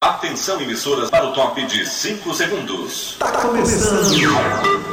Atenção, emissoras, para o top de 5 segundos. Tá começando.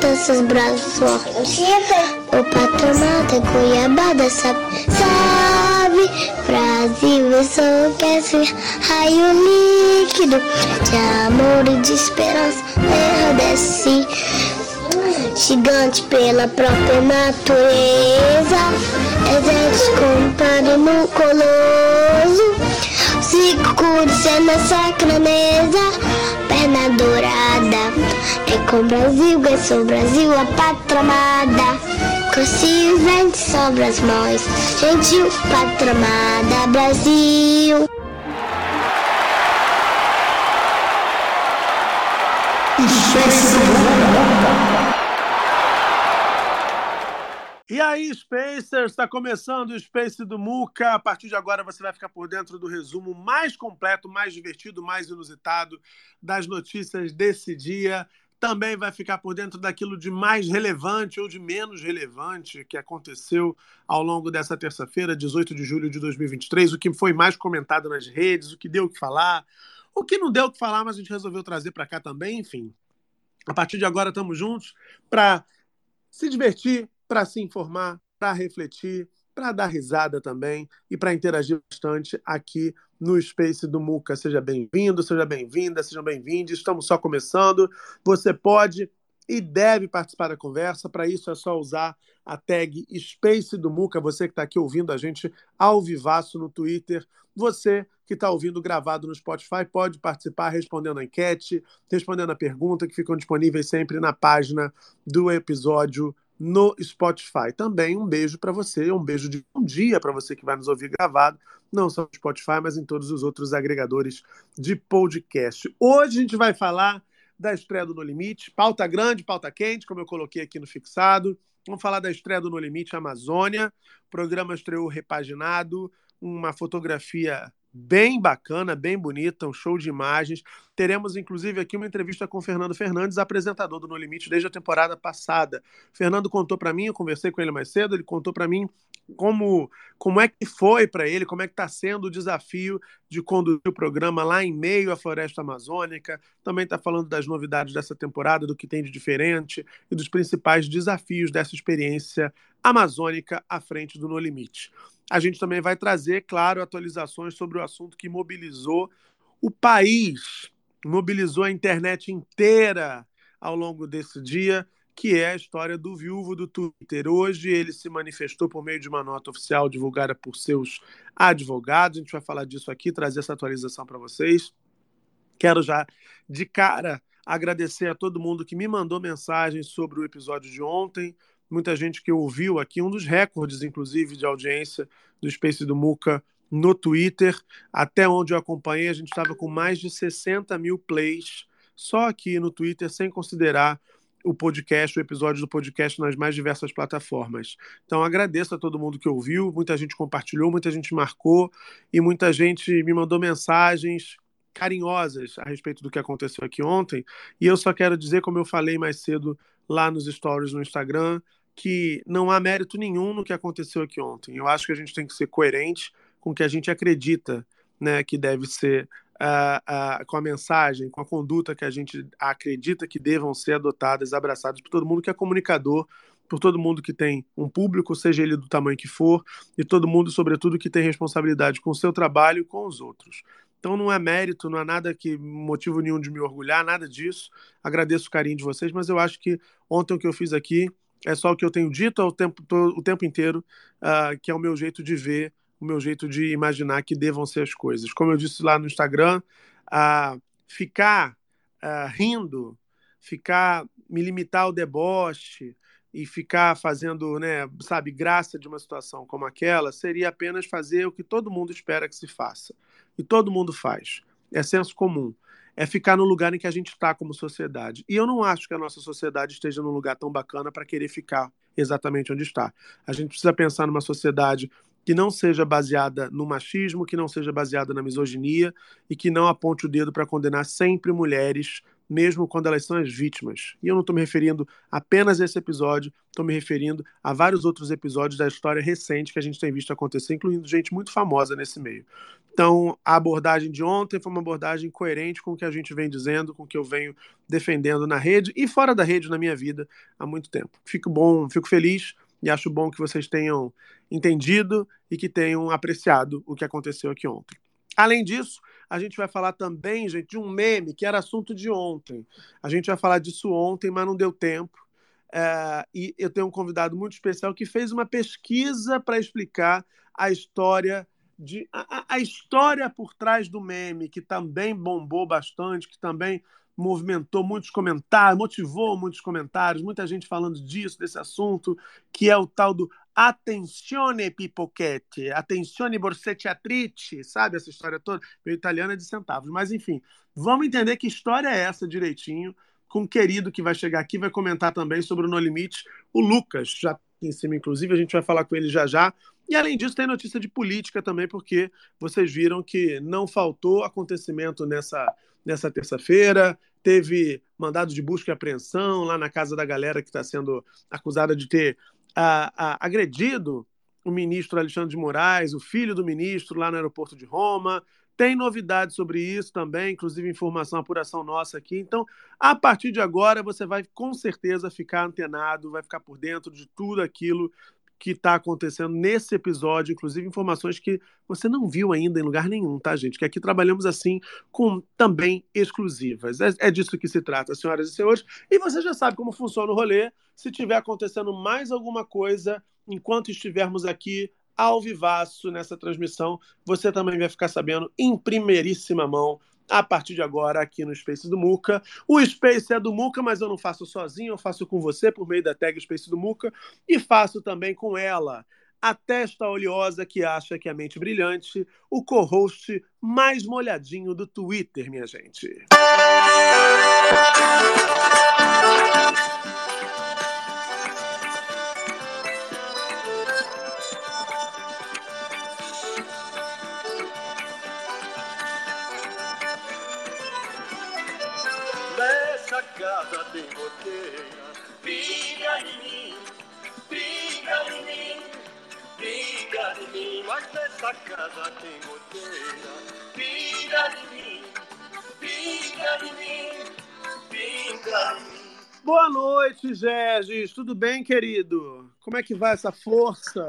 Conquistar seus braços fortes O patronato é Cuiabá sabe, sabe? Brasil enlouquece Raio líquido De amor e de esperança. Desce Gigante pela própria natureza. Exército comparo no coloso. Circuito é na sacra mesa Perna dourada É com Brasil, é sou Brasil A pátria amada Cresci vento sobre as mãos Gentil, pátria amada Brasil. E aí, Spacers, está começando o Space do Muca. A partir de agora você vai ficar por dentro do resumo mais completo, mais divertido, mais inusitado das notícias desse dia. Também vai ficar por dentro daquilo de mais relevante ou de menos relevante que aconteceu ao longo dessa terça-feira, 18 de julho de 2023, o que foi mais comentado nas redes, o que deu o que falar, o que não deu o que falar, mas a gente resolveu trazer para cá também, enfim. A partir de agora estamos juntos para se divertir, para se informar, para refletir, para dar risada também e para interagir bastante aqui no Space do Muca. Seja bem-vindo, seja bem-vinda, sejam bem-vindos. Estamos só começando. Você pode e deve participar da conversa. Para isso é só usar a tag Space do Muca. Você que está aqui ouvindo a gente ao vivaço no Twitter. Você que está ouvindo gravado no Spotify pode participar respondendo a enquete, respondendo a pergunta que ficam disponíveis sempre na página do episódio no Spotify. Também um beijo para você, um beijo de um dia para você que vai nos ouvir gravado, não só no Spotify, mas em todos os outros agregadores de podcast. Hoje a gente vai falar da estreia do No Limite, pauta grande, pauta quente, como eu coloquei aqui no fixado. Vamos falar da estreia do No Limite Amazônia. O programa estreou repaginado, uma fotografia bem bacana, bem bonita, um show de imagens. Teremos, inclusive, aqui uma entrevista com o Fernando Fernandes, apresentador do No Limite desde a temporada passada. O Fernando contou para mim, eu conversei com ele mais cedo, ele contou para mim como, como é que foi para ele, como é que está sendo o desafio de conduzir o programa lá em meio à floresta amazônica. Também está falando das novidades dessa temporada, do que tem de diferente e dos principais desafios dessa experiência amazônica à frente do No Limite. A gente também vai trazer, claro, atualizações sobre o assunto que mobilizou o país, mobilizou a internet inteira ao longo desse dia, que é a história do viúvo do Twitter. Hoje ele se manifestou por meio de uma nota oficial divulgada por seus advogados. A gente vai falar disso aqui, trazer essa atualização para vocês. Quero já, de cara, agradecer a todo mundo que me mandou mensagens sobre o episódio de ontem, muita gente que ouviu aqui, um dos recordes, inclusive, de audiência do Space do Muca no Twitter. Até onde eu acompanhei, a gente estava com mais de 60 mil plays só aqui no Twitter, sem considerar o podcast, o episódio do podcast nas mais diversas plataformas. Então agradeço a todo mundo que ouviu, muita gente compartilhou, muita gente marcou e muita gente me mandou mensagens carinhosas a respeito do que aconteceu aqui ontem. E eu só quero dizer, como eu falei mais cedo lá nos stories no Instagram, que não há mérito nenhum no que aconteceu aqui ontem. Eu acho que a gente tem que ser coerente com o que a gente acredita né, que deve ser uh, uh, com a mensagem, com a conduta que a gente acredita que devam ser adotadas, abraçadas por todo mundo que é comunicador por todo mundo que tem um público, seja ele do tamanho que for, e todo mundo, sobretudo, que tem responsabilidade com o seu trabalho e com os outros. Então não é mérito, não é nada que motivo nenhum de me orgulhar, nada disso. Agradeço o carinho de vocês, mas eu acho que ontem o que eu fiz aqui é só o que eu tenho dito ao tempo, o tempo inteiro, uh, que é o meu jeito de ver, o meu jeito de imaginar que devam ser as coisas. Como eu disse lá no Instagram, uh, ficar uh, rindo, ficar me limitar ao deboche e ficar fazendo, né, sabe, graça de uma situação como aquela, seria apenas fazer o que todo mundo espera que se faça. E todo mundo faz. É senso comum. É ficar no lugar em que a gente está como sociedade. E eu não acho que a nossa sociedade esteja num lugar tão bacana para querer ficar exatamente onde está. A gente precisa pensar numa sociedade que não seja baseada no machismo, que não seja baseada na misoginia e que não aponte o dedo para condenar sempre mulheres mesmo quando elas são as vítimas. E eu não estou me referindo apenas a esse episódio, estou me referindo a vários outros episódios da história recente que a gente tem visto acontecer, incluindo gente muito famosa nesse meio. Então, a abordagem de ontem foi uma abordagem coerente com o que a gente vem dizendo, com o que eu venho defendendo na rede e fora da rede na minha vida há muito tempo. Fico bom, fico feliz e acho bom que vocês tenham entendido e que tenham apreciado o que aconteceu aqui ontem. Além disso, a gente vai falar também, gente, de um meme que era assunto de ontem. A gente vai falar disso ontem, mas não deu tempo. É, e eu tenho um convidado muito especial que fez uma pesquisa para explicar a história de a, a, história por trás do meme, que também bombou bastante, que também movimentou muitos comentários, motivou muitos comentários, muita gente falando disso, desse assunto, que é o tal do Attenzione pipoquete, attenzione borseggiatrice, sabe essa história toda? Meu italiano é de centavos, mas enfim, vamos entender que história é essa direitinho, com o querido que vai chegar aqui, vai comentar também sobre o No Limite, o Lucas, já em cima, inclusive, a gente vai falar com ele já já. E além disso, tem notícia de política também, porque vocês viram que não faltou acontecimento nessa, nessa terça-feira. Teve mandado de busca e apreensão lá na casa da galera que está sendo acusada de ter a, a, agredido o ministro Alexandre de Moraes, o filho do ministro, lá no aeroporto de Roma. Tem novidades sobre isso também, inclusive informação, apuração nossa aqui. Então, a partir de agora, você vai com certeza ficar antenado, vai ficar por dentro de tudo aquilo que está acontecendo nesse episódio, inclusive informações que você não viu ainda em lugar nenhum, tá, gente? Que aqui trabalhamos assim com também exclusivas. É, é disso que se trata, senhoras e senhores. E você já sabe como funciona o rolê. Se tiver acontecendo mais alguma coisa enquanto estivermos aqui ao vivaço nessa transmissão, você também vai ficar sabendo em primeiríssima mão a partir de agora aqui no Space do Muca. O Space é do Muca, mas eu não faço sozinho, eu faço com você por meio da tag Space do Muca e faço também com ela, a testa oleosa que acha que é a mente brilhante, o co-host mais molhadinho do Twitter, minha gente. Goteira. Pinga em mim, pinga em mim, pinga em mim. Mas nessa casa tem goteira. Pinga em mim, pinga em mim, pinga em mim. Boa noite, Gerges. Tudo bem, querido? Como é que vai essa força?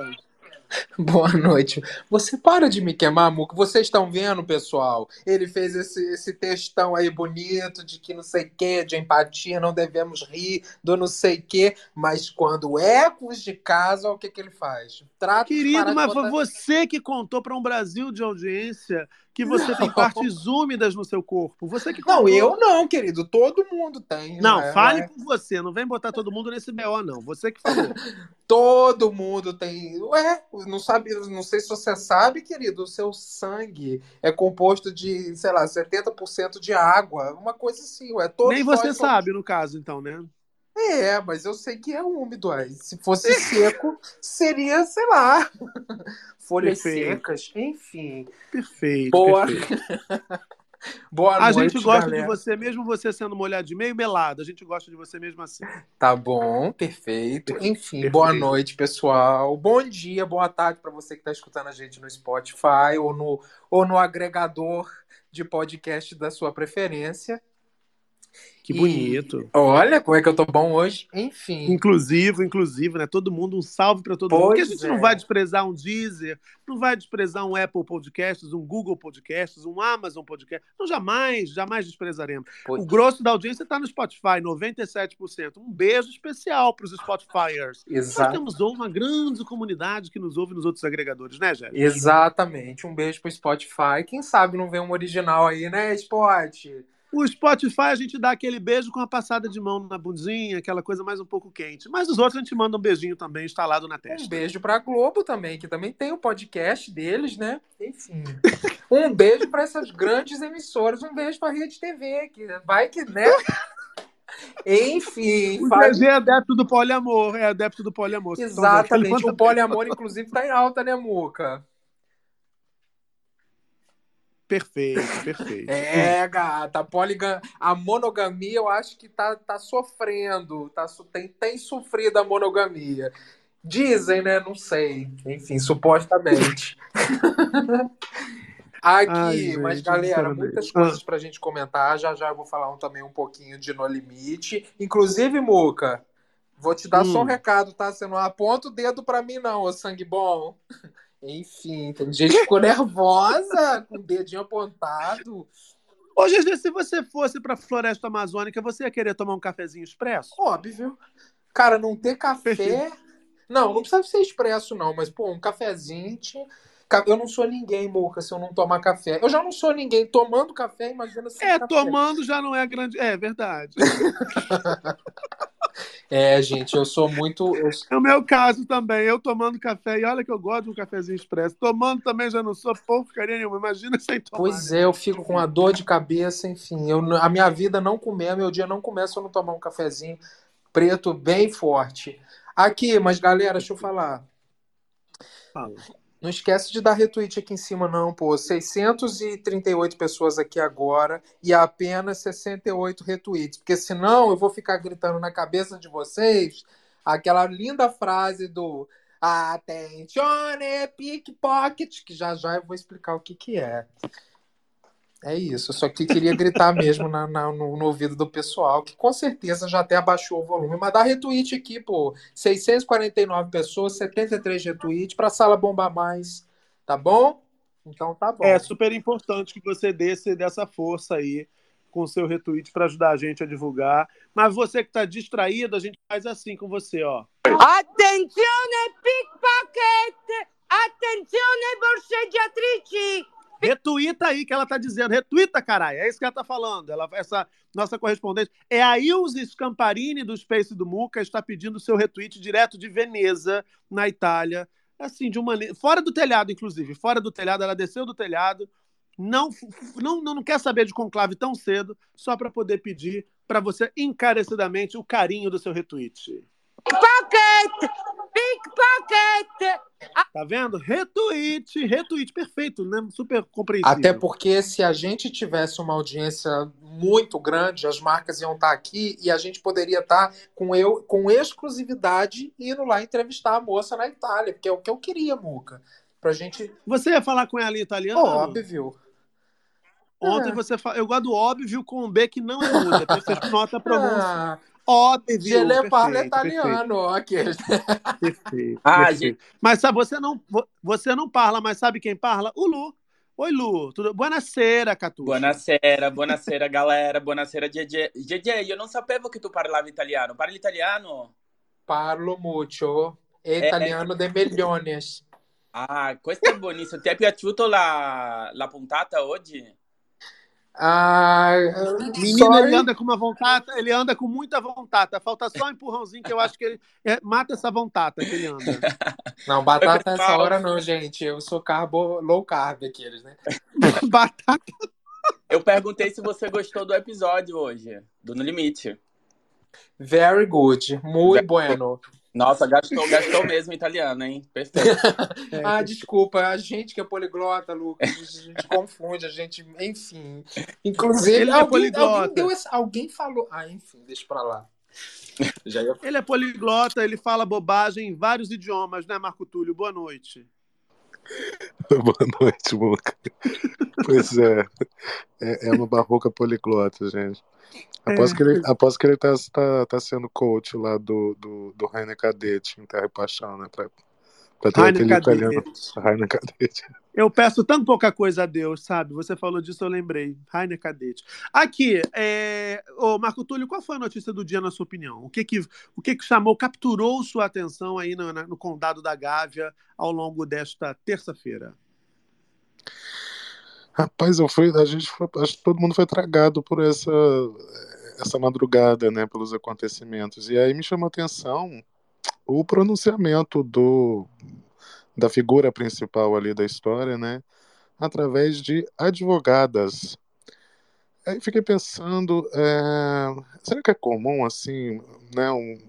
Boa noite. Você para de me queimar, Muco. Vocês estão vendo, pessoal? Ele fez esse, esse textão aí bonito de que não sei o que, de empatia, não devemos rir, do não sei o que, mas quando ecos de casa, o que, que ele faz? Trata Querido, mas foi você que contou para um Brasil de audiência que você não. tem partes úmidas no seu corpo. Você que Não, eu não, querido. Todo mundo tem. Não, é, fale por você. Não vem botar todo mundo nesse BO, não. Você que falou. todo mundo tem. Ué, não sabe, não sei se você sabe, querido, o seu sangue é composto de, sei lá, 70% de água. Uma coisa assim, ué. Todos Nem você sabe, no caso, então, né? É, mas eu sei que é úmido. Aí. Se fosse seco, seria, sei lá, folhas perfeito. secas, enfim. Perfeito. Boa. Perfeito. Boa a noite, gente gosta galera. de você, mesmo você sendo molhado de meio melado. A gente gosta de você mesmo assim. Tá bom, perfeito. Enfim, perfeito. boa noite, pessoal. Bom dia, boa tarde para você que está escutando a gente no Spotify ou no, ou no agregador de podcast da sua preferência. Que E- bonito. Olha como é que eu tô bom hoje. Enfim. Inclusivo, inclusivo, né? Todo mundo, um salve para todo mundo. Porque a Pois gente é. não vai desprezar um Deezer, não vai desprezar um Apple Podcasts, um Google Podcasts, um Amazon Podcast. Não, jamais, jamais desprezaremos. Pois- O grosso da audiência está no Spotify, 97%. Um beijo especial para os Spotifyers. Nós Exato. temos uma grande comunidade que nos ouve nos outros agregadores, né, Jéssica? Exatamente. Um beijo pro Spotify. Quem sabe não vem um original aí, né, Spot? O Spotify a gente dá aquele beijo com a passada de mão na bundinha, aquela coisa mais um pouco quente. Mas os outros a gente manda um beijinho também instalado na Um testa. beijo pra Globo também, que também tem o podcast deles, né? Enfim. Um beijo para essas grandes emissoras. Um beijo pra Rede TV, que vai que, né? Enfim. O faz- GG é adepto do poliamor, é adepto do poliamor. Exatamente. O poliamor, inclusive, tá em alta, né, Muca? Perfeito, perfeito. É, gata, a, poliga... a monogamia eu acho que tá, tá sofrendo, tá, tem, tem sofrido a monogamia. Dizem, né? Não sei. Enfim, supostamente. Aqui, Ai, gente, mas galera, muitas Ah. coisas pra gente comentar. Já já eu vou falar um, também um pouquinho de No Limite. Inclusive, Muca, vou te dar só um Hum. recado, tá? Você não aponta o dedo pra mim, não, ô sangue bom. Enfim, tem gente que ficou nervosa com o dedinho apontado. Ô, GG, se você fosse pra floresta amazônica, você ia querer tomar um cafezinho expresso? Óbvio. Cara, não ter café. Não, não precisa ser expresso, não, mas, pô, um cafezinho. Ca- Eu não sou ninguém, Muca, se eu não tomar café. Eu já não sou ninguém tomando café, imagina sem É, café. tomando já não é grande. É verdade. É, gente, eu sou muito. eu- É o meu caso também. Eu tomando café, e olha que eu gosto de um cafezinho expresso. Tomando também já não sou porcaria nenhuma. Imagina sem tomar. Pois é, eu fico com uma dor de cabeça, enfim. Eu, a minha vida não comer, meu dia não começa se eu não tomar um cafezinho preto bem forte. Aqui, mas galera, deixa eu falar. Fala. Não esquece de dar retweet aqui em cima, não, pô. 638 pessoas aqui agora e apenas 68 retweets. Porque senão eu vou ficar gritando na cabeça de vocês aquela linda frase do Attenzione, pickpocket, que já já eu vou explicar o que que é. É isso, eu só que queria gritar mesmo na- na- no, no ouvido do pessoal, que com certeza já até abaixou o volume. Mas dá retweet aqui, pô. 649 pessoas, 73 retweets, pra sala bombar mais. Tá bom? Então tá bom. É super importante que você desse dessa força aí com o seu retweet para ajudar a gente a divulgar. Mas você que está distraído, a gente faz assim com você, ó. Attenzione pickpocket! Attenzione borseggiatrici! Retuita aí que ela tá dizendo. Retuita, caralho. É isso que ela tá falando. Ela, essa nossa correspondente. É a Ilse Scamparini do Space do Muca está pedindo seu retweet direto de Veneza, na Itália. Assim, de uma fora do telhado, inclusive. Fora do telhado, ela desceu do telhado. Não, não, não quer saber de conclave tão cedo, só para poder pedir para você encarecidamente o carinho do seu retweet. Pickpocket! Pickpocket! Tá vendo? Retweet, retweet, perfeito, né? Super compreensível. Até porque se a gente tivesse uma audiência muito grande, as marcas iam estar aqui e a gente poderia estar com eu com exclusividade indo lá entrevistar a moça na Itália, porque é o que eu queria, Muca. Pra gente. Você ia falar com ela em italiano? Óbvio. Ontem É. você fala. Eu gosto do óbvio com um B que não é muda. Então você nota a pronúncia. Ah, Óbvio. Gele parla italiano, ó, aqueles. Perfeito. Ah, perfeito. Mas sabe, você não, vo- você não parla, mas sabe quem parla? O Lu. Oi, Lu. Tudo... Buonasera, Catu. Buonasera, buonasera galera, buonasera GG. GG, io non sapevo che tu parlavi italiano. Parli italiano? Parlo mucho. É italiano de milhões. Ah, questo è buonissimo. Ti è piaciuto la, la puntata oggi? Ah, Menino, sorry. ele anda com uma vontade, ele anda com muita vontade. Falta só um empurrãozinho que eu acho que ele é, mata essa vontade que ele anda. Não, batata nessa hora não, gente. Eu sou carbo low carb aqueles, né? Batata. Eu perguntei se você gostou do episódio hoje, do No Limite. Very good. Muito bueno. Nossa, gastou, gastou mesmo italiano, hein? Perfeito. É, Ah, desculpa, a gente que é poliglota, Lucas, a gente confunde, a gente, enfim. Inclusive, Ele é alguém, poliglota. alguém, deu esse- alguém falou. Ah, enfim, deixa pra lá. Já ia... Ele é poliglota, ele fala bobagem em vários idiomas, né, Marco Túlio? Boa noite. Boa noite, Muca. Pois é, é, é uma barroca poliglota, gente. Após É. que ele, após que ele tá, tá, tá sendo coach lá do, do, do Rainer Cadete em Terra e Paixão, né? Pra, pra ter Rainer aquele italiano. Cadete. Rainer Cadete. Eu peço tão pouca coisa a Deus, sabe? Você falou disso, eu lembrei. Rainer Cadete. Aqui, é... Ô, Marco Túlio, qual foi a notícia do dia, na sua opinião? O que que, o que, que chamou, capturou sua atenção aí no, no condado da Gávea ao longo desta terça-feira? Rapaz, eu fui, a gente foi, acho que todo mundo foi tragado por essa, essa madrugada, né? Pelos acontecimentos. E aí me chamou a atenção o pronunciamento do, da figura principal ali da história, né? Através de advogadas. Aí fiquei pensando, é, será que é comum, assim, né? Um,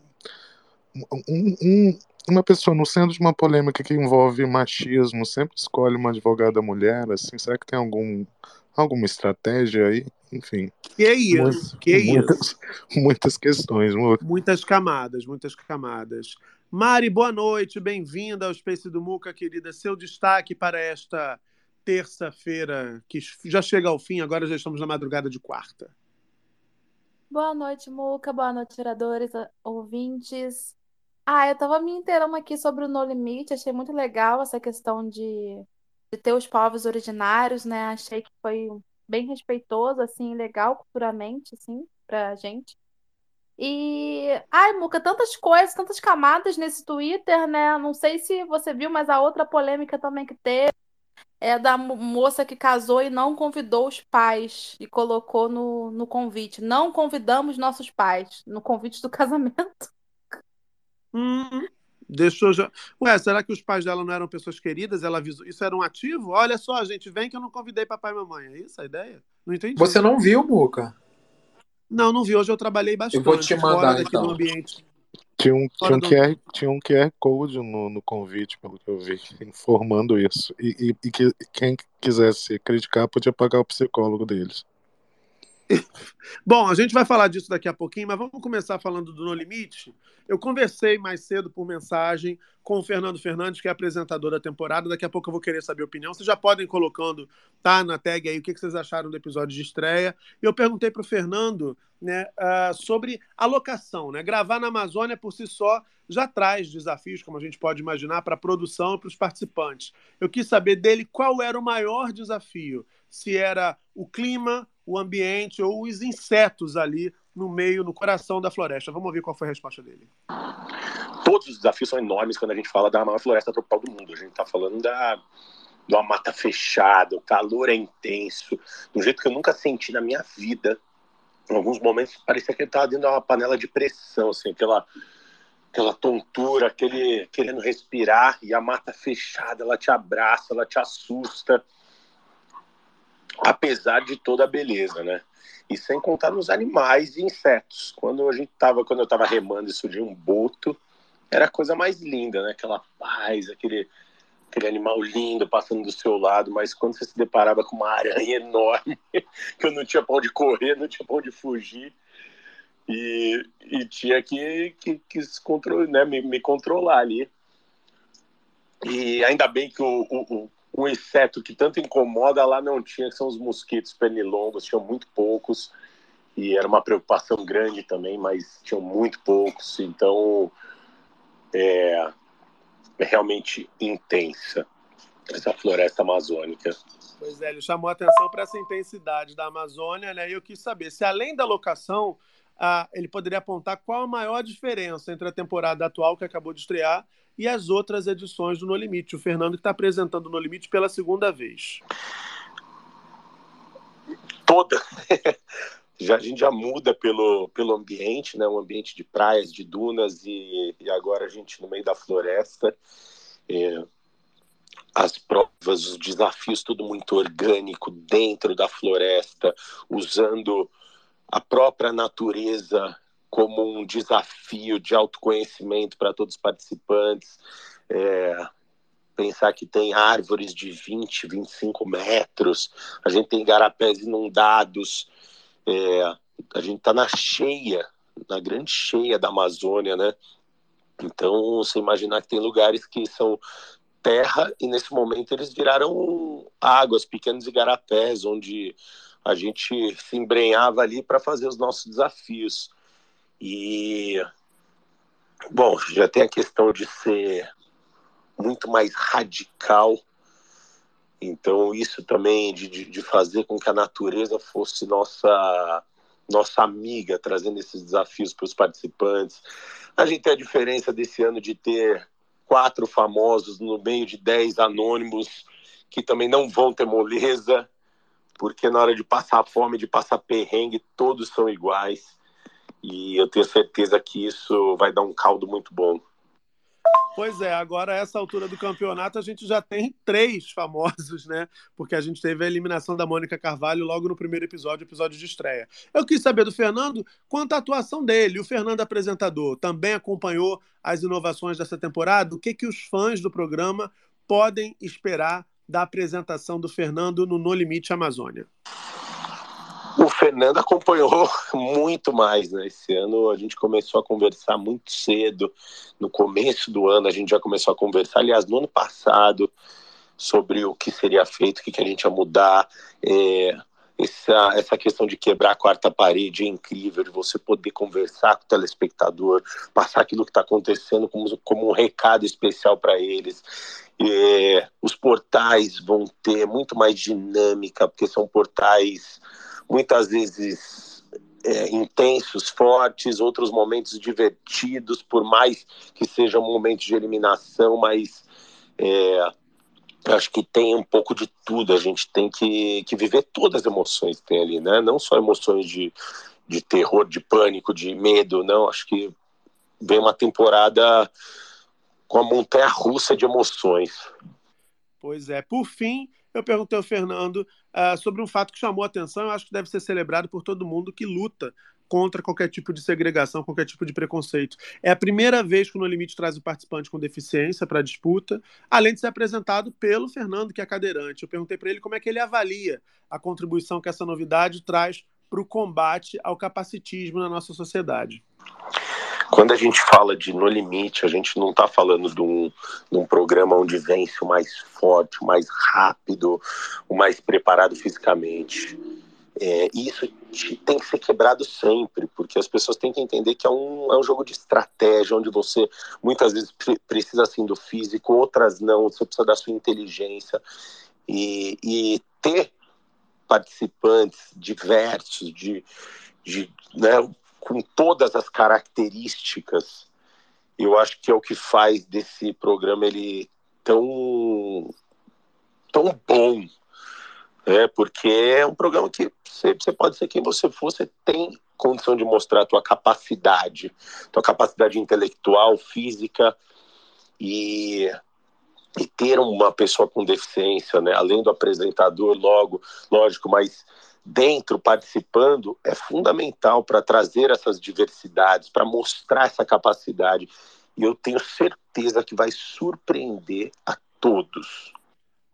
um- um- uma pessoa no centro de uma polêmica que envolve machismo sempre escolhe uma advogada mulher, assim, será que tem algum, alguma estratégia aí? Enfim, Que isso, muitas, que isso. muitas, muitas questões. mu- Muitas camadas, muitas camadas. Mari, boa noite, bem-vinda ao Space do Muca, querida. Seu destaque para esta terça-feira, que já chega ao fim, agora já estamos na madrugada de quarta. Boa noite, Muca. Boa noite, tiradores, ouvintes. Ah, eu tava me inteirando aqui sobre o No Limite. Achei muito legal essa questão de, de ter os povos originários, né? Achei que foi bem respeitoso, assim, legal culturalmente, assim, pra gente. E, ai, Muca, tantas coisas, tantas camadas nesse Twitter, né? Não sei se você viu, mas a outra polêmica também que teve é da mo- moça que casou e não convidou os pais e colocou no, no convite. Não convidamos nossos pais no convite do casamento. Hum, deixou já. Ué, será que os pais dela não eram pessoas queridas? Ela avisou. Isso era um ativo? Olha só, gente, vem que eu não convidei papai e mamãe. É isso a ideia? Não entendi. Você não viu, Muca? Não, não vi. Hoje eu trabalhei bastante. Eu vou te mandar, fora daqui então. do ambiente. Tinha um, tinha, um do- QR, tinha um QR Code no, no convite, pelo que eu vi, informando isso. E, e- e que quem quisesse criticar podia pagar o psicólogo deles. Bom, a gente vai falar disso daqui a pouquinho, mas vamos começar falando do No Limite. Eu conversei mais cedo por mensagem com o Fernando Fernandes, que é apresentador da temporada. Daqui a pouco eu vou querer saber a opinião. Vocês já podem ir colocando, tá, na tag aí, o que vocês acharam do episódio de estreia. Eu perguntei para o Fernando né, ah, sobre a locação. Né? Gravar na Amazônia por si só já traz desafios, como a gente pode imaginar, para a produção e para os participantes. Eu quis saber dele qual era o maior desafio. Se era o clima, o ambiente ou os insetos ali no meio, no coração da floresta. Vamos ouvir qual foi a resposta dele. todos os desafios são enormes quando a gente fala da maior floresta tropical do mundo. A gente está falando da, de uma mata fechada, o calor é intenso, um jeito que eu nunca senti na minha vida. Em alguns momentos parecia que ele estava dentro de uma panela de pressão, assim, aquela, aquela tontura, aquele querendo respirar, e a mata fechada, ela te abraça, ela te assusta, apesar de toda a beleza, né? E sem contar nos animais e insetos. Quando a gente tava, quando eu estava remando e surgiu um boto, era a coisa mais linda, né? Aquela paz, aquele, aquele animal lindo passando do seu lado, mas quando você se deparava com uma aranha enorme, que eu não tinha pra onde correr, não tinha pra onde fugir, e, e tinha que, que, que se contro- né, me, me controlar ali. E ainda bem que o, o, o inseto que tanto incomoda lá não tinha, que são os mosquitos pernilongos, tinham muito poucos, e era uma preocupação grande também, mas tinham muito poucos, então é, é realmente intensa essa floresta amazônica. Pois é, ele chamou a atenção para essa intensidade da Amazônia, né? E eu quis saber se, além da locação, ah, ele poderia apontar qual a maior diferença entre a temporada atual, que acabou de estrear, e as outras edições do No Limite. O Fernando está apresentando o No Limite pela segunda vez. Toda. já, a gente já muda pelo, pelo ambiente, né? Um ambiente de praias, de dunas, e, e agora a gente no meio da floresta. É, as provas, os desafios, tudo muito orgânico dentro da floresta, usando a própria natureza como um desafio de autoconhecimento para todos os participantes. É, pensar que tem árvores de 20, 25 metros, a gente tem garapés inundados, é, a gente está na cheia, na grande cheia da Amazônia, né? Então, você imaginar que tem lugares que são terra e nesse momento eles viraram águas, pequenos igarapés, onde a gente se embrenhava ali para fazer os nossos desafios. E, bom, já tem a questão de ser muito mais radical. Então, isso também de, de, fazer com que a natureza fosse nossa nossa amiga, trazendo esses desafios para os participantes. A gente tem a diferença desse ano de ter quatro famosos no meio de dez anônimos que também não vão ter moleza, porque na hora de passar fome, de passar perrengue, todos são iguais. E eu tenho certeza que isso vai dar um caldo muito bom. Pois é, agora a essa altura do campeonato a gente já tem três famosos, né? Porque a gente teve a eliminação da Mônica Carvalho logo no primeiro episódio, episódio de estreia. Eu quis saber do Fernando quanto à atuação dele. O Fernando apresentador também acompanhou as inovações dessa temporada. O que que os fãs do programa podem esperar da apresentação do Fernando no No Limite Amazônia? O Fernando acompanhou muito mais, né? Esse ano a gente começou a conversar muito cedo. No começo do ano a gente já começou a conversar, aliás, no ano passado, sobre o que seria feito, o que, a gente ia mudar. É, essa, essa questão de quebrar a quarta parede é incrível, de você poder conversar com o telespectador, passar aquilo que está acontecendo como, como um recado especial para eles. É, os portais vão ter muito mais dinâmica, porque são portais muitas vezes é, intensos, fortes, outros momentos divertidos, por mais que sejam momentos de eliminação, mas é, acho que tem um pouco de tudo. A gente tem que, que viver todas as emoções que tem ali, né? Não só emoções de, de terror, de pânico, de medo, não. Acho que vem uma temporada com a montanha russa de emoções. Pois é. Por fim, eu perguntei ao Fernando uh, sobre um fato que chamou a atenção, eu acho que deve ser celebrado por todo mundo que luta contra qualquer tipo de segregação, qualquer tipo de preconceito. É a primeira vez que o No Limite traz o participante com deficiência para a disputa, além de ser apresentado pelo Fernando, que é cadeirante. Eu perguntei para ele como é que ele avalia a contribuição que essa novidade traz para o combate ao capacitismo na nossa sociedade. Quando a gente fala de No Limite, a gente não está falando de um, de um, programa onde vence o mais forte, o mais rápido, o mais preparado fisicamente. É, isso tem que ser quebrado sempre, porque as pessoas têm que entender que é um, é um jogo de estratégia, onde você muitas vezes precisa assim do físico, outras não, você precisa da sua inteligência. E, e ter participantes diversos, de, de né, com todas as características, eu acho que é o que faz desse programa ele tão tão bom, né? Porque é um programa que você, você pode ser quem você for, você tem condição de mostrar a tua capacidade, tua capacidade intelectual, física e e ter uma pessoa com deficiência, né, além do apresentador, logo, lógico, mas dentro, participando, é fundamental para trazer essas diversidades, para mostrar essa capacidade. E eu tenho certeza que vai surpreender a todos.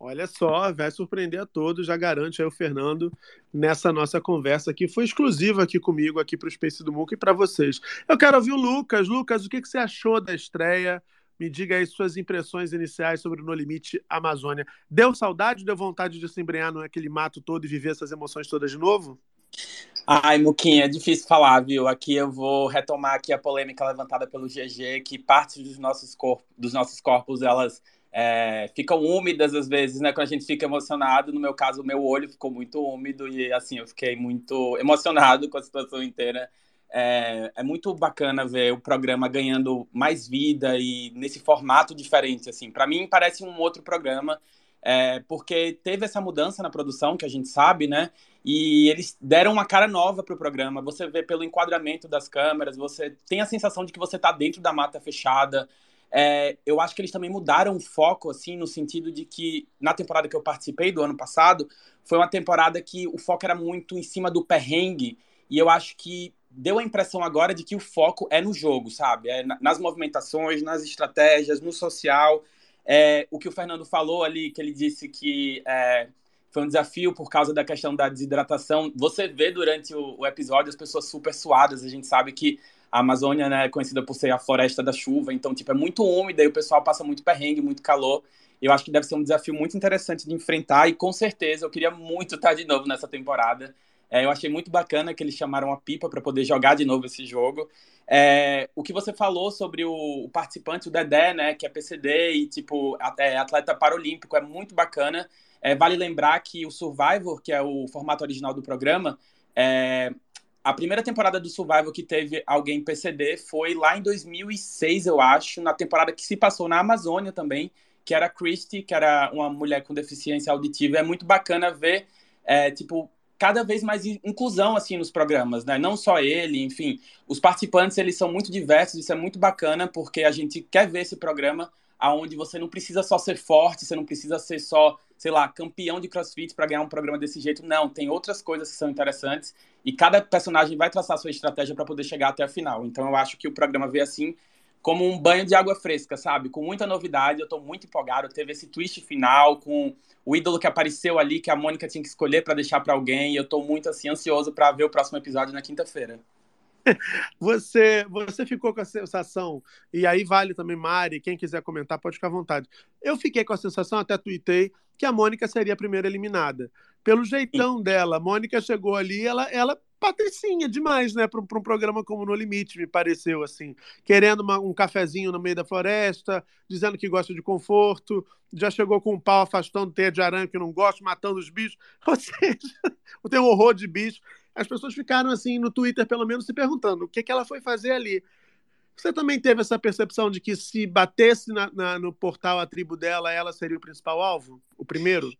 Olha só, vai surpreender a todos, já garante aí o Fernando nessa nossa conversa aqui. Foi exclusiva aqui comigo, aqui para o Space do Muco e para vocês. Eu quero ouvir o Lucas. Lucas, o que, que você achou da estreia? Me diga aí suas impressões iniciais sobre o No Limite Amazônia. Deu saudade, deu vontade de se embrenhar naquele mato todo e viver essas emoções todas de novo? Ai, Muquinha, é difícil falar, viu? Aqui eu vou retomar aqui a polêmica levantada pelo GG, que partes dos nossos, corpos, dos nossos corpos, elas é, ficam úmidas às vezes, né? Quando a gente fica emocionado, no meu caso, o meu olho ficou muito úmido e, assim, eu fiquei muito emocionado com a situação inteira é, é, muito bacana ver o programa ganhando mais vida e nesse formato diferente. Assim, para mim parece um outro programa é, porque teve essa mudança na produção que a gente sabe, né? E eles deram uma cara nova para o programa. Você vê pelo enquadramento das câmeras, você tem a sensação de que você está dentro da mata fechada. É, eu acho que eles também mudaram o foco, assim, no sentido de que na temporada que eu participei do ano passado, foi uma temporada que o foco era muito em cima do perrengue. E eu acho que deu a impressão agora de que o foco é no jogo, sabe? É nas movimentações, nas estratégias, no social. É, o que o Fernando falou ali, que ele disse que é, foi um desafio por causa da questão da desidratação. Você vê durante o, o, episódio as pessoas super suadas. A gente sabe que a Amazônia né, é conhecida por ser a floresta da chuva, então tipo é muito úmida e o pessoal passa muito perrengue, muito calor. Eu acho que deve ser um desafio muito interessante de enfrentar e com certeza eu queria muito estar de novo nessa temporada. É, eu achei muito bacana que eles chamaram a Pipa para poder jogar de novo esse jogo. É, o que você falou sobre o, o, participante, o Dedé, né, que é PCD e tipo é, atleta paralímpico, é muito bacana. É, vale lembrar que o Survivor, que é o formato original do programa, é, a primeira temporada do Survivor que teve alguém PCD foi lá em 2006, eu acho, na temporada que se passou na Amazônia também, que era Christy, que era uma mulher com deficiência auditiva. É muito bacana ver, é, tipo, cada vez mais inclusão assim nos programas, né? Não só ele, enfim, os participantes eles são muito diversos, isso é muito bacana porque a gente quer ver esse programa aonde você não precisa só ser forte, você não precisa ser só, sei lá, campeão de CrossFit para ganhar um programa desse jeito. Não, tem outras coisas que são interessantes e cada personagem vai traçar sua estratégia para poder chegar até a final. Então eu acho que o programa veio assim como um banho de água fresca, sabe? Com muita novidade, eu estou muito empolgado. Teve esse twist final com o ídolo que apareceu ali, que a Mônica tinha que escolher para deixar para alguém, e eu estou muito assim ansioso para ver o próximo episódio na quinta-feira. Você, você ficou com a sensação, e aí vale também Mari, quem quiser comentar pode ficar à vontade. Eu fiquei com a sensação, até tuitei, que a Mônica seria a primeira eliminada. Pelo jeitão dela, a Mônica chegou ali, ela, ela patricinha demais, né, para um programa como No Limite, me pareceu assim. Querendo uma, um cafezinho no meio da floresta, dizendo que gosta de conforto, já chegou com um pau afastando teia de aranha que não gosta, matando os bichos. Ou seja, tem um horror de bicho. As pessoas ficaram assim no Twitter, pelo menos, se perguntando o que, que ela foi fazer ali. Você também teve essa percepção de que se batesse na, na, no portal a tribo dela, ela seria o principal alvo? O primeiro?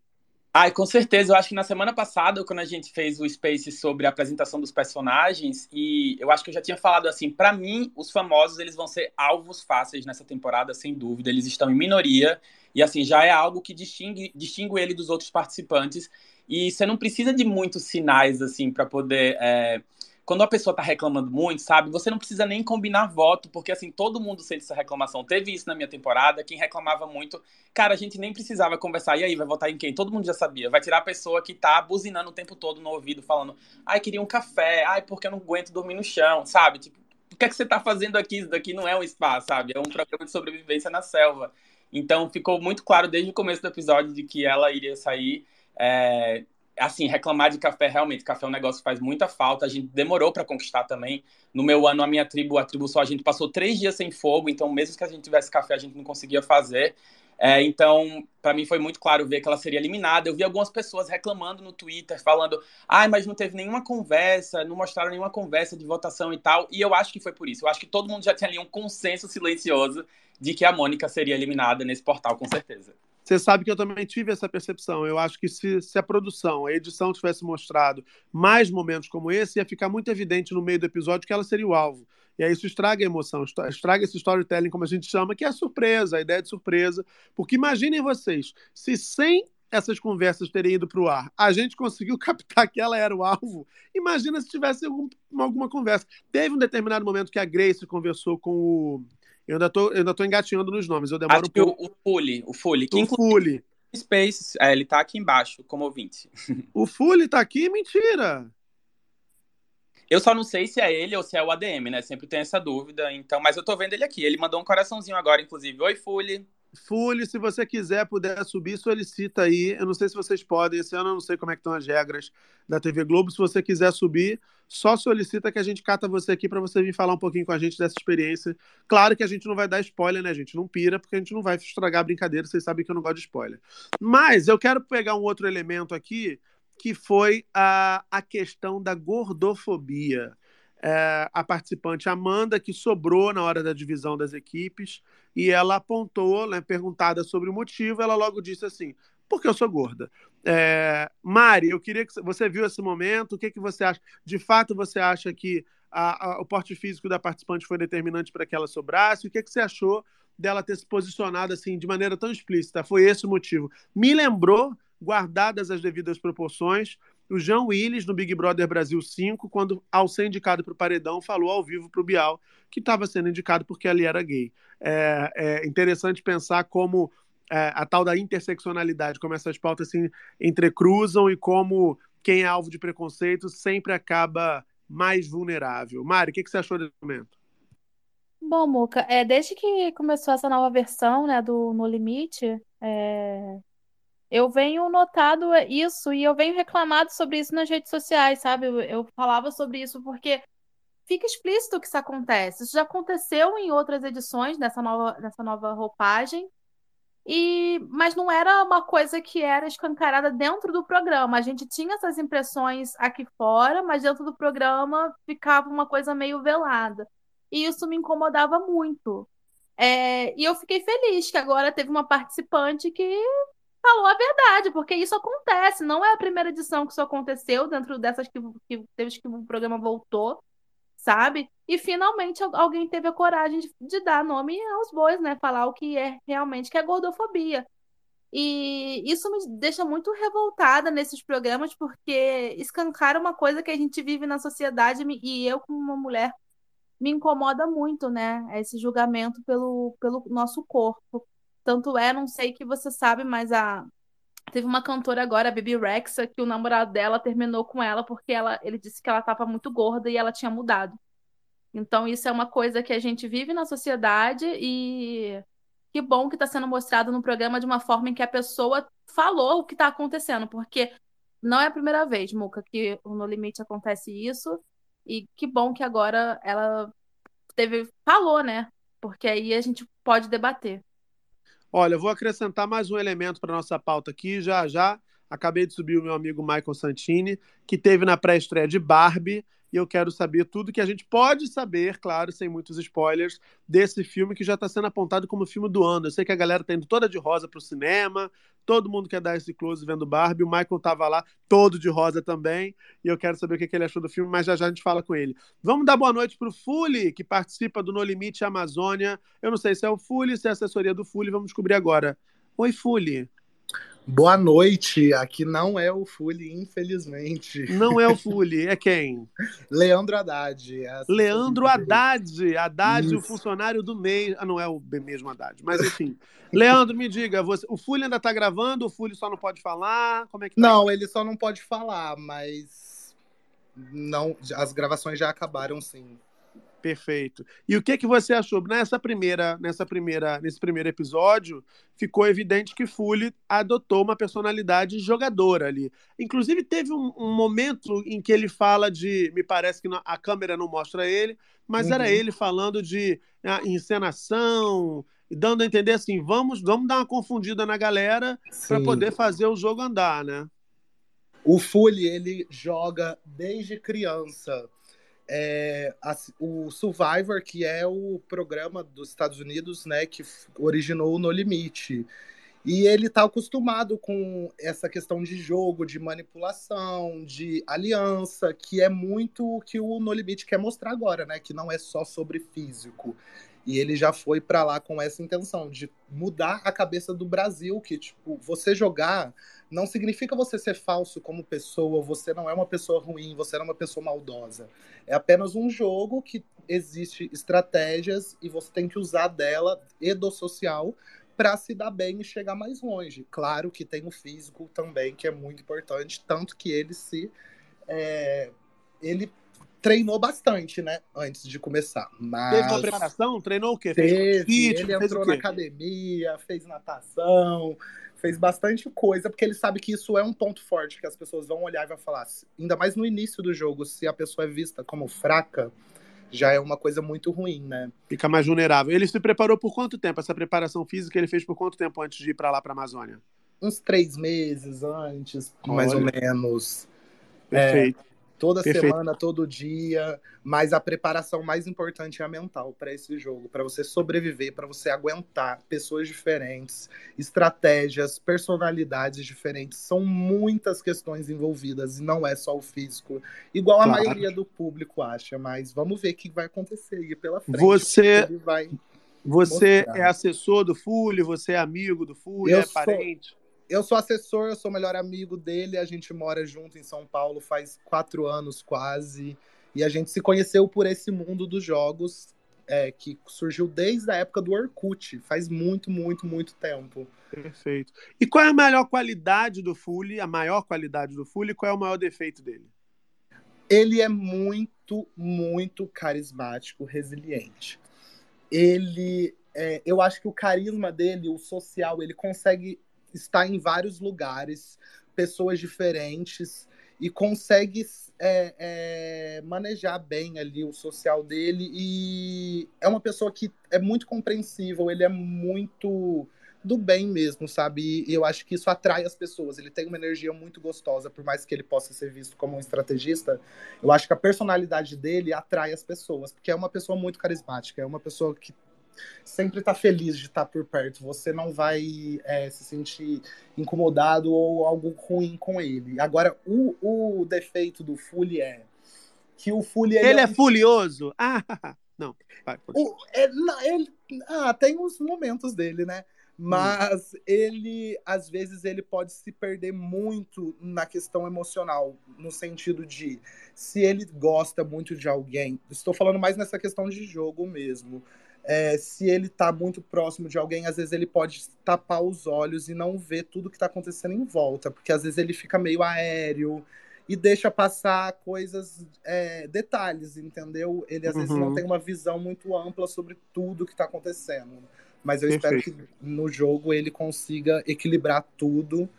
Ai, com certeza. Eu acho que na semana passada, quando a gente fez o Space sobre a apresentação dos personagens, e eu acho que eu já tinha falado assim, para mim, os famosos, eles vão ser alvos fáceis nessa temporada, sem dúvida. Eles estão em minoria, e assim, já é algo que distingue, distingue ele dos outros participantes. E você não precisa de muitos sinais, assim, para poder... É quando a pessoa tá reclamando muito, sabe, você não precisa nem combinar voto, porque assim, todo mundo sente essa reclamação. Teve isso na minha temporada, quem reclamava muito, cara, a gente nem precisava conversar. E aí, vai votar em quem? Todo mundo já sabia. Vai tirar a pessoa que tá buzinando o tempo todo no ouvido, falando, ai, queria um café, ai, porque eu não aguento dormir no chão, sabe? Tipo, o que é que você tá fazendo aqui? Isso daqui não é um spa, sabe? É um programa de sobrevivência na selva. Então, ficou muito claro desde o começo do episódio de que ela iria sair. É, assim, reclamar de café, realmente, café é um negócio que faz muita falta. A gente demorou para conquistar também. No meu ano, a minha tribo, a tribo só, a gente passou três dias sem fogo, então mesmo que a gente tivesse café, a gente não conseguia fazer. É, então, para mim foi muito claro ver que ela seria eliminada. Eu vi algumas pessoas reclamando no Twitter, falando: ai, mas não teve nenhuma conversa, não mostraram nenhuma conversa de votação e tal. E eu acho que foi por isso. Eu acho que todo mundo já tinha ali um consenso silencioso de que a Mônica seria eliminada nesse portal, com certeza. Você sabe que eu também tive essa percepção. Eu acho que se, se, a produção, a edição tivesse mostrado mais momentos como esse, ia ficar muito evidente no meio do episódio que ela seria o alvo. E aí isso estraga a emoção, estraga esse storytelling, como a gente chama, que é a surpresa, a ideia de surpresa. Porque imaginem vocês, se sem essas conversas terem ido para o ar, a gente conseguiu captar que ela era o alvo. Imagina se tivesse algum, alguma conversa. Teve um determinado momento que a Grace conversou com o eu ainda tô, eu ainda tô engatinhando nos nomes, eu demoro Acho um pouco. O, Fully, o Fully. Que o Fully. Space, é, ele tá aqui embaixo, como ouvinte. O Fully tá aqui? Mentira! Eu só não sei se é ele ou se é o ADM, né? Sempre tem essa dúvida. Então, mas eu tô vendo ele aqui. Ele mandou um coraçãozinho agora, inclusive. Oi, Fully. Fully, se você quiser, puder subir, solicita aí. Eu não sei se vocês podem, esse ano eu não sei como é que estão as regras da TV Globo. Se você quiser subir, só solicita que a gente cata você aqui para você vir falar um pouquinho com a gente dessa experiência. Claro que a gente não vai dar spoiler, né, gente? Não pira, porque a gente não vai estragar a brincadeira, vocês sabem que eu não gosto de spoiler. Mas eu quero pegar um outro elemento aqui, que foi a, a questão da gordofobia é, a participante Amanda, que sobrou na hora da divisão das equipes, e ela apontou, né, perguntada sobre o motivo, ela logo disse assim: porque eu sou gorda. É, Mari, eu queria que você viu esse momento, o que, que você acha? De fato, você acha que a, a, o porte físico da participante foi determinante para que ela sobrasse? O que, que você achou dela ter se posicionado assim de maneira tão explícita? Foi esse o motivo. Me lembrou, guardadas as devidas proporções, o João Willis, no Big Brother Brasil 5, quando, ao ser indicado para o Paredão, falou ao vivo para o Bial que estava sendo indicado porque ali era gay. É, é interessante pensar como é, a tal da interseccionalidade, como essas pautas se entrecruzam e como quem é alvo de preconceito sempre acaba mais vulnerável. Mari, o que, que você achou desse momento? Bom, Muca, é, desde que começou essa nova versão, né, do No Limite, é, eu venho notado isso e eu venho reclamado sobre isso nas redes sociais, sabe? Eu, eu falava sobre isso porque fica explícito que isso acontece. Isso já aconteceu em outras edições dessa nova, dessa nova roupagem, e mas não era uma coisa que era escancarada dentro do programa. A gente tinha essas impressões aqui fora, mas dentro do programa ficava uma coisa meio velada. E isso me incomodava muito. É, e eu fiquei feliz que agora teve uma participante que falou a verdade, porque isso acontece. Não é a primeira edição que isso aconteceu, dentro dessas que, que que o programa voltou, sabe? E finalmente alguém teve a coragem de, de dar nome aos bois, né? Falar o que é realmente que é gordofobia. E isso me deixa muito revoltada nesses programas, porque escancara uma coisa que a gente vive na sociedade e eu, como uma mulher, me incomoda muito, né? Esse julgamento pelo, pelo nosso corpo. Tanto é, não sei que você sabe, mas a teve uma cantora agora, a Bibi Rexa, que o namorado dela terminou com ela porque ela, ele disse que ela estava muito gorda e ela tinha mudado. Então isso é uma coisa que a gente vive na sociedade e que bom que está sendo mostrado no programa de uma forma em que a pessoa falou o que está acontecendo, porque não é a primeira vez, Muca, que no Limite acontece isso. E que bom que agora ela teve falou, né? Porque aí a gente pode debater. Olha, vou acrescentar mais um elemento para nossa pauta aqui, já já. Acabei de subir o meu amigo Michael Santini, que teve na pré-estreia de Barbie e eu quero saber tudo que a gente pode saber, claro, sem muitos spoilers, desse filme que já está sendo apontado como filme do ano. Eu sei que a galera está indo toda de rosa para o cinema, todo mundo quer dar esse close vendo Barbie, o Michael estava lá todo de rosa também, e eu quero saber o que, que ele achou do filme, mas já já a gente fala com ele. Vamos dar boa noite para o Fuli, que participa do No Limite Amazônia. Eu não sei se é o Fuli, se é a assessoria do Fuli, vamos descobrir agora. Oi, Fuli. Boa noite, aqui não é o Fuli, infelizmente. Não é o Fuli, é quem? Leandro Haddad. É Leandro Haddad, Haddad, Isso. o funcionário do mês. Ah, não é o mesmo Haddad, mas enfim. Leandro, me diga, você... o Fuli ainda tá gravando? O Fuli só não pode falar? Como é que tá? Não, ele só não pode falar, mas não, as gravações já acabaram sim. Perfeito. E o que que você achou nessa primeira, nessa primeira, nesse primeiro episódio? Ficou evidente que Fully adotou uma personalidade jogadora ali. Inclusive teve um, um, momento em que ele fala de, me parece que a câmera não mostra ele, mas uhum. era ele falando de a, encenação, dando a entender assim, vamos, vamos dar uma confundida na galera para poder fazer o jogo andar, né? O Fully, ele joga desde criança é, a, o Survivor, que é o programa dos Estados Unidos, né, que originou o No Limite. E ele está acostumado com essa questão de jogo, de manipulação, de aliança, que é muito o que o No Limite quer mostrar agora, né? Que não é só sobre físico. E ele já foi para lá com essa intenção de mudar a cabeça do Brasil, que tipo, você jogar não significa você ser falso como pessoa, você não é uma pessoa ruim, você não é uma pessoa maldosa. É apenas um jogo que existe estratégias e você tem que usar dela e do social para se dar bem e chegar mais longe. Claro que tem o físico também, que é muito importante, tanto que ele se. É, ele treinou bastante, né? Antes de começar. Mas... Teve uma preparação? Treinou o quê? Fez Teve, ele entrou na academia, fez natação, fez bastante coisa, porque ele sabe que isso é um ponto forte, que as pessoas vão olhar e vão falar, ainda mais no início do jogo, se a pessoa é vista como fraca, já é uma coisa muito ruim, né? Fica mais vulnerável. Ele se preparou por quanto tempo? Essa preparação física ele fez por quanto tempo antes de ir para lá, para Amazônia? Uns três meses antes, Olha. mais ou menos. Perfeito. É, Toda Perfeito. semana, todo dia, mas a preparação mais importante é a mental para esse jogo, para você sobreviver, para você aguentar pessoas diferentes, estratégias, personalidades diferentes. São muitas questões envolvidas e não é só o físico, igual claro. a maioria do público acha, mas vamos ver o que vai acontecer aí pela frente. Você Você mostrar. é assessor do Fully, você é amigo do Fully, é sou... parente? Eu sou assessor, eu sou melhor amigo dele, a gente mora junto em São Paulo faz quatro anos quase, e a gente se conheceu por esse mundo dos jogos, é, que surgiu desde a época do Orkut, faz muito, muito, muito tempo. Perfeito. E qual é a melhor qualidade do Fully, a maior qualidade do Fully, qual é o maior defeito dele? Ele é muito, muito carismático, resiliente. ele, é, eu acho que o carisma dele, o social, ele consegue estar em vários lugares, pessoas diferentes e consegue é, é, manejar bem ali o social dele e é uma pessoa que é muito compreensível, ele é muito do bem mesmo, sabe? E eu acho que isso atrai as pessoas. Ele tem uma energia muito gostosa, por mais que ele possa ser visto como um estrategista. Eu acho que a personalidade dele atrai as pessoas, porque é uma pessoa muito carismática, é uma pessoa que sempre tá feliz de estar por perto. Você não vai é, se sentir incomodado ou algo ruim com ele. Agora, o, o defeito do Fully é que o Fully Ele, ele é, um... furioso. Ah, não. Vai, o, é, ele, ah, tem os momentos dele, né? Mas hum. ele, às vezes, ele pode se perder muito na questão emocional, no sentido de se ele gosta muito de alguém, estou falando mais nessa questão de jogo mesmo. É, se ele tá muito próximo de alguém, às vezes ele pode tapar os olhos e não ver tudo que tá acontecendo em volta, porque às vezes ele fica meio aéreo e deixa passar coisas, é, detalhes, entendeu? Ele às uhum. vezes não uhum. tem uma visão muito ampla sobre tudo que tá acontecendo. Mas eu Perfeito. espero que no jogo ele consiga equilibrar tudo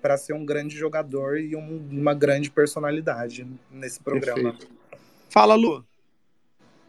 para ser um grande jogador e um, uma grande personalidade nesse programa. Perfeito. Fala, Lu.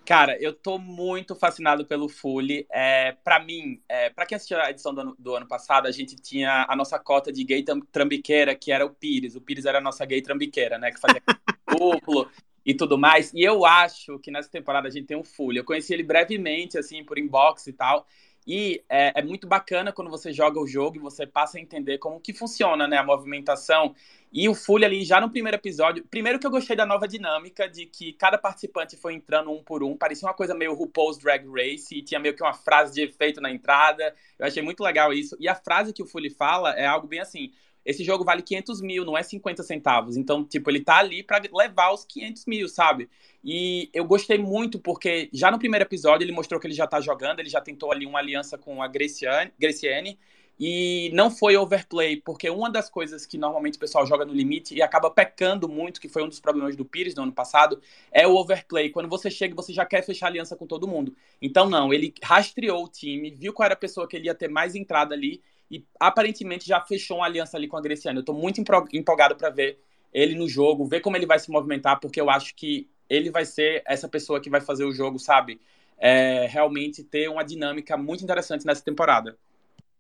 Cara, eu tô muito fascinado pelo Fully. É, para mim, é, para quem assistiu a edição do ano, do ano, passado, a gente tinha a nossa cota de gay trambiqueira, que era o Pires. O Pires era a nossa gay trambiqueira, né? Que fazia duplo e tudo mais. E eu acho que nessa temporada a gente tem um Fully. Eu conheci ele brevemente, assim, por inbox e tal. E é, é, muito bacana quando você joga o jogo e você passa a entender como que funciona né, a movimentação. E o Fully ali, já no primeiro episódio, primeiro que eu gostei da nova dinâmica de que cada participante foi entrando um por um, parecia uma coisa meio RuPaul's Drag Race, e tinha meio que uma frase de efeito na entrada. Eu achei muito legal isso. E a frase que o Fully fala é algo bem assim: esse jogo vale 500 mil, não é 50 centavos. Então, tipo, ele tá ali para levar os 500 mil, sabe? E eu gostei muito porque já no primeiro episódio ele mostrou que ele já tá jogando, ele já tentou ali uma aliança com a Graciane, Graciane e não foi overplay, porque uma das coisas que normalmente o pessoal joga no limite e acaba pecando muito, que foi um dos problemas do Pires no ano passado, é o overplay. Quando você chega, você já quer fechar aliança com todo mundo. Então, não, ele rastreou o time, viu qual era a pessoa que ele ia ter mais entrada ali e aparentemente já fechou uma aliança ali com a Greciana. Eu tô muito empolgado para ver ele no jogo, ver como ele vai se movimentar, porque eu acho que ele vai ser essa pessoa que vai fazer o jogo, sabe? É, realmente ter uma dinâmica muito interessante nessa temporada.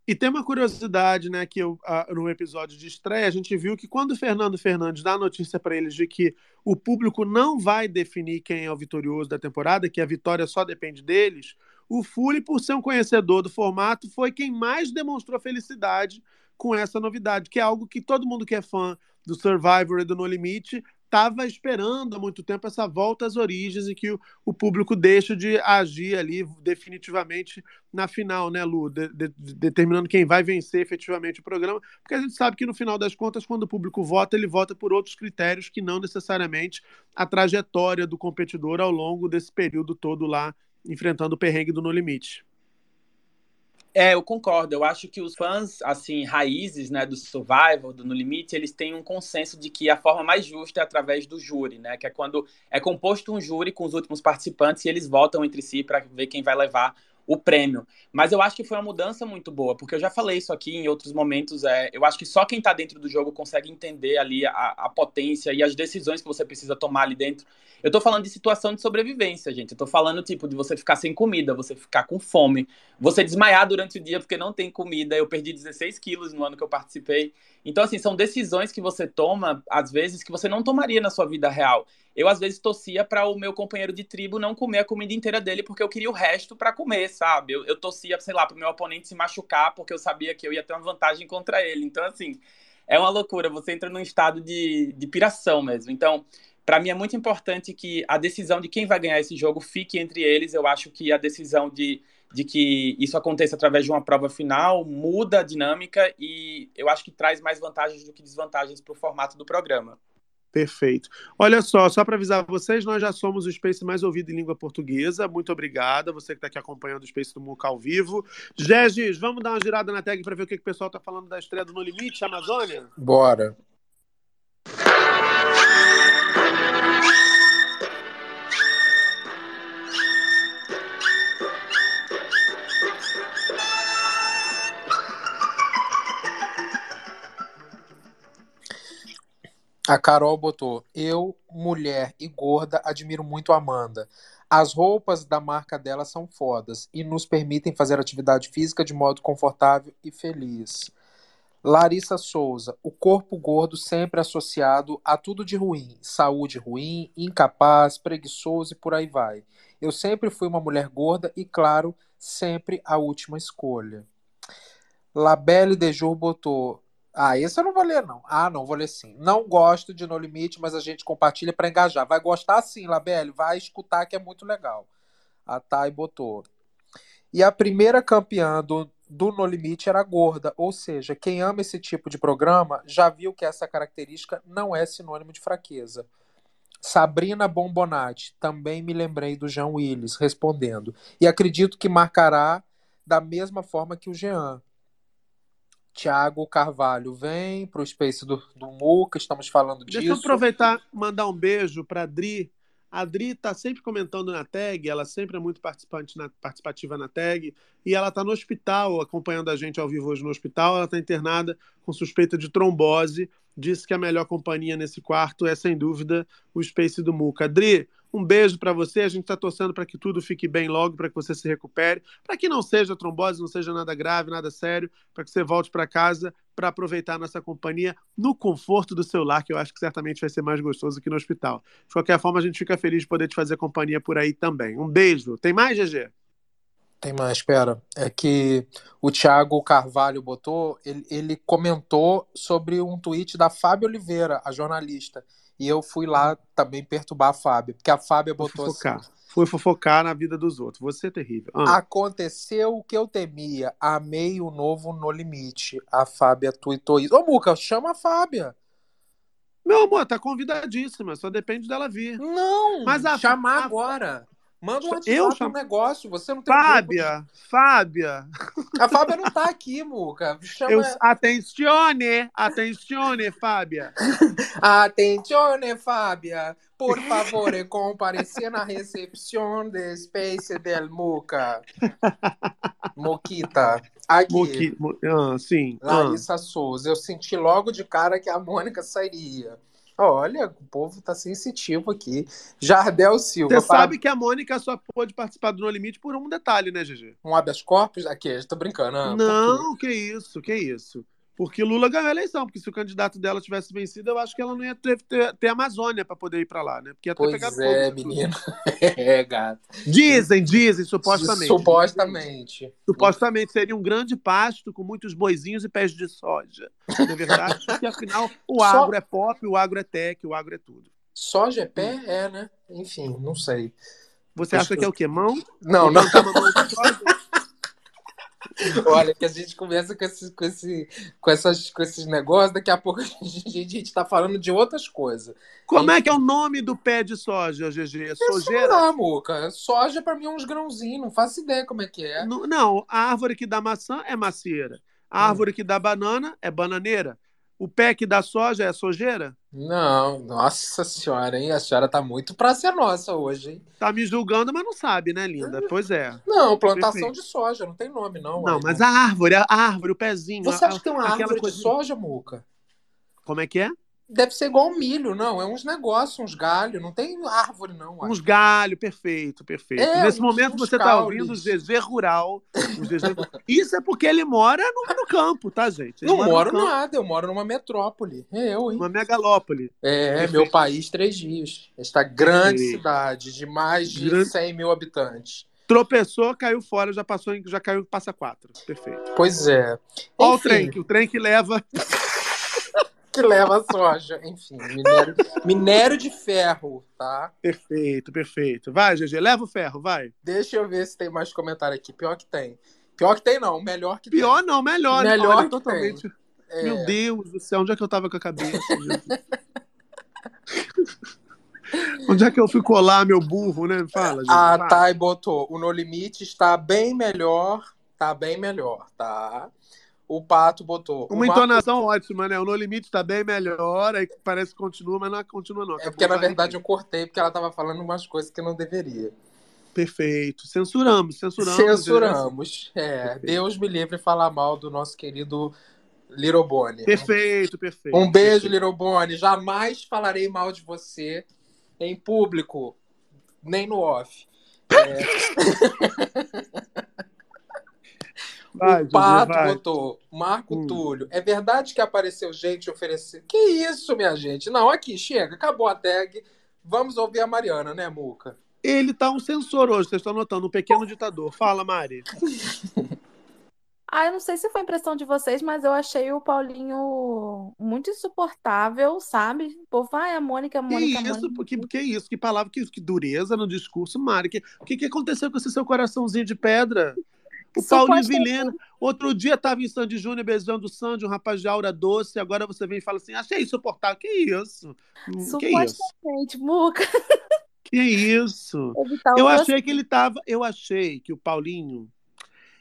E tem uma curiosidade, né, que eu, no episódio de estreia, a gente viu que quando o Fernando Fernandes dá notícia para eles de que o público não vai definir quem é o vitorioso da temporada, que a vitória só depende deles, o Fully, por ser um conhecedor do formato, foi quem mais demonstrou felicidade com essa novidade, que é algo que todo mundo que é fã do Survivor e do No Limite estava esperando há muito tempo essa volta às origens e que o, o, público deixa de agir ali definitivamente na final, né, Lu? De, de, determinando quem vai vencer efetivamente o programa, porque a gente sabe que no final das contas, quando o público vota, ele vota por outros critérios que não necessariamente a trajetória do competidor ao longo desse período todo lá enfrentando o perrengue do No Limite. É, eu concordo. Eu acho que os fãs, assim, raízes, né, do Survival, do No Limite, eles têm um consenso de que a forma mais justa é através do júri, né? Que é quando é composto um júri com os últimos participantes e eles votam entre si para ver quem vai levar o prêmio. Mas eu acho que foi uma mudança muito boa, porque eu já falei isso aqui em outros momentos. É, eu acho que só quem está dentro do jogo consegue entender ali a, a, potência e as decisões que você precisa tomar ali dentro. Eu estou falando de situação de sobrevivência, gente. Eu tô falando, tipo, de você ficar sem comida, você ficar com fome, você desmaiar durante o dia porque não tem comida. Eu perdi 16 quilos no ano que eu participei. Então, assim, são decisões que você toma, às vezes, que você não tomaria na sua vida real. Eu, às vezes, torcia para o meu companheiro de tribo não comer a comida inteira dele porque eu queria o resto para comer, sabe? Eu, eu torcia, sei lá, para o meu oponente se machucar porque eu sabia que eu ia ter uma vantagem contra ele. Então, assim, é uma loucura. Você entra num estado de, de piração mesmo. Então, para mim é muito importante que a decisão de quem vai ganhar esse jogo fique entre eles. Eu acho que a decisão de de que isso aconteça através de uma prova final muda a dinâmica e eu acho que traz mais vantagens do que desvantagens para o formato do programa. Perfeito. Olha só, só para avisar vocês, nós já somos o Space mais ouvido em língua portuguesa. Muito obrigada, você que está aqui acompanhando o Space do Muca ao vivo. Gegis, vamos dar uma girada na tag para ver o que, que o pessoal está falando da estreia do No Limite, Amazônia? Bora. A Carol botou: Eu, mulher e gorda, admiro muito a Amanda. As roupas da marca dela são fodas e nos permitem fazer atividade física de modo confortável e feliz. Larissa Souza, o corpo gordo sempre associado a tudo de ruim, saúde ruim, incapaz, preguiçoso e por aí vai. Eu sempre fui uma mulher gorda e, claro, sempre a última escolha. Labelle Dejur botou. Ah, esse eu não vou ler, não. Ah, não, vou ler sim. Não gosto de No Limite, mas a gente compartilha para engajar. Vai gostar sim, Labelle. Vai escutar que é muito legal. A Thay botou. E a primeira campeã do, do No Limite era gorda, ou seja, quem ama esse tipo de programa já viu que essa característica não é sinônimo de fraqueza. Sabrina Bombonati, também me lembrei do Jean Willis, respondendo. E acredito que marcará da mesma forma que o Jean. Tiago Carvalho vem para o Space do, do Muca, estamos falando Deixa eu disso. aproveitar e mandar um beijo para a Dri. A Dri está sempre comentando na tag, ela sempre é muito participante na- participativa na tag, e ela está no hospital, acompanhando a gente ao vivo hoje no hospital. Ela está internada com suspeita de trombose. Disse que a melhor companhia nesse quarto é, sem dúvida, o Space do Muca. Dri, um beijo para você. A gente está torcendo para que tudo fique bem logo, para que você se recupere, para que não seja trombose, não seja nada grave, nada sério, para que você volte para casa para aproveitar nossa companhia no conforto do seu lar, que eu acho que certamente vai ser mais gostoso que no hospital. De qualquer forma, a gente fica feliz de poder te fazer companhia por aí também. Um beijo. Tem mais, GG? Tem mais, espera. É que o Thiago Carvalho botou, ele, ele comentou sobre um tweet da Fábio Oliveira, a jornalista. E eu fui lá também perturbar a Fábio, porque a Fábia botou fofocar. assim: Foi fofocar na vida dos outros. Você é terrível. Ah, Aconteceu o que eu temia, amei o novo No Limite. A Fábia tweetou isso. Ô, Muca, chama a Fábia. Meu amor, tá convidadíssima, só depende dela vir. Não, Mas a- chamar a- agora. Manda um Eu WhatsApp no chamo- negócio, você não tem um Fábia, Fábia, de- A Fábia não tá aqui, Muca. Chama... eu... atencione, atencione, Fábia. Attenzione, Fábia. Por favore, comparecer na recepção de Space del Muca. Moquita. Aqui. Moqui... Mo- Ah, sim. ah. Larissa Souza. Eu senti logo de cara que a Mônica sairia. Olha, o povo tá sensitivo aqui. Jardel Silva. Você para- sabe que a Mônica só pôde participar do No Limite por um detalhe, né, GG? Um habeas corpus? Aqui, eu tô brincando. ah? Não, que isso, que isso. Porque Lula ganhou a eleição, porque se o candidato dela tivesse vencido, eu acho que ela não ia ter, ter, ter Amazônia para poder ir para lá, né? Porque ia ter Pois pegado é, fogo. menino. É, gato. Dizem, dizem, supostamente. Supostamente. Supostamente seria um grande pasto com muitos boizinhos e pés de soja. Não é verdade? Porque afinal, o Só- agro é pop, o agro é tech, o agro é tudo. Soja é pé? É, né? Enfim, não sei. Você acha que é o quê? Mão? Não, Ou não. plantar uma mão de soja? Olha, que a gente começa com, esse, com, esse, com, essas, com esses negócios, daqui a pouco a gente, a gente tá falando de outras coisas. Como é que é o nome do pé de soja, GG? É Isso sojeira? não, Muca. Soja pra mim é uns grãozinhos, não faço ideia como é que é. Não, não, a árvore que dá maçã é macieira. A Hum. árvore que dá banana é bananeira. O pé que dá soja é sojeira? Não, nossa senhora, hein? A senhora tá muito pra ser nossa hoje, hein? Tá me julgando, mas não sabe, né, linda? Pois é. Não, plantação Perfeito. de soja, não tem nome, não. Não, uai. mas a árvore, a árvore, o pezinho. Você a- acha que tem uma árvore de coisinha- soja, Muca? Como é que é? Deve ser igual milho, não. É uns negócios, uns galhos. Não tem árvore, não. Uns galhos, perfeito, perfeito. É, Nesse uns- momento uns você tá caules. ouvindo o GG Rural. O. Isso é porque ele mora no, no campo, tá, gente? Ele Não moro nada, eu moro numa metrópole. É eu, hein? Uma megalópole. É, Perfeito. meu país, três dias. Esta grande cidade de mais de Grande- 100 mil habitantes. Tropeçou, caiu fora, já passou, em, já caiu passa quatro. Perfeito. Pois é. Olha o Enfim, trem, que o trem que leva. que leva a soja. Enfim, minério, minério de ferro, tá? Perfeito, perfeito. Vai, GG, leva o ferro, vai. Deixa eu ver se tem mais comentário aqui. Pior que tem. Pior que tem, não. Melhor que Pior não, melhor. Melhor Olha, que totalmente. tem. É. Meu Deus do céu, onde é que eu tava com a cabeça? Onde é que eu fui colar meu burro, né? Fala, gente. A fala. Thay botou, o No Limite está bem melhor, tá bem melhor, tá? O Pato botou... Uma o entonação ótima, né? O No Limite tá bem melhor, aí parece que continua, mas não continua, não. É porque, na verdade, eu cortei porque ela tava falando umas coisas que não deveria. Perfeito. Censuramos, censuramos. Censuramos. É, Deus me livre de falar mal do nosso querido Little Bonnie. Perfeito, perfeito. Um beijo, perfeito. Little Bonnie. Jamais falarei mal de você em público, nem no off. Vai, o Pato vai. botou, Marco Hum. Túlio. É verdade que apareceu gente oferecer. Que isso, minha gente? Não, aqui, chega, acabou a tag. Vamos ouvir a Mariana, né, Muca? Ele tá um censor hoje, vocês estão notando, um pequeno ditador. Fala, Mari. Ah, eu não sei se foi impressão de vocês, mas eu achei o Paulinho muito insuportável, sabe? O povo, ai, a Mônica, a Que Mônica, a isso, Mônica. que, que isso, que palavra, que, que dureza no discurso, Mari. Que- O que, que aconteceu com esse seu coraçãozinho de pedra? O Paulinho Vilhena, outro dia estava em Sandy Júnior beijando o Sandy, um rapaz de aura doce, agora você vem e fala assim, achei insuportável. Que isso? Hum? Supostamente, Muca. Que isso? Tá Eu achei que ele tava. Eu achei que o Paulinho.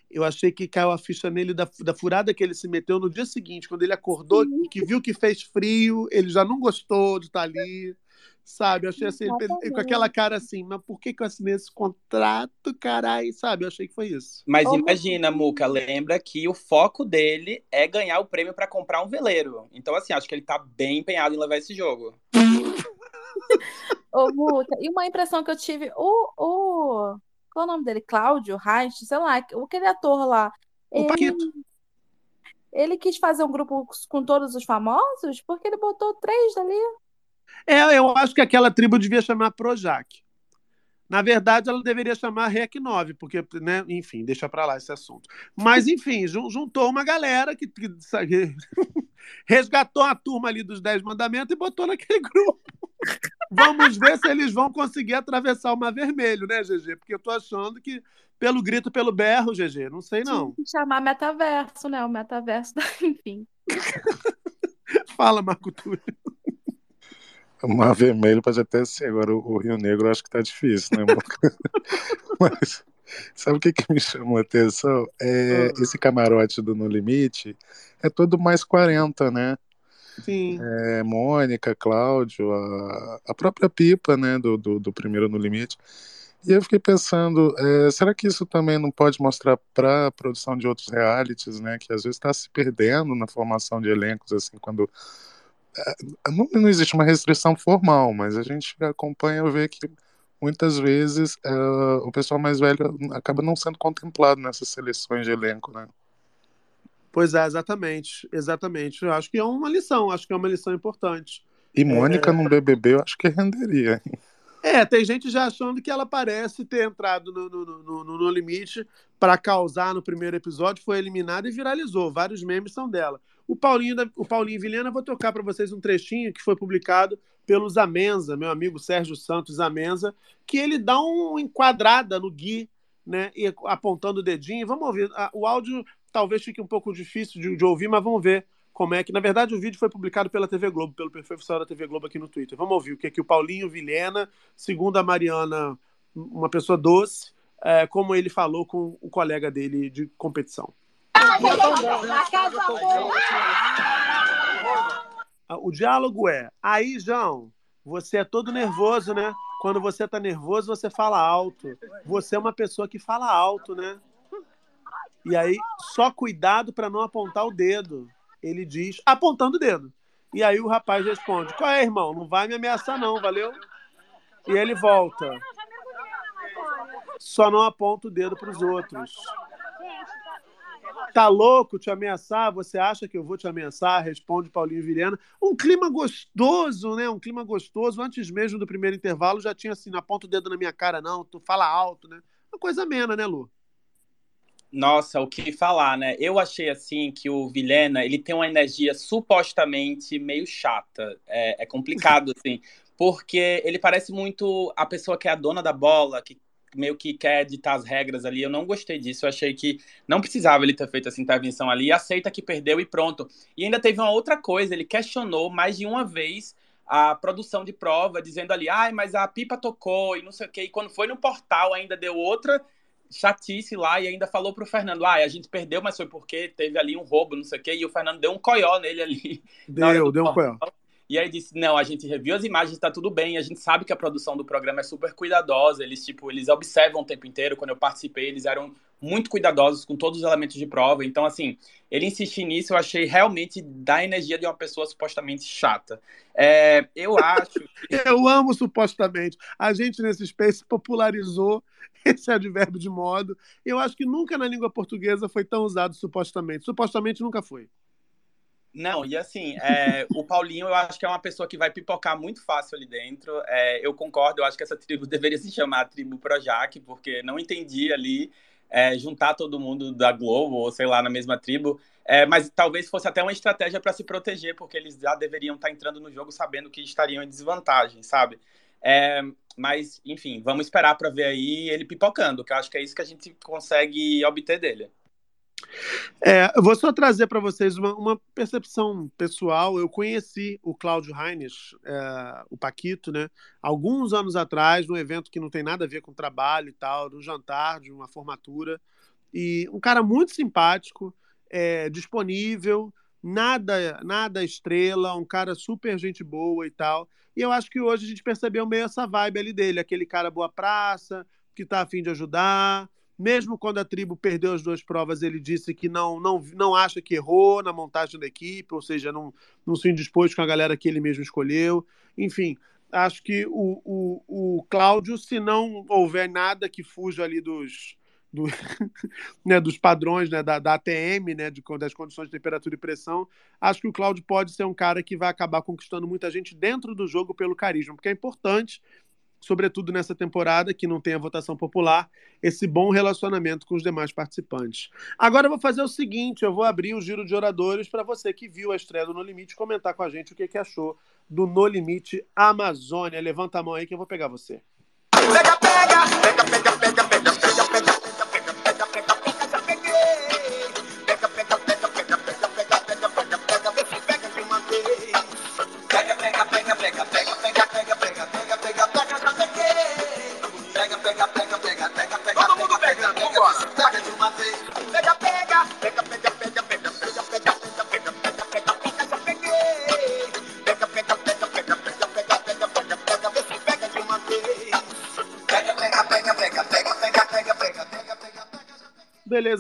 Eu achei que caiu a ficha nele da, da furada que ele se meteu no dia seguinte, quando ele acordou e que viu que fez frio, ele já não gostou de estar ali. Sabe? Eu achei assim, ele- com aquela cara assim, mas por que, que eu assinei esse contrato, caralho? Sabe? Eu achei que foi isso. Mas imagina, Muca, lembra que o foco dele é ganhar o prêmio pra comprar um veleiro. Então, assim, acho que ele tá bem empenhado em levar esse jogo. Ô, Muca, e uma impressão que eu tive, o, o, qual é o nome dele? Cláudio Reich, sei lá, aquele ator lá. O Ele, Paquito. ele quis fazer um grupo com todos os famosos porque ele botou três ali. É, eu acho que aquela tribo devia chamar Projac. Na verdade, ela deveria chamar REC 9, porque, né, enfim, deixa pra lá esse assunto. Mas, enfim, jun- juntou uma galera que, que resgatou a turma ali dos Dez Mandamentos e botou naquele grupo. Vamos ver se eles vão conseguir atravessar o Mar Vermelho, né, GG? Porque eu tô achando que, pelo grito, pelo berro, GG, não sei não. Tinha que chamar metaverso, né? O metaverso, da- enfim. Fala, Marco Túlio. O Mar Vermelho pode até ser, agora o Rio Negro acho que tá difícil, né? Mas sabe o que, que me chamou a atenção? É, Ah. esse camarote do No Limite é todo mais 40, né? Sim. É, Mônica, Cláudio, a, a própria Pipa, né, do, do, do primeiro No Limite. E eu fiquei pensando, é, será que isso também não pode mostrar para a produção de outros realities, né, que às vezes está se perdendo na formação de elencos, assim, quando não, não existe uma restrição formal, mas a gente acompanha e vê que muitas vezes é, o pessoal mais velho acaba não sendo contemplado nessas seleções de elenco, né? Pois é, exatamente. Exatamente. Eu acho que é uma lição, acho que é uma lição importante. E Mônica no BBB eu acho que renderia. É, tem gente já achando que ela parece ter entrado no, no, no, no- limite para causar no primeiro episódio, foi eliminada e viralizou. Vários memes são dela. O Paulinho, da- o Paulinho Vilhena, vou tocar para vocês um trechinho que foi publicado pelo Zamenza, meu amigo Sérgio Santos Zamenza, que ele dá uma enquadrada no Gui, né, e apontando o dedinho. Vamos ouvir. O áudio talvez fique um pouco difícil de, de ouvir, mas vamos ver como é que. Na verdade, o vídeo foi publicado pela TV Globo, pelo perfil oficial da TV Globo aqui no Twitter. Vamos ouvir o que, é que o Paulinho Vilhena, segundo a Mariana, uma pessoa doce, é, como ele falou com o colega dele de competição. Ah, O diálogo é: aí, João, você é todo nervoso, né? Quando você tá nervoso, você fala alto. Você é uma pessoa que fala alto, né? E aí, só cuidado para não apontar o dedo. Ele diz, apontando o dedo. E aí o rapaz responde: Qual é, irmão? Não vai me ameaçar, não, valeu? E ele volta. Só não aponta o dedo para os outros. Tá louco te ameaçar? Você acha que eu vou te ameaçar? Responde Paulinho Vilhena. Um clima gostoso, né? Um clima gostoso. Antes mesmo do primeiro intervalo já tinha assim, não aponta o dedo na minha cara, não. Tu fala alto, né? Uma coisa amena, né, Lu? Nossa, o que falar, né? Eu achei assim que o Vilhena ele tem uma energia supostamente meio chata. É, é complicado, assim, porque ele parece muito a pessoa que é a dona da bola, que meio que quer ditar as regras ali. Eu não gostei disso. Eu achei que não precisava ele ter feito essa intervenção ali. Aceita que perdeu e pronto. E ainda teve uma outra coisa. Ele questionou mais de uma vez a produção de prova, dizendo ali, ai, mas a pipa tocou e não sei o quê. E quando foi no portal ainda deu outra chatice lá e ainda falou pro Fernando, ah, a gente perdeu, mas foi porque teve ali um roubo, não sei o quê, e o Fernando deu um coió nele ali. Deu, deu um coel. E aí disse, não, a gente reviu as imagens, tá tudo bem, a gente sabe que a produção do programa é super cuidadosa, eles, tipo, eles observam o tempo inteiro, quando eu participei, eles eram muito cuidadosos com todos os elementos de prova. Então, assim, ele insistir nisso, eu achei realmente da energia de uma pessoa supostamente chata. É, eu acho. Que... eu amo supostamente. A gente nesse Space popularizou esse advérbio de modo. Eu acho que nunca na língua portuguesa foi tão usado supostamente. Supostamente nunca foi. Não, e assim, é, o Paulinho eu acho que é uma pessoa que vai pipocar muito fácil ali dentro. É, eu concordo, eu acho que essa tribo deveria se chamar tribo Projac, porque não entendi ali é, juntar todo mundo da Globo, ou sei lá, na mesma tribo. É, mas talvez fosse até uma estratégia para se proteger, porque eles já deveriam estar tá entrando no jogo sabendo que estariam em desvantagem, sabe? É, mas, enfim, vamos esperar para ver aí ele pipocando, que eu acho que é isso que a gente consegue obter dele. É, eu vou só trazer para vocês uma, uma, percepção pessoal. Eu conheci o Cláudio Reines, é, o Paquito, né, alguns anos atrás, num evento que não tem nada a ver com trabalho e tal, num jantar de uma formatura. E um cara muito simpático, é, disponível, nada, nada estrela, um cara super gente boa e tal. E eu acho que hoje a gente percebeu meio essa vibe ali dele, aquele cara boa praça, que tá afim de ajudar mesmo quando a tribo perdeu as duas provas, ele disse que não, não, não acha que errou na montagem da equipe, ou seja, não, não se indispôs com a galera que ele mesmo escolheu. Enfim, acho que o, o, o Cláudio, se não houver nada que fuja ali dos, do, né, dos padrões né, da, da ATM, né, de, das condições de temperatura e pressão, acho que o Cláudio pode ser um cara que vai acabar conquistando muita gente dentro do jogo pelo carisma, porque é importante sobretudo nessa temporada que não tem a votação popular, esse bom relacionamento com os demais participantes. Agora eu vou fazer o seguinte: eu vou abrir o giro de oradores para você que viu a estreia do No Limite comentar com a gente o que, que achou do No Limite Amazônia. Levanta a mão aí que eu vou pegar você. Pega, pega, pega, pega,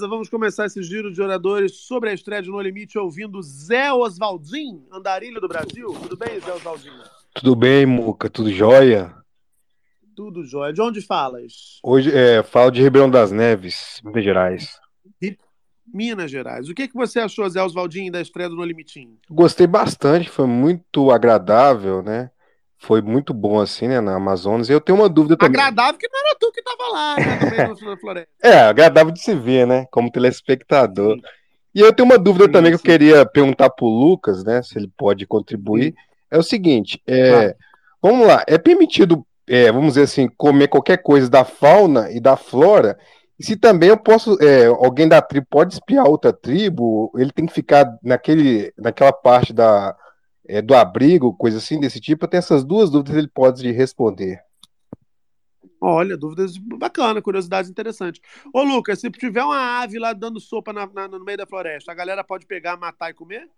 beleza, vamos começar esse giro de oradores sobre a estreia de No Limite ouvindo Zé Oswaldinho, andarilho do Brasil. Tudo bem, Zé Oswaldinho? Tudo bem, Muca? Tudo jóia? Tudo jóia. De onde falas? Hoje é, falo de Ribeirão das Neves, Minas Gerais. Minas Gerais. O que, que você achou, Zé Oswaldinho, da estreia do No Limitinho? Gostei bastante, foi muito agradável, né? Foi muito bom assim, né, na Amazonas. Eu tenho uma dúvida também. Agradável que não era tu que tava lá, né, floresta. É, agradável de se ver, né, como telespectador. Sim. E eu tenho uma dúvida sim, também sim. que eu queria perguntar pro Lucas, né, se ele pode contribuir. É o seguinte, é, ah. vamos lá, é permitido, é, vamos dizer assim, comer qualquer coisa da fauna e da flora, e se também eu posso, é, alguém da tribo pode espiar outra tribo, ele tem que ficar naquele, naquela parte da, é, do abrigo, coisa assim desse tipo, eu tenho essas duas dúvidas ele pode responder. Olha, dúvidas bacana, curiosidades interessantes. Ô, Lucas, se tiver uma ave lá dando sopa na, na, no meio da floresta, a galera pode pegar, matar e comer?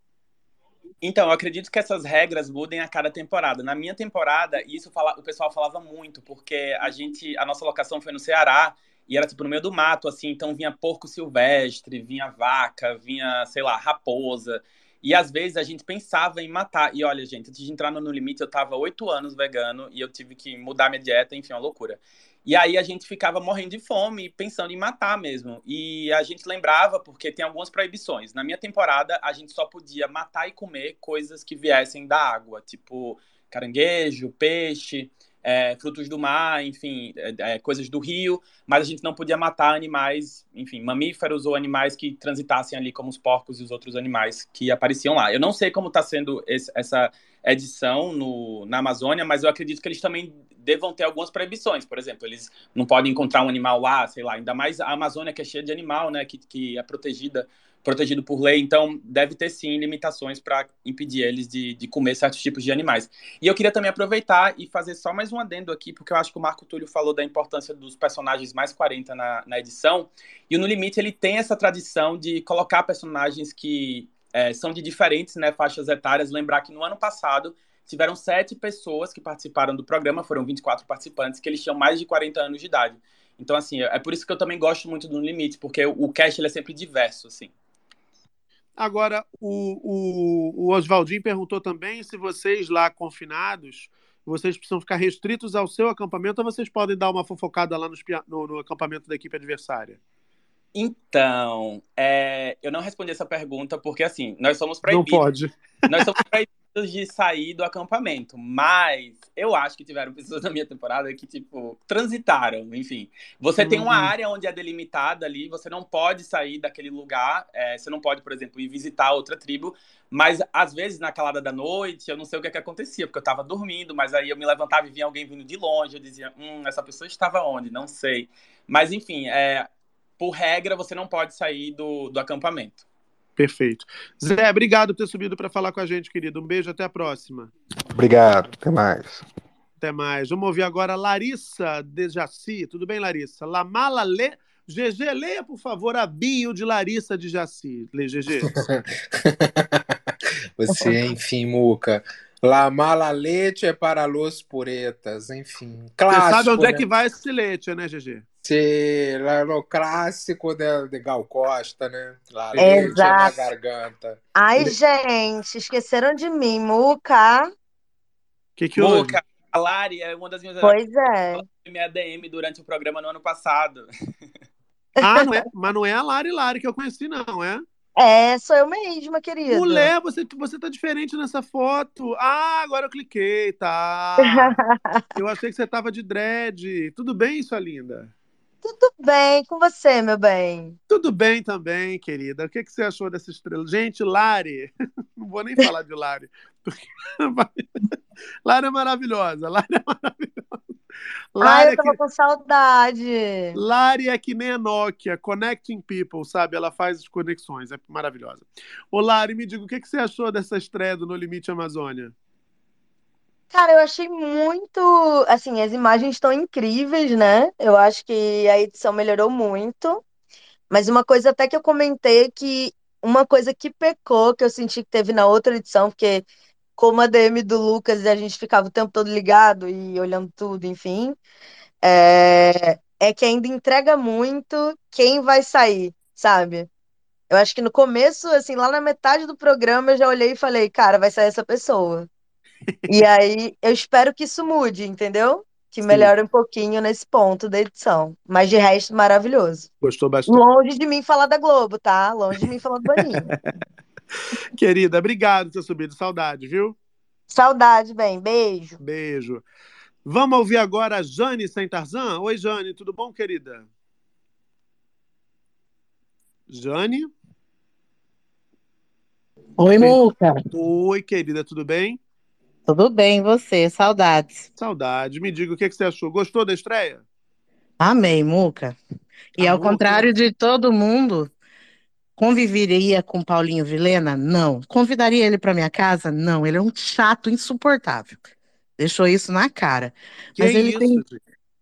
Então, eu acredito que essas regras mudem a cada temporada. Na minha temporada, isso fala, o pessoal falava muito, porque a gente, a nossa locação foi no Ceará e era tipo no meio do mato, assim, então vinha porco silvestre, vinha vaca, vinha, sei lá, raposa. E às vezes a gente pensava em matar. E olha, gente, antes de entrar no limite, eu tava oito anos vegano e eu tive que mudar minha dieta, enfim, uma loucura. E aí a gente ficava morrendo de fome, pensando em matar mesmo. E a gente lembrava, porque tem algumas proibições. Na minha temporada, a gente só podia matar e comer coisas que viessem da água, tipo caranguejo, peixe é, frutos do mar, enfim, é, é, coisas do rio, mas a gente não podia matar animais, enfim, mamíferos ou animais que transitassem ali, como os porcos e os outros animais que apareciam lá. Eu não sei como está sendo esse, essa edição no, na Amazônia, mas eu acredito que eles também devam ter algumas proibições. Por exemplo, eles não podem encontrar um animal lá, sei lá, ainda mais a Amazônia que é cheia de animal, né, que, que é protegida protegido por lei, então deve ter sim limitações para impedir eles de, de comer certos tipos de animais. E eu queria também aproveitar e fazer só mais um adendo aqui, porque eu acho que o Marco Túlio falou da importância dos personagens mais 40 na, na edição, e o No Limite ele tem essa tradição de colocar personagens que é, são de diferentes né, faixas etárias. Lembrar que no ano passado tiveram sete pessoas que participaram do programa, foram 24 participantes, que eles tinham mais de 40 anos de idade. Então, assim, é por isso que eu também gosto muito do No Limite, porque o cast ele é sempre diverso, assim. Agora, o, o, o Oswaldinho perguntou também se vocês lá confinados, vocês precisam ficar restritos ao seu acampamento ou vocês podem dar uma fofocada lá pia- no, no acampamento da equipe adversária? Então, é, eu não respondi essa pergunta porque, assim, nós somos Não proibidos. pode. Nós somos proibidos de sair do acampamento, mas eu acho que tiveram pessoas na minha temporada que, tipo, transitaram, enfim. Você tem uma Uhum. área onde é delimitada ali, você não pode sair daquele lugar, é, você não pode, por exemplo, ir visitar outra tribo, mas às vezes na calada da noite, eu não sei o que, é que acontecia, porque eu tava dormindo, mas aí eu me levantava e vinha alguém vindo de longe, eu dizia, hum, essa pessoa estava onde? Não sei. Mas, enfim, é, por regra, você não pode sair do, do acampamento. Perfeito. Zé, obrigado por ter subido para falar com a gente, querido. Um beijo, até a próxima. Obrigado, até mais. Até mais. Vamos ouvir agora Larissa de Jaci. Tudo bem, Larissa? Lamala Lê. GG, leia, por favor, a bio de Larissa de Jaci. Lê, GG. Você, enfim, Muca. La mala leche é para los puretas, enfim. Você Clássico, sabe onde é né? que vai esse leite, né, GG? Se, lá no clássico de, de Gal Costa, né? Leche na Exato. garganta. Ai, gente, esqueceram de mim, Muca. O que, que houve? Muca, a Lari é uma das minhas Pois é. Minha DM durante o programa no ano passado. Ah, não é, mas não é a Lari Lari que eu conheci, não, é? É, sou eu mesma, querida. Mulher, você, você tá diferente nessa foto. Ah, agora eu cliquei, tá. Eu achei que você tava de dread. Tudo bem, sua linda? Tudo bem com você, meu bem? Tudo bem também, querida. O que, que você achou dessa estrela? Gente, Lari. Não vou nem falar de Lari. porque- Lari é maravilhosa. Lari é maravilhosa. Ai, Lari eu é, tava que... com saudade. Lari é que nem a Nokia, connecting people, sabe? Ela faz as conexões, é maravilhosa. Ô, Lari, me diga, o que, que você achou dessa estreia do No Limite Amazônia? Cara, eu achei muito. Assim, as imagens estão incríveis, né? Eu acho que a edição melhorou muito. Mas uma coisa até que eu comentei que uma coisa que pecou, que eu senti que teve na outra edição, porque como a DM do Lucas, a gente ficava o tempo todo ligado e olhando tudo, enfim, é, é que ainda entrega muito quem vai sair, sabe? Eu acho que no começo, assim, lá na metade do programa, eu já olhei e falei, cara, vai sair essa pessoa. E aí eu espero que isso mude, entendeu? Que Sim. melhore um pouquinho nesse ponto da edição. Mas de resto, maravilhoso. Gostou bastante? Longe de mim falar da Globo, tá? Longe de mim falar do Boninho. Querida, obrigado por ter subido. Saudade, viu? Saudade, bem. Beijo. Beijo. Vamos ouvir agora a Jane Sem Tarzan? Oi, Jane, tudo bom, querida? Jane? Oi, Muca. Oi, querida, tudo bem? Tudo bem, você? Saudades. Saudade. Me diga o que, que você achou. Gostou da estreia? Amei, Muca. E ao contrário de todo mundo, conviveria com Paulinho Vilena? Não. Convidaria ele para minha casa? Não. Ele é um chato insuportável. Deixou isso na cara. Que Mas ele isso, tem.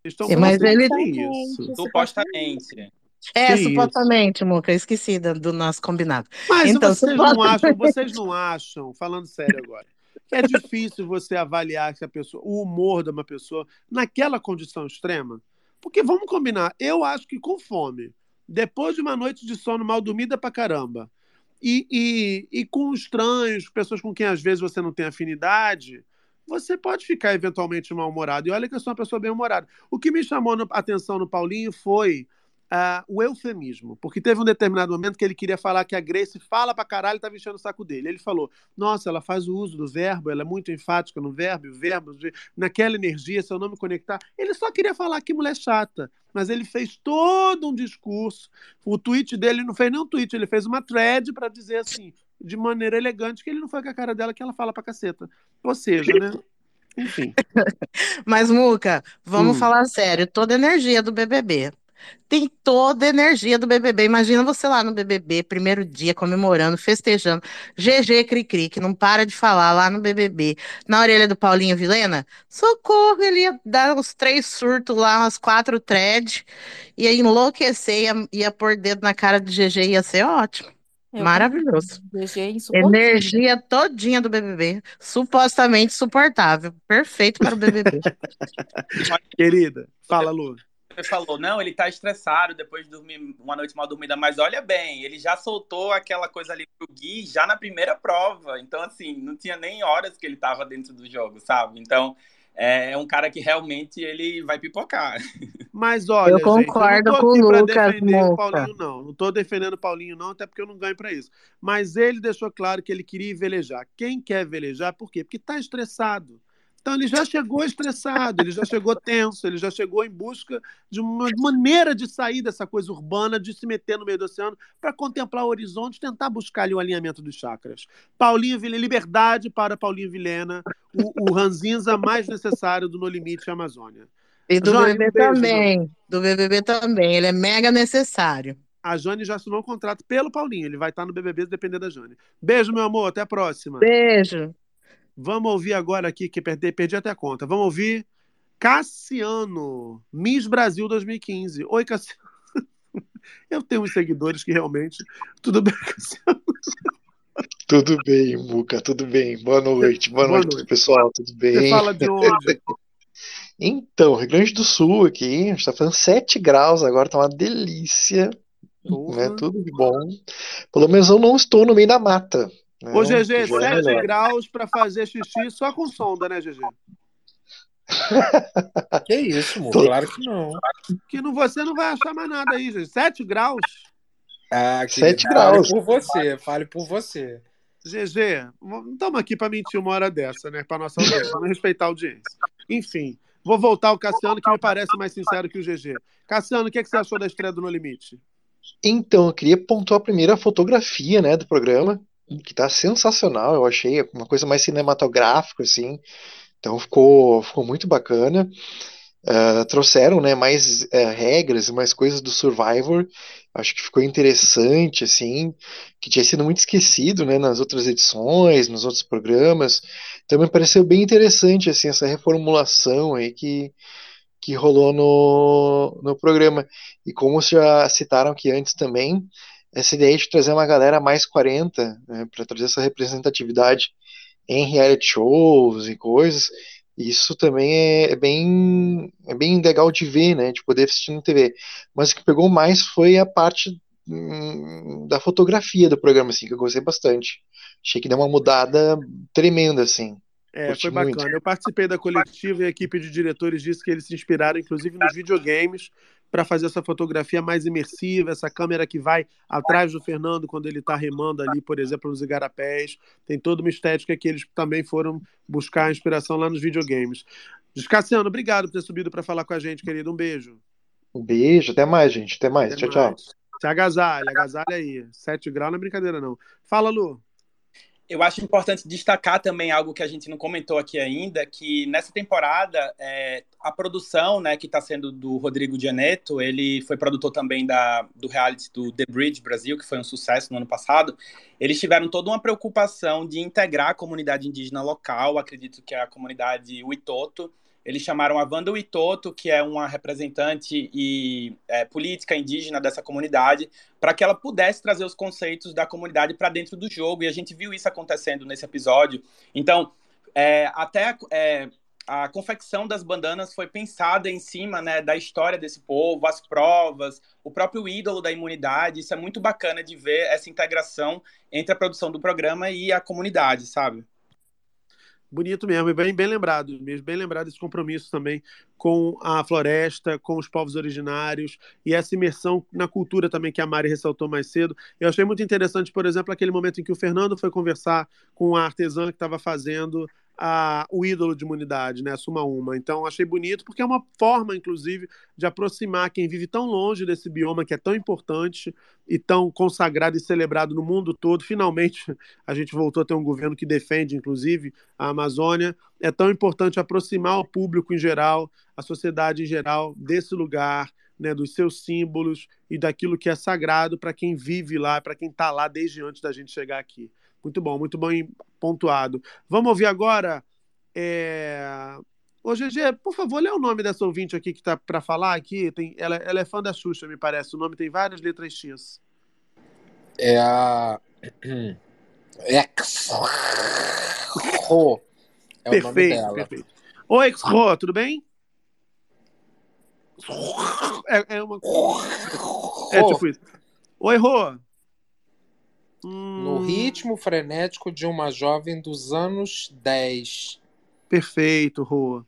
estão É, mas ele- que isso. Supostamente. É, Que isso? supostamente, Muca, esqueci da- do nosso combinado. Mas Então, vocês não supostamente- acham, vocês não acham, falando sério agora, é difícil você avaliar se a pessoa, o humor de uma pessoa naquela condição extrema? Porque vamos combinar, eu acho que com fome, depois de uma noite de sono mal dormida pra caramba, e, e, e com estranhos, pessoas com quem às vezes você não tem afinidade, você pode ficar eventualmente mal-humorado. E olha que eu sou uma pessoa bem-humorada. O que me chamou a atenção no Paulinho foi ah, o eufemismo, porque teve um determinado momento que ele queria falar que a Grace fala pra caralho e tava enchendo o saco dele. Ele falou: Nossa, ela faz o uso do verbo, ela é muito enfática no verbo, o verbo, naquela energia, se eu não me conectar. Ele só queria falar que mulher chata, mas ele fez todo um discurso. O tweet dele não fez nem um tweet, ele fez uma thread pra dizer assim, de maneira elegante, que ele não foi com a cara dela que ela fala pra caceta. Ou seja, né? Enfim. Mas, Muca, vamos Hum. falar sério. Toda a energia do BBB. Tem toda a energia do BBB. Imagina você lá no BBB, primeiro dia, comemorando, festejando. GG Cricri, que não para de falar lá no BBB. Na orelha do Paulinho Vilena, socorro, ele ia dar uns três surtos lá, umas quatro threads, ia enlouquecer, ia, ia pôr dedo na cara do GG, ia ser ótimo. Eu Maravilhoso. é insuportável. Energia todinha do BBB. Supostamente suportável. Perfeito para o BBB. Querida, fala, Lu. Falou, não, ele tá estressado depois de dormir uma noite mal dormida, mas olha bem, ele já soltou aquela coisa ali pro Gui já na primeira prova. Então, assim, não tinha nem horas que ele tava dentro do jogo, sabe? Então, é um cara que realmente ele vai pipocar. Mas olha, Eu gente, concordo eu não tô com aqui o pra Lucas, defender o Moca. Paulinho, não. Não tô defendendo o Paulinho, não, até porque eu não ganho pra isso. Mas ele deixou claro que ele queria velejar. Quem quer velejar, por quê? Porque tá estressado. Então ele já chegou estressado, ele já chegou tenso, ele já chegou em busca de uma maneira de sair dessa coisa urbana, de se meter no meio do oceano para contemplar o horizonte, tentar buscar ali o alinhamento dos chakras. Paulinho Vilhena, liberdade para Paulinho Vilhena, o, o ranzinza mais necessário do No Limite Amazônia. E do Jane, BBB beijo, também. Do BBB também. Ele é mega necessário. A Jane já assinou um contrato pelo Paulinho. Ele vai estar no BBB se depender da Jane. Beijo, meu amor. Até a próxima. Beijo. Vamos ouvir agora aqui, que perdi, perdi até a conta. Vamos ouvir Cassiano, Miss Brasil 2015. Oi, Cassiano. Eu tenho uns seguidores que realmente. Tudo bem, Cassiano? Tudo bem, Muca, tudo bem. Boa noite, boa, Boa noite, noite. pessoal, tudo bem? Você fala de onde? Então, Rio Grande do Sul aqui, a gente tá fazendo 7 graus agora, tá uma delícia, né? Tudo de bom. Pelo menos eu não estou no meio da mata. Né? Ô, GG, é 7 melhor. graus para fazer xixi só com sonda, né, GG? Que isso, amor? Claro que não. Que não, você não vai achar mais nada aí, gente. 7 graus? Ah, Sete querido, fale graus. por você, fale por você. GG, não estamos aqui para mentir uma hora dessa, né? Para nossa audiência. Vamos respeitar a audiência. Enfim, vou voltar ao Cassiano, que me parece mais sincero que o GG. Cassiano, o que, é que você achou da estreia do No Limite? Então, eu queria pontuar primeiro a fotografia, né, do programa, que tá sensacional, eu achei uma coisa mais cinematográfica, assim, então ficou, ficou muito bacana. Ah, trouxeram, né, mais eh, regras, mais coisas do Survivor, acho que ficou interessante, assim, que tinha sido muito esquecido, né, nas outras edições, nos outros programas, então me pareceu bem interessante, assim, essa reformulação aí que, que rolou no, no programa. E como já citaram aqui antes também, essa ideia de trazer uma galera mais 40, né, para trazer essa representatividade em reality shows e coisas, isso também é, é bem, é bem legal de ver, né, de poder assistir na TV. Mas o que pegou mais foi a parte hum, da fotografia do programa, assim, que eu gostei bastante. Achei que deu uma mudada tremenda, assim. É, Curti foi muito. bacana. Eu participei da coletiva e a equipe de diretores disse que eles se inspiraram, inclusive, nos videogames, para fazer essa fotografia mais imersiva, essa câmera que vai atrás do Fernando quando ele está remando ali, por exemplo, nos igarapés. Tem toda uma estética que eles também foram buscar a inspiração lá nos videogames. Cassiano, obrigado por ter subido para falar com a gente, querido. Um beijo. Um beijo, até mais, gente. Até mais. Até tchau, tchau. mais. Se agasalha, agasalha aí. 7 graus não é brincadeira, não. Fala, Lu. Eu acho importante destacar também algo que a gente não comentou aqui ainda, que nessa temporada é, a produção, né, que está sendo do Rodrigo Gianetto, ele foi produtor também da, do reality do The Bridge Brasil, que foi um sucesso no ano passado. Eles tiveram toda uma preocupação de integrar a comunidade indígena local, acredito que é a comunidade Witoto. Eles chamaram a Wanda Witoto, que é uma representante e é, política indígena dessa comunidade, para que ela pudesse trazer os conceitos da comunidade para dentro do jogo. E a gente viu isso acontecendo nesse episódio. Então, é, até é, a confecção das bandanas foi pensada em cima né, da história desse povo, as provas, o próprio ídolo da imunidade. Isso é muito bacana de ver essa integração entre a produção do programa e a comunidade, sabe? Bonito mesmo, e bem, bem lembrado, mesmo bem lembrado esse compromisso também com a floresta, com os povos originários e essa imersão na cultura também que a Mari ressaltou mais cedo. Eu achei muito interessante, por exemplo, aquele momento em que o Fernando foi conversar com a artesã que estava fazendo a, o ídolo de imunidade, né, Suma Uma. Então, achei bonito, porque é uma forma, inclusive, de aproximar quem vive tão longe desse bioma que é tão importante e tão consagrado e celebrado no mundo todo. Finalmente, a gente voltou a ter um governo que defende, inclusive, a Amazônia. É tão importante aproximar o público em geral, a sociedade em geral, desse lugar, né, dos seus símbolos e daquilo que é sagrado para quem vive lá, para quem está lá desde antes da gente chegar aqui. Muito bom, muito bem pontuado. Vamos ouvir agora. É... Ô, GG, por favor, lê o nome dessa ouvinte aqui que está para falar aqui. Tem... Ela, ela é fã da Xuxa, me parece. O nome tem várias letras X. É a. Ex. Ro. É o nome perfeito, dela. perfeito. Oi, Xro, tudo bem? É, é uma. É tipo isso. Oi, Rô. No ritmo frenético de uma jovem dos anos 10. Perfeito, Rô.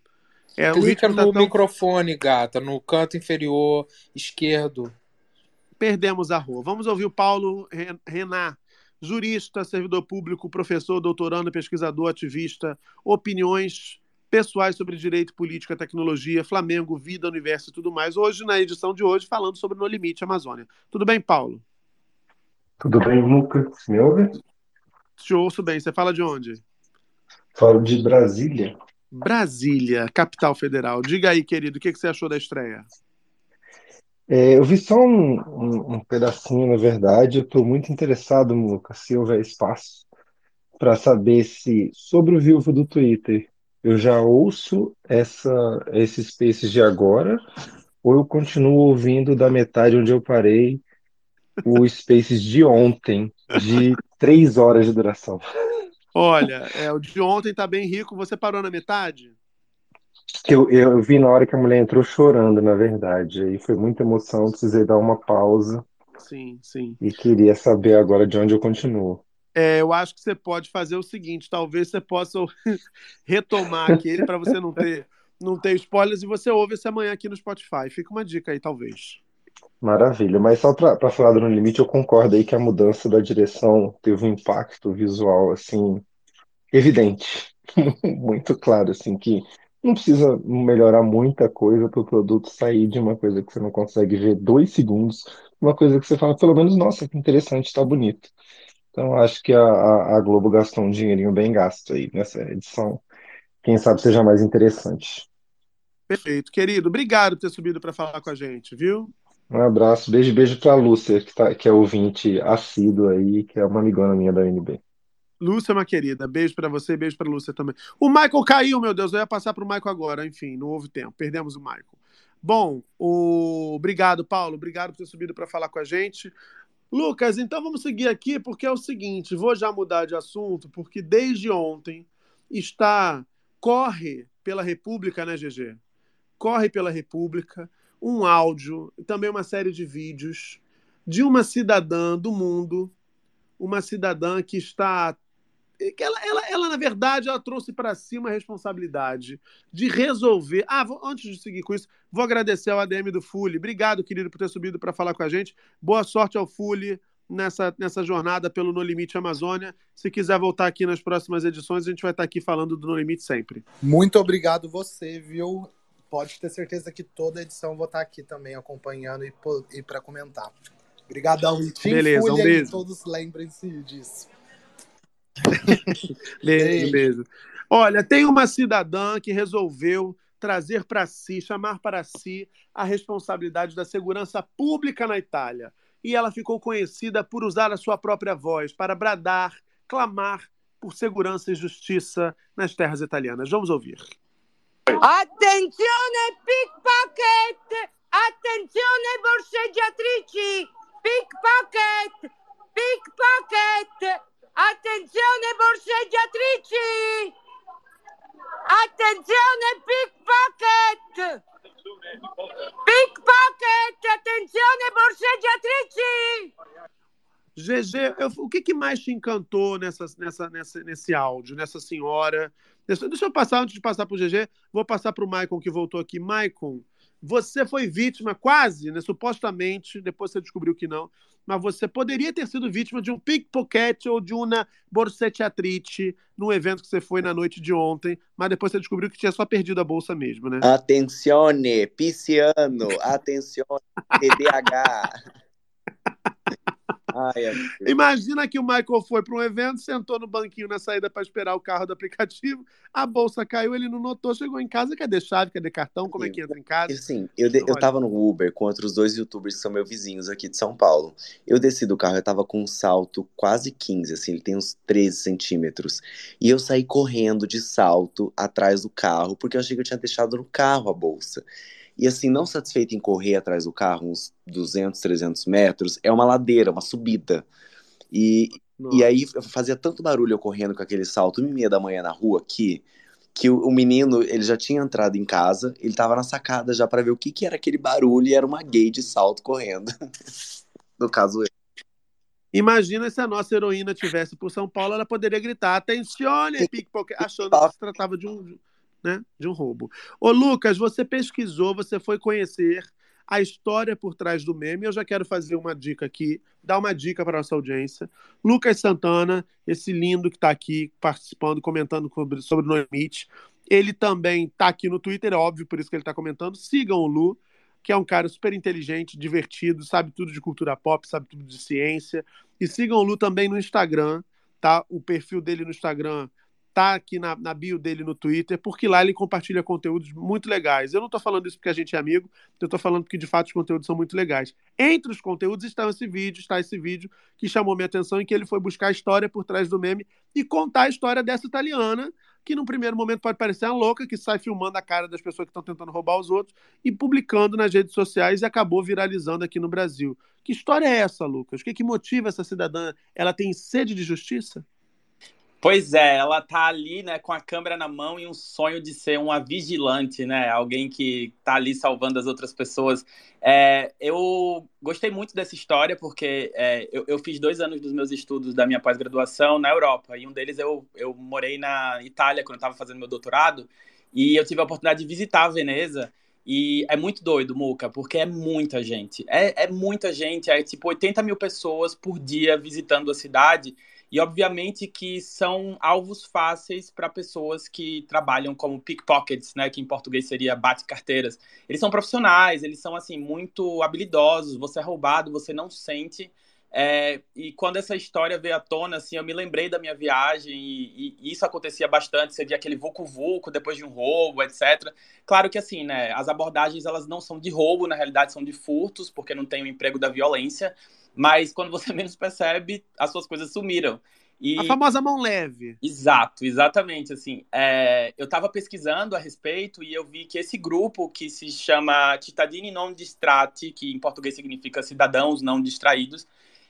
É, Clica tá no tão- microfone, gata, no canto inferior esquerdo. Perdemos a Rô. Vamos ouvir o Paulo Ren- Renan, jurista, servidor público, professor, doutorando, pesquisador, ativista, opiniões pessoais sobre direito, política, tecnologia, Flamengo, vida, universo e tudo mais. Hoje, na edição de hoje, falando sobre No Limite Amazônia. Tudo bem, Paulo? Tudo bem, Lucas? Me ouve? Te ouço bem. Você fala de onde? Falo de Brasília. Brasília, capital federal. Diga aí, querido, o que que você achou da estreia? É, eu vi só um, um- um pedacinho, na verdade. Eu estou muito interessado, Lucas, se houver espaço, para saber se, sobre o vivo do Twitter, eu já ouço essa, esses spaces de agora, ou eu continuo ouvindo da metade onde eu parei o spaces de ontem, de três horas de duração. Olha, é, o de ontem tá bem rico. Você parou na metade? Eu, eu vi na hora que a mulher entrou chorando, na verdade. Aí foi muita emoção, precisei dar uma pausa Sim, sim. e queria saber agora de onde eu continuo. É, eu acho que você pode fazer o seguinte: talvez você possa retomar aquele para você não ter, não ter spoilers e você ouve esse amanhã aqui no Spotify. Fica uma dica aí, talvez. Maravilha, mas só para falar do No Limite, eu concordo aí que a mudança da direção teve um impacto visual assim evidente, muito claro, assim que não precisa melhorar muita coisa para o produto sair de uma coisa que você não consegue ver dois segundos, uma coisa que você fala pelo menos, nossa, que interessante, está bonito. Então acho que a, a, Globo gastou um dinheirinho bem gasto aí nessa edição. Quem sabe seja mais interessante. Perfeito, querido. Obrigado por ter subido para falar com a gente, viu? Um abraço, beijo, beijo pra Lúcia, que, tá, que é ouvinte assíduo aí, que é uma amigona minha da UNB. Lúcia, uma querida. Beijo para você, beijo para Lúcia também. O Michael caiu, meu Deus. Eu ia passar para o Michael agora. Enfim, não houve tempo. Perdemos o Michael. Bom, o... obrigado, Paulo. Obrigado por ter subido para falar com a gente. Lucas, então vamos seguir aqui, porque é o seguinte: vou já mudar de assunto, porque desde ontem está. Corre pela República, né, GG? Corre pela República um áudio, também uma série de vídeos de uma cidadã do mundo, uma cidadã que está que ela, ela, ela, na verdade, ela trouxe para si uma responsabilidade de resolver. Ah, vou, antes de seguir com isso, vou agradecer ao ADM do Fule. Obrigado, querido, por ter subido para falar com a gente. Boa sorte ao Fule nessa, nessa jornada pelo No Limite Amazônia. Se quiser voltar aqui nas próximas edições, a gente vai estar aqui falando do No Limite sempre. Muito obrigado você, viu? Pode ter certeza que toda edição eu vou estar aqui também acompanhando e, e para comentar. Obrigadão, Tim Beleza, um beijo. todos lembrem-se disso. Beijo, beijo. Olha, tem uma cidadã que resolveu trazer para si, chamar para si a responsabilidade da segurança pública na Itália. E ela ficou conhecida por usar a sua própria voz para bradar, clamar por segurança e justiça nas terras italianas. Vamos ouvir. Attenzione pickpocket! Attenzione borseggiatrici! Pickpocket! Pickpocket! Attenzione borseggiatrici! Attenzione pickpocket! Pickpocket! Attenzione borseggiatrici! GG, o que, que mais te encantou nessa, nessa, nessa, nesse áudio, nessa senhora? Deixa, deixa eu passar, antes de passar para o GG, vou passar para o Maicon que voltou aqui. Maicon, você foi vítima, quase, né, supostamente, depois você descobriu que não, mas você poderia ter sido vítima de um pickpocket ou de uma borseggiatrice num evento que você foi na noite de ontem, mas depois você descobriu que tinha só perdido a bolsa mesmo, né? Attenzione, pisciano, attenzione, TDAH. Ai. Imagina que o Michael foi para um evento, sentou no banquinho na saída para esperar o carro do aplicativo, a bolsa caiu, ele não notou, chegou em casa, cadê chave, cadê cartão, como é que entra em casa? Assim, eu, de- eu tava no Uber com outros dois youtubers que são meus vizinhos aqui de São Paulo. Eu desci do carro, eu tava com um salto quase 15, assim, ele tem uns 13 centímetros. E eu saí correndo de salto atrás do carro, porque eu achei que eu tinha deixado no carro a bolsa. E assim, não satisfeito em correr atrás do carro uns 200, 300 metros, é uma ladeira, uma subida. E, e aí eu fazia tanto barulho eu correndo com aquele salto, uma e meia da manhã na rua aqui, que o, o menino, ele já tinha entrado em casa, ele tava na sacada já pra ver o que que era aquele barulho e era uma gay de salto correndo. no caso, eu. Imagina se a nossa heroína tivesse por São Paulo, ela poderia gritar: atencione, pickpocket, achando que se tratava de um, né, de um roubo. Ô, Lucas, você pesquisou, você foi conhecer a história por trás do meme. Eu já quero fazer uma dica aqui, dar uma dica para nossa audiência. Lucas Santana, esse lindo que está aqui participando, comentando sobre, sobre No Limite. Ele também está aqui no Twitter, é óbvio, por isso que ele está comentando. Sigam o Lu, que é um cara super inteligente, divertido, sabe tudo de cultura pop, sabe tudo de ciência. E sigam o Lu também no Instagram, tá? O perfil dele no Instagram tá aqui na, na bio dele no Twitter, porque lá ele compartilha conteúdos muito legais. Eu não estou falando isso porque a gente é amigo, eu estou falando porque de fato os conteúdos são muito legais. Entre os conteúdos está esse vídeo, está esse vídeo que chamou minha atenção em que ele foi buscar a história por trás do meme e contar a história dessa italiana, que num primeiro momento pode parecer uma louca, que sai filmando a cara das pessoas que estão tentando roubar os outros e publicando nas redes sociais e acabou viralizando aqui no Brasil. Que história é essa, Lucas? O que, que motiva essa cidadã? Ela tem sede de justiça? Pois é, ela tá ali, né, com a câmera na mão e um sonho de ser uma vigilante, né, alguém que tá ali salvando as outras pessoas. É, eu gostei muito dessa história porque é, eu, eu, fiz dois anos dos meus estudos da minha pós-graduação na Europa e um deles eu, eu morei na Itália quando eu estava fazendo meu doutorado e eu tive a oportunidade de visitar a Veneza e é muito doido, Muca, porque é muita gente. É, é muita gente, é tipo 80 mil pessoas por dia visitando a cidade. E obviamente que são alvos fáceis para pessoas que trabalham como pickpockets, né, que em português seria bate-carteiras. Eles são profissionais, eles são assim muito habilidosos. Você é roubado, você não sente. É, e quando essa história veio à tona, assim, eu me lembrei da minha viagem e, e isso acontecia bastante. Você via aquele vucu-vucu depois de um roubo, etc. Claro que assim, né, as abordagens elas não são de roubo, na realidade são de furtos, porque não tem o emprego da violência mas quando você menos percebe, as suas coisas sumiram. E... A famosa mão leve. Exato, exatamente. Assim, é... eu estava pesquisando a respeito e eu vi que esse grupo que se chama Cittadini Non Distratti, que em português significa cidadãos não distraídos,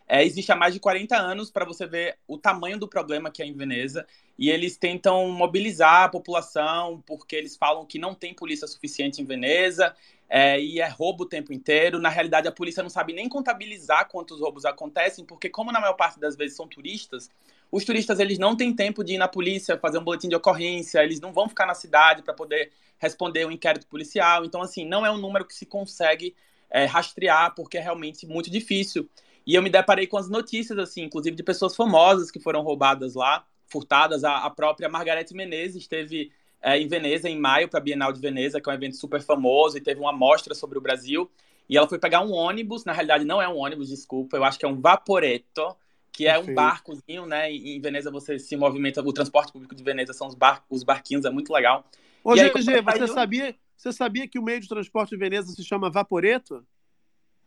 é, existe há mais de 40 anos para você ver o tamanho do problema que é em Veneza. E eles tentam mobilizar a população porque eles falam que não tem polícia suficiente em Veneza é, e é roubo o tempo inteiro. Na realidade, a polícia não sabe nem contabilizar quantos roubos acontecem, porque como na maior parte das vezes são turistas, os turistas eles não têm tempo de ir na polícia fazer um boletim de ocorrência, eles não vão ficar na cidade para poder responder um inquérito policial. Então, assim, não é um número que se consegue é, rastrear, porque é realmente muito difícil. E eu me deparei com as notícias, assim, inclusive de pessoas famosas que foram roubadas lá, furtadas. A, a própria Margarete Menezes esteve é, em Veneza em maio para a Bienal de Veneza, que é um evento super famoso, e teve uma mostra sobre o Brasil. E ela foi pegar um ônibus, na realidade não é um ônibus, desculpa, eu acho que é um vaporetto, que é um barcozinho, né? Em Veneza você se movimenta, o transporte público de Veneza são os, bar, os barquinhos, é muito legal. Ô, GG, você, sabia, você sabia que o meio de transporte de Veneza se chama vaporetto?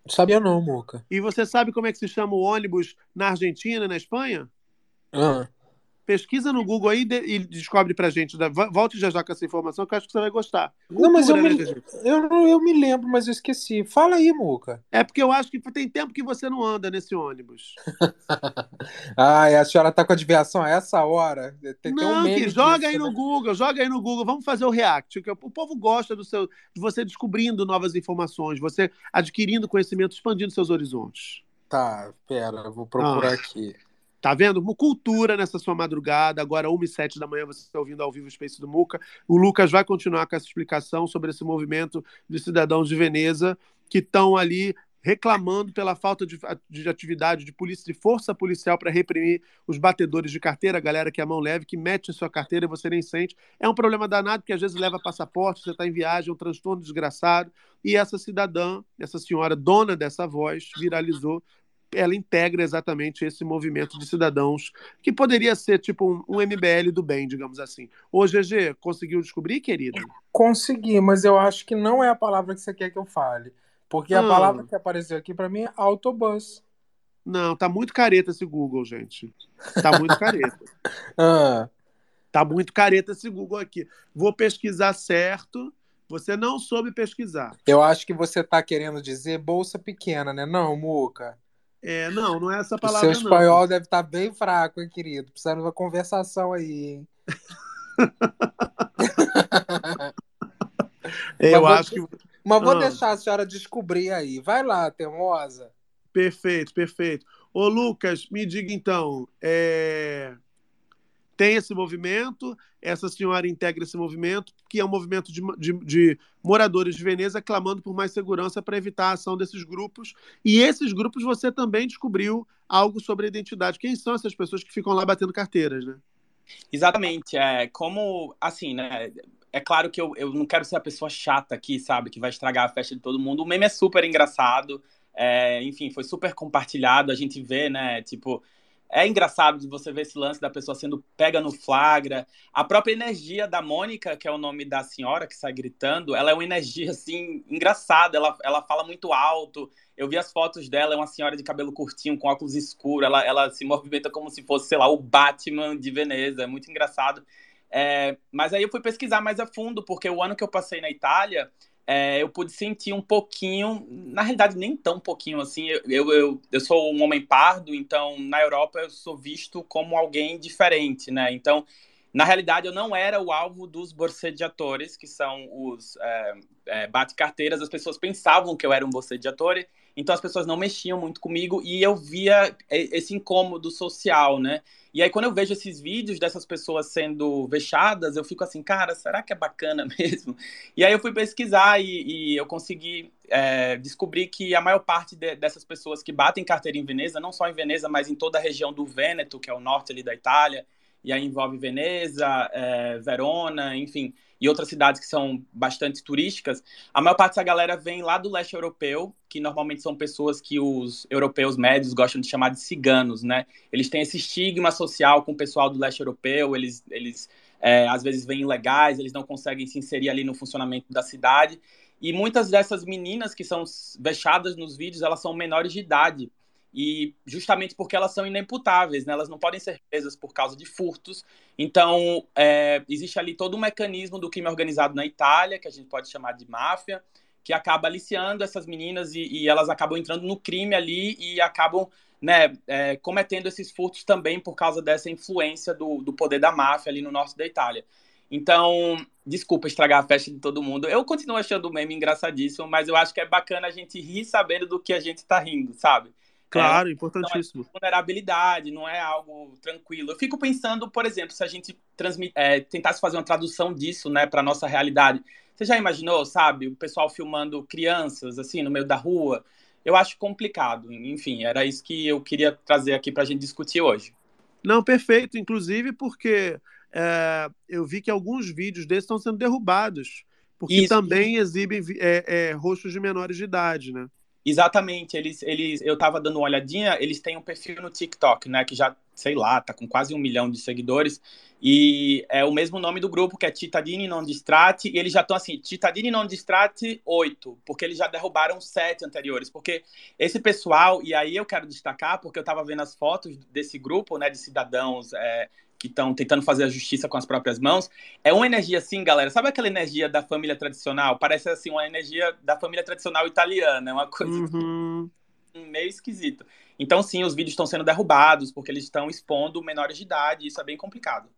Sabia não, Moca. E você sabe como é que se chama o ônibus na Argentina e na Espanha? Ah. Pesquisa no Google aí e descobre pra gente. Volte já já com essa informação que eu acho que você vai gostar. Cultura, não, mas eu, né, me, eu, eu me lembro, mas eu esqueci. Fala aí, Muca. É porque eu acho que tem tempo que você não anda nesse ônibus. Ai, a senhora tá com adivinhação a essa hora? Tem, não, tem um que joga disso, aí no né? Google, joga aí no Google. Vamos fazer o react. Que o povo gosta do seu, de você descobrindo novas informações, você adquirindo conhecimento, expandindo seus horizontes. Tá, pera, vou procurar ah. aqui. Tá vendo? Cultura nessa sua madrugada. Agora, 1 e 7 da manhã, você está ouvindo ao vivo o Space do Muca. O Lucas vai continuar com essa explicação sobre esse movimento de cidadãos de Veneza que estão ali reclamando pela falta de, de, atividade de polícia, de força policial para reprimir os batedores de carteira, a galera que é a mão leve, que mete a sua carteira e você nem sente. É um problema danado, porque às vezes leva passaporte, você está em viagem, é um transtorno desgraçado. E essa cidadã, essa senhora dona dessa voz, viralizou ela integra exatamente esse movimento de cidadãos que poderia ser tipo um, um MBL do bem, digamos assim. Ô, GG, conseguiu descobrir, querido? Consegui, mas eu acho que não é a palavra que você quer que eu fale. Porque a palavra que apareceu aqui para mim é autobus. Não, tá muito careta esse Google, gente. Tá muito careta. ah. Tá muito careta esse Google aqui. Vou pesquisar certo. Você não soube pesquisar. Eu acho que você tá querendo dizer bolsa pequena, né? Não, Muca. É, não, não é essa palavra. O seu espanhol não. deve estar tá bem fraco, hein, querido? Precisando de uma conversação aí, hein? Eu acho vou- que. Mas vou Ah. deixar a senhora descobrir aí. Vai lá, teimosa. Perfeito, perfeito. Ô, Lucas, me diga então, é, tem esse movimento, essa senhora integra esse movimento, que é um movimento de, de- de moradores de Veneza clamando por mais segurança para evitar a ação desses grupos. E esses grupos você também descobriu algo sobre a identidade. Quem são essas pessoas que ficam lá batendo carteiras, né? Exatamente. É como, assim, né? É claro que eu, eu não quero ser a pessoa chata aqui, sabe? Que vai estragar a festa de todo mundo. O meme é super engraçado. é, enfim, foi super compartilhado. A gente vê, né? Tipo, é engraçado de você ver esse lance da pessoa sendo pega no flagra. A própria energia da Mônica, que é o nome da senhora que sai gritando, ela é uma energia, assim, engraçada. Ela, ela fala muito alto. Eu vi as fotos dela, é uma senhora de cabelo curtinho, com óculos escuros. Ela, ela se movimenta como se fosse, sei lá, o Batman de Veneza. É muito engraçado. É, mas aí eu fui pesquisar mais a fundo, porque o ano que eu passei na Itália, é, eu pude sentir um pouquinho, na realidade nem tão pouquinho assim, eu, eu, eu, sou um homem pardo, então na Europa eu sou visto como alguém diferente, né? Então, na realidade eu não era o alvo dos borseggiatori, que são os é, é, bate-carteiras, as pessoas pensavam que eu era um borseggiatore, então as pessoas não mexiam muito comigo e eu via esse incômodo social, né? E aí, quando eu vejo esses vídeos dessas pessoas sendo vexadas, eu fico assim, cara, será que é bacana mesmo? E aí eu fui pesquisar e, e eu consegui é, descobrir que a maior parte de, dessas pessoas que batem carteira em Veneza, não só em Veneza, mas em toda a região do Vêneto, que é o norte ali da Itália, e aí envolve Veneza, é, Verona, enfim, e outras cidades que são bastante turísticas, a maior parte dessa galera vem lá do leste europeu, que normalmente são pessoas que os europeus médios gostam de chamar de ciganos, né? Eles têm esse estigma social com o pessoal do leste europeu, eles, eles é, às vezes vêm ilegais, eles não conseguem se inserir ali no funcionamento da cidade, e muitas dessas meninas que são vexadas nos vídeos, elas são menores de idade, e justamente porque elas são inemputáveis, né? elas não podem ser presas por causa de furtos. Então, é, existe ali todo um mecanismo do crime organizado na Itália, que a gente pode chamar de máfia, que acaba aliciando essas meninas e, e elas acabam entrando no crime ali e acabam né, é, cometendo esses furtos também por causa dessa influência do, do poder da máfia ali no norte da Itália. Então, desculpa estragar a festa de todo mundo. Eu continuo achando o meme engraçadíssimo, mas eu acho que é bacana a gente rir sabendo do que a gente tá rindo, sabe? Claro, É, importantíssimo. Não é vulnerabilidade, não é algo tranquilo. Eu fico pensando, por exemplo, se a gente é, tentasse fazer uma tradução disso, né, para nossa realidade. Você já imaginou, sabe, o pessoal filmando crianças assim no meio da rua? Eu acho complicado. Enfim, era isso que eu queria trazer aqui para a gente discutir hoje. Não, perfeito. Inclusive porque é, eu vi que alguns vídeos desses estão sendo derrubados, porque Isso. também exibem é, é, rostos de menores de idade, né? Exatamente, eles, eles, eu tava dando uma olhadinha, eles têm um perfil no TikTok, né, que já, sei lá, tá com quase um milhão de seguidores, e é o mesmo nome do grupo, que é Titadini Non Distrati, e eles já estão assim, Titadini Non Distrati 8, porque eles já derrubaram sete anteriores, porque esse pessoal, e aí eu quero destacar, porque eu tava vendo as fotos desse grupo, né, de cidadãos é, que estão tentando fazer a justiça com as próprias mãos, é uma energia assim, galera, sabe aquela energia da família tradicional? Parece assim uma energia da família tradicional italiana, é uma coisa Uhum. meio esquisita. Então sim, os vídeos estão sendo derrubados porque eles estão expondo menores de idade, e isso é bem complicado.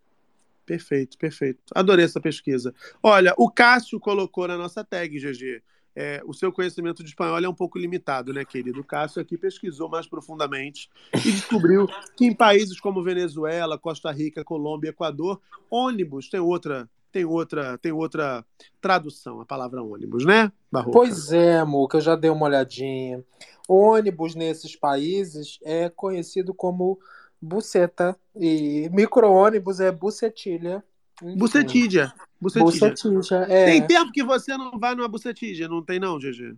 Perfeito, perfeito. Adorei essa pesquisa. Olha, o Cássio colocou na nossa tag, GG. É, o seu conhecimento de espanhol é um pouco limitado, né, querido? O Cássio aqui pesquisou mais profundamente e descobriu que em países como Venezuela, Costa Rica, Colômbia, Equador, ônibus tem outra, tem outra, tem outra tradução, a palavra ônibus, né, Barroca? Pois é, Muca, eu já dei uma olhadinha. Ônibus nesses países é conhecido como buceta e micro-ônibus é bucetilha. Bucetídia. Bucetídia. Bucetídia, é. Tem tempo que você não vai numa bucetídia, não tem não, GG?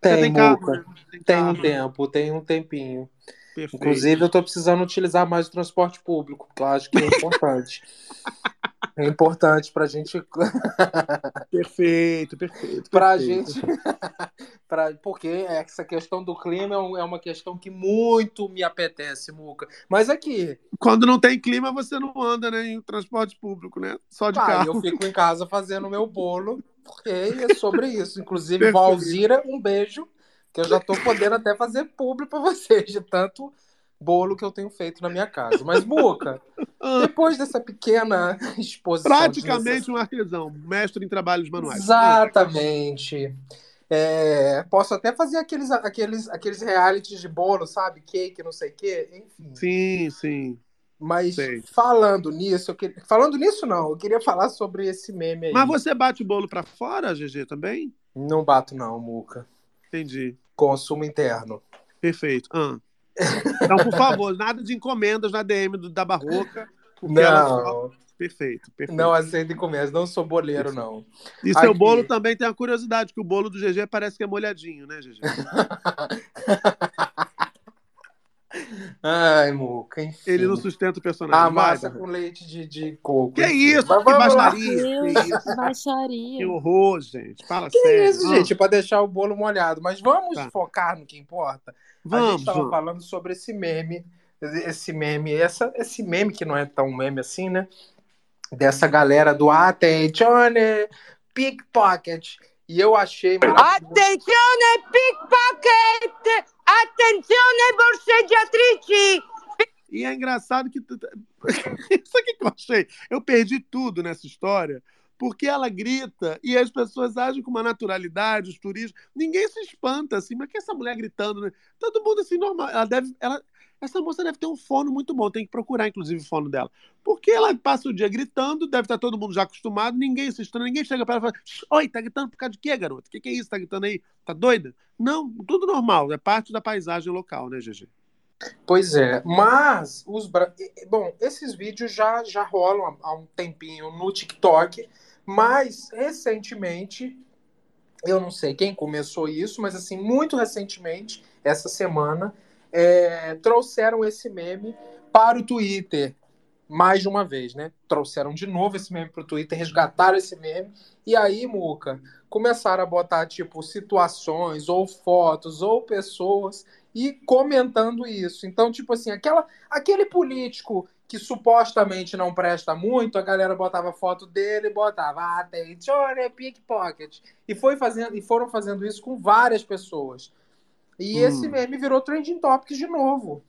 Tem, tem carro, né? Tem Tem um tempo, tem um tempinho. Perfeito. Inclusive, eu tô precisando utilizar mais o transporte público, porque eu acho que é importante. é importante pra gente. Perfeito, perfeito. pra perfeito. gente. pra... Porque essa questão do clima é é uma questão que muito me apetece, Muca. Mas aqui, Quando não tem clima, você não anda né, em transporte público, né? Só de Pai, carro. eu fico em casa fazendo meu bolo, porque é sobre isso. Inclusive, Perfeito. Valzira, um beijo, que eu já tô podendo até fazer publi pra vocês, de tanto bolo que eu tenho feito na minha casa. Mas, Muca. Depois dessa pequena exposição. Praticamente um artesão, mestre em trabalhos manuais. Exatamente. É, posso até fazer aqueles, aqueles, aqueles realities de bolo, sabe? Cake, não sei o quê, enfim. Sim, sim. Mas Sei. falando nisso, eu que- falando nisso não, eu queria falar sobre esse meme aí. Mas você bate o bolo pra fora, GG, também? Não bato não, Muca. Entendi. Consumo interno. Perfeito. Ah. Então, por favor, nada de encomendas na DM do- da Barroca. ela só- Não, Perfeito, perfeito. não aceito encomenda, não sou boleiro não. E seu Aqui- bolo também tem a curiosidade, que o bolo do GG parece que é molhadinho, né, GG? Ai, Muca, enfim. Ele não sustenta o personagem. A massa com leite de, de coco. Que enfim. isso? Mas Que vamos baixaria. Que isso? que baixaria. Que horror, gente. Fala Que sério. isso, Ah, gente, para deixar o bolo molhado. Mas vamos Tá. focar no que importa. a Vamos, gente estava vamos. falando sobre esse meme, esse meme, essa, esse meme que não é tão meme assim, né? Dessa galera do Attenzione Pickpocket. E eu achei. Attenzione pickpocket! Attenzione borseggiatrici! E é engraçado que. Isso aqui que eu achei. Eu perdi tudo nessa história. Porque ela grita e as pessoas agem com uma naturalidade, os turistas. Ninguém se espanta assim, mas que essa mulher gritando, né? Todo mundo assim, normal. Ela deve. Ela... Essa moça deve ter um fono muito bom, tem que procurar, inclusive, o fono dela. Porque ela passa o dia gritando, deve estar todo mundo já acostumado, ninguém se estranha, ninguém chega para ela e fala: "Shh, Oi, tá gritando por causa de quê, garoto? O que, que é isso? Tá gritando aí? Tá doida? Não, tudo normal, é parte da paisagem local, né, GG? Pois é, mas os bra... bom, esses vídeos já já rolam há um tempinho no TikTok, mas recentemente eu não sei quem começou isso, mas assim muito recentemente essa semana é, trouxeram esse meme para o Twitter mais de uma vez, né? Trouxeram de novo esse meme para o Twitter, resgataram esse meme e aí, Muca, começaram a botar tipo situações ou fotos ou pessoas e comentando isso. Então, tipo assim, aquela, aquele político que supostamente não presta muito, a galera botava foto dele e botava attenzione pickpocket. E, foi fazendo, e foram fazendo isso com várias pessoas. E Hum. esse meme virou trending topic de novo.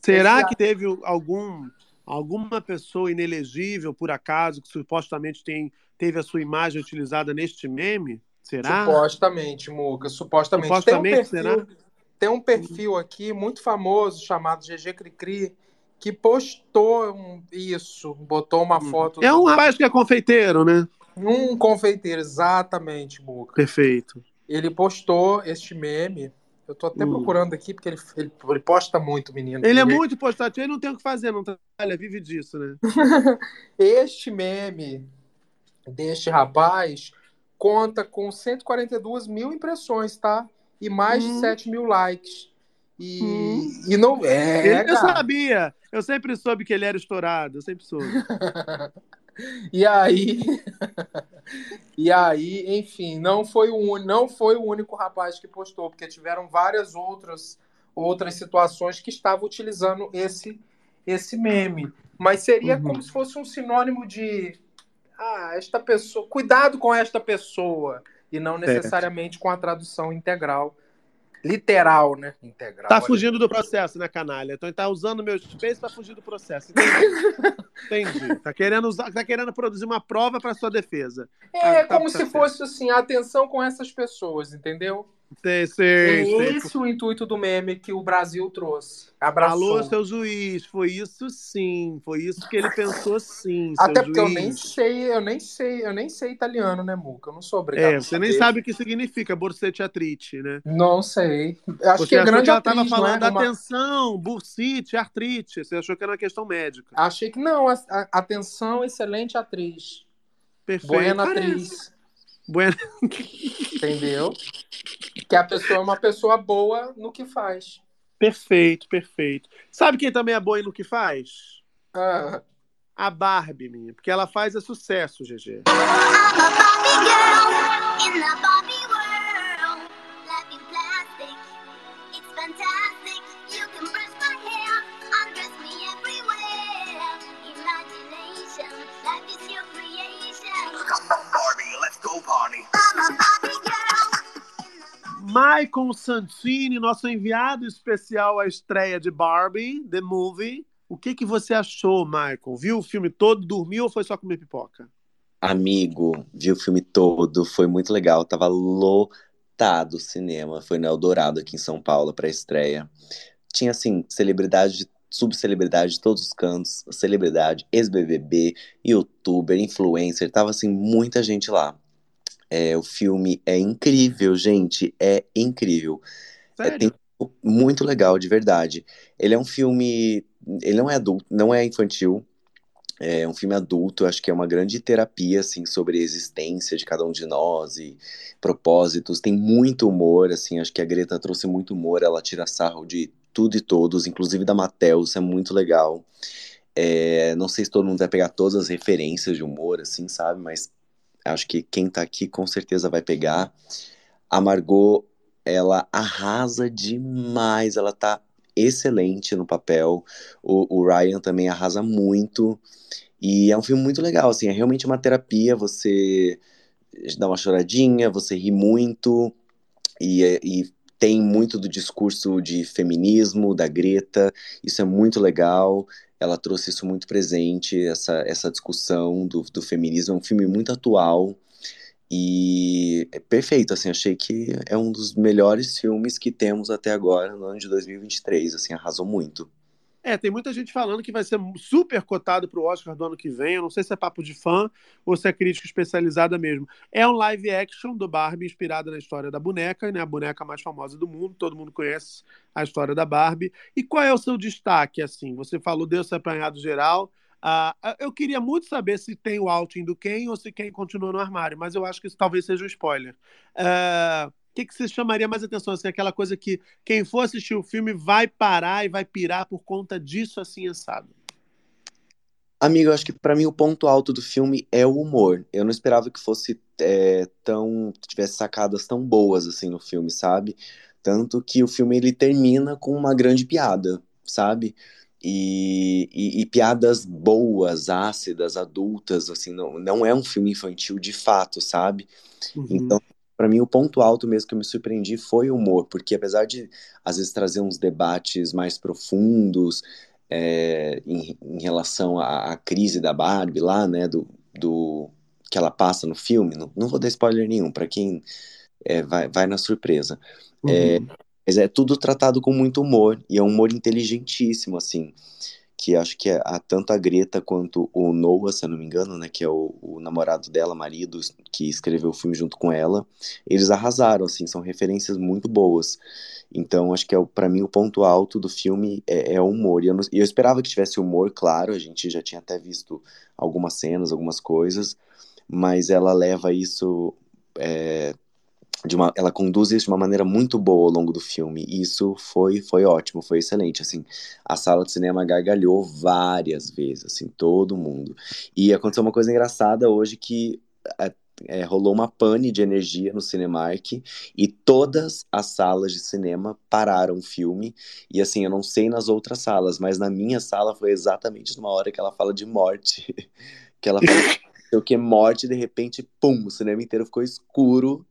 Será Esse- que teve algum, alguma pessoa inelegível, por acaso, que supostamente tem, teve a sua imagem utilizada neste meme? Será? Supostamente, Muca, supostamente. Supostamente, tem um perfil, será? Tem um perfil aqui muito famoso chamado GG Cricri que postou um- isso, botou uma foto. É um rapaz que é confeiteiro, né? Um confeiteiro, exatamente, Muca. Perfeito. Ele postou este meme. Eu tô até Hum. procurando aqui, porque ele, ele, ele posta muito, menino. Ele é muito postativo, ele não tem o que fazer, não trabalha, vive disso, né? Este meme deste rapaz conta com 142 mil impressões, tá? E mais de Hum. 7 mil likes. E, Hum. e não é. Ele- eu cara. sabia, eu sempre soube que ele era estourado, eu sempre soube. E aí, e aí, enfim, não foi o não foi o único rapaz que postou, porque tiveram várias outras outras situações que estavam utilizando esse esse meme. Mas seria Uhum. como se fosse um sinônimo de ah, esta pessoa, cuidado com esta pessoa e não necessariamente com a tradução integral, literal, né? Integral. Tá olha. fugindo do processo, né, canalha? Então ele tá usando meu space pra fugir do processo. Entendi. Entendi. Tá querendo, usar, tá querendo produzir uma prova pra sua defesa. É Ah, tá- como tá se certo. fosse assim, atenção com essas pessoas, entendeu? Sei, sei, É sei. esse o intuito do meme que o Brasil trouxe. Abraçou. Alô, seu juiz, foi isso sim. Foi isso que ele pensou sim, Até porque eu juiz. nem sei, eu nem sei, eu nem sei italiano, né, Muca? Eu não sou obrigado É, você nem sabe o que significa borseteatrite, né? Não sei. Eu acho Você que é grande que ela atriz, tava falando é? Uma- atenção, bursite, artrite. Você achou que era uma questão médica. Achei que não. a- a- Atenção, excelente atriz. Perfeito. Buena atriz. Buena. Entendeu? Que a pessoa é uma pessoa boa no que faz. Perfeito, perfeito. Sabe quem também é boa no que faz? Ah, A Barbie, minha. Porque ela faz é sucesso, GG. In the Barbie Michael Santini, nosso enviado especial à estreia de Barbie, The Movie, O que, que você achou, Michael? Viu o filme todo, dormiu ou foi só comer pipoca? Amigo, vi o filme todo, foi muito legal. Tava lotado o cinema. Foi no Eldorado aqui em São Paulo pra estreia. Tinha, assim, celebridade, subcelebridade de todos os cantos, celebridade, ex-BBB, youtuber, influencer. Tava, assim, muita gente lá. É, o filme é incrível, gente. É incrível. É, tem muito legal, de verdade. Ele é um filme. Ele não é adulto, não é infantil. É um filme adulto, acho que é uma grande terapia, assim, sobre a existência de cada um de nós e propósitos. Tem muito humor, assim, acho que a Greta trouxe muito humor, ela tira sarro de tudo e todos, inclusive da Mattel, isso é muito legal. É, não sei se todo mundo vai pegar todas as referências de humor, assim, sabe? Mas acho que quem tá aqui com certeza vai pegar. A Margot, ela arrasa demais, ela tá excelente no papel. O, o Ryan também arrasa muito. E é um filme muito legal, assim, é realmente uma terapia, você dá uma choradinha, você ri muito, e, e tem muito do discurso de feminismo, da Greta, isso é muito legal, ela trouxe isso muito presente, essa, essa discussão do, do feminismo, é um filme muito atual, e é perfeito, assim, achei que é um dos melhores filmes que temos até agora, no ano de 2023, assim, arrasou muito. É, tem muita gente falando que vai ser super cotado para o Oscar do ano que vem. Eu não sei se é papo de fã ou se é crítica especializada mesmo. É um live action do Barbie inspirado na história da boneca, né? A boneca mais famosa do mundo. Todo mundo conhece a história da Barbie. E qual é o seu destaque, assim? Você falou desse apanhado geral. Uh, eu queria muito saber se tem o outing do Ken ou se Ken continua no armário, mas eu acho que isso talvez seja um spoiler. Uh, que, que você chamaria mais atenção? Assim, aquela coisa que quem for assistir o filme vai parar e vai pirar por conta disso assim assado. Amigo, eu acho que para mim o ponto alto do filme é o humor. Eu não esperava que fosse é, tão. tivesse sacadas tão boas assim no filme, sabe? Tanto que o filme ele termina com uma grande piada, sabe? E, e, e, piadas boas, ácidas, adultas, assim, não, não é um filme infantil de fato, sabe? Uhum. Então, para mim, o ponto alto mesmo que eu me surpreendi foi o humor, porque apesar de, às vezes, trazer uns debates mais profundos é, em, em, relação à, à, crise da Barbie lá, né, do, do que ela passa no filme, não, não vou dar spoiler nenhum, para quem é, vai, vai na surpresa. É, uhum. É, mas é tudo tratado com muito humor, e é um humor inteligentíssimo, assim que acho que é tanto a Greta quanto o Noah, se eu não me engano, né, que é o, o, namorado dela, marido, que escreveu o filme junto com ela, eles arrasaram, assim, são referências muito boas. Então, acho que é para mim o ponto alto do filme é, é o humor. E eu, não, eu esperava que tivesse humor, claro, a gente já tinha até visto algumas cenas, algumas coisas, mas ela leva isso é, de uma, ela conduz isso de uma maneira muito boa ao longo do filme. E isso foi, foi ótimo, foi excelente. Assim, a sala de cinema gargalhou várias vezes, assim, todo mundo. E aconteceu uma coisa engraçada hoje que é, é, rolou uma pane de energia no Cinemark e todas as salas de cinema pararam o filme. E assim, eu não sei nas outras salas, mas na minha sala foi exatamente numa hora que ela fala de morte. que ela fala o que morte, de repente, pum, o cinema inteiro ficou escuro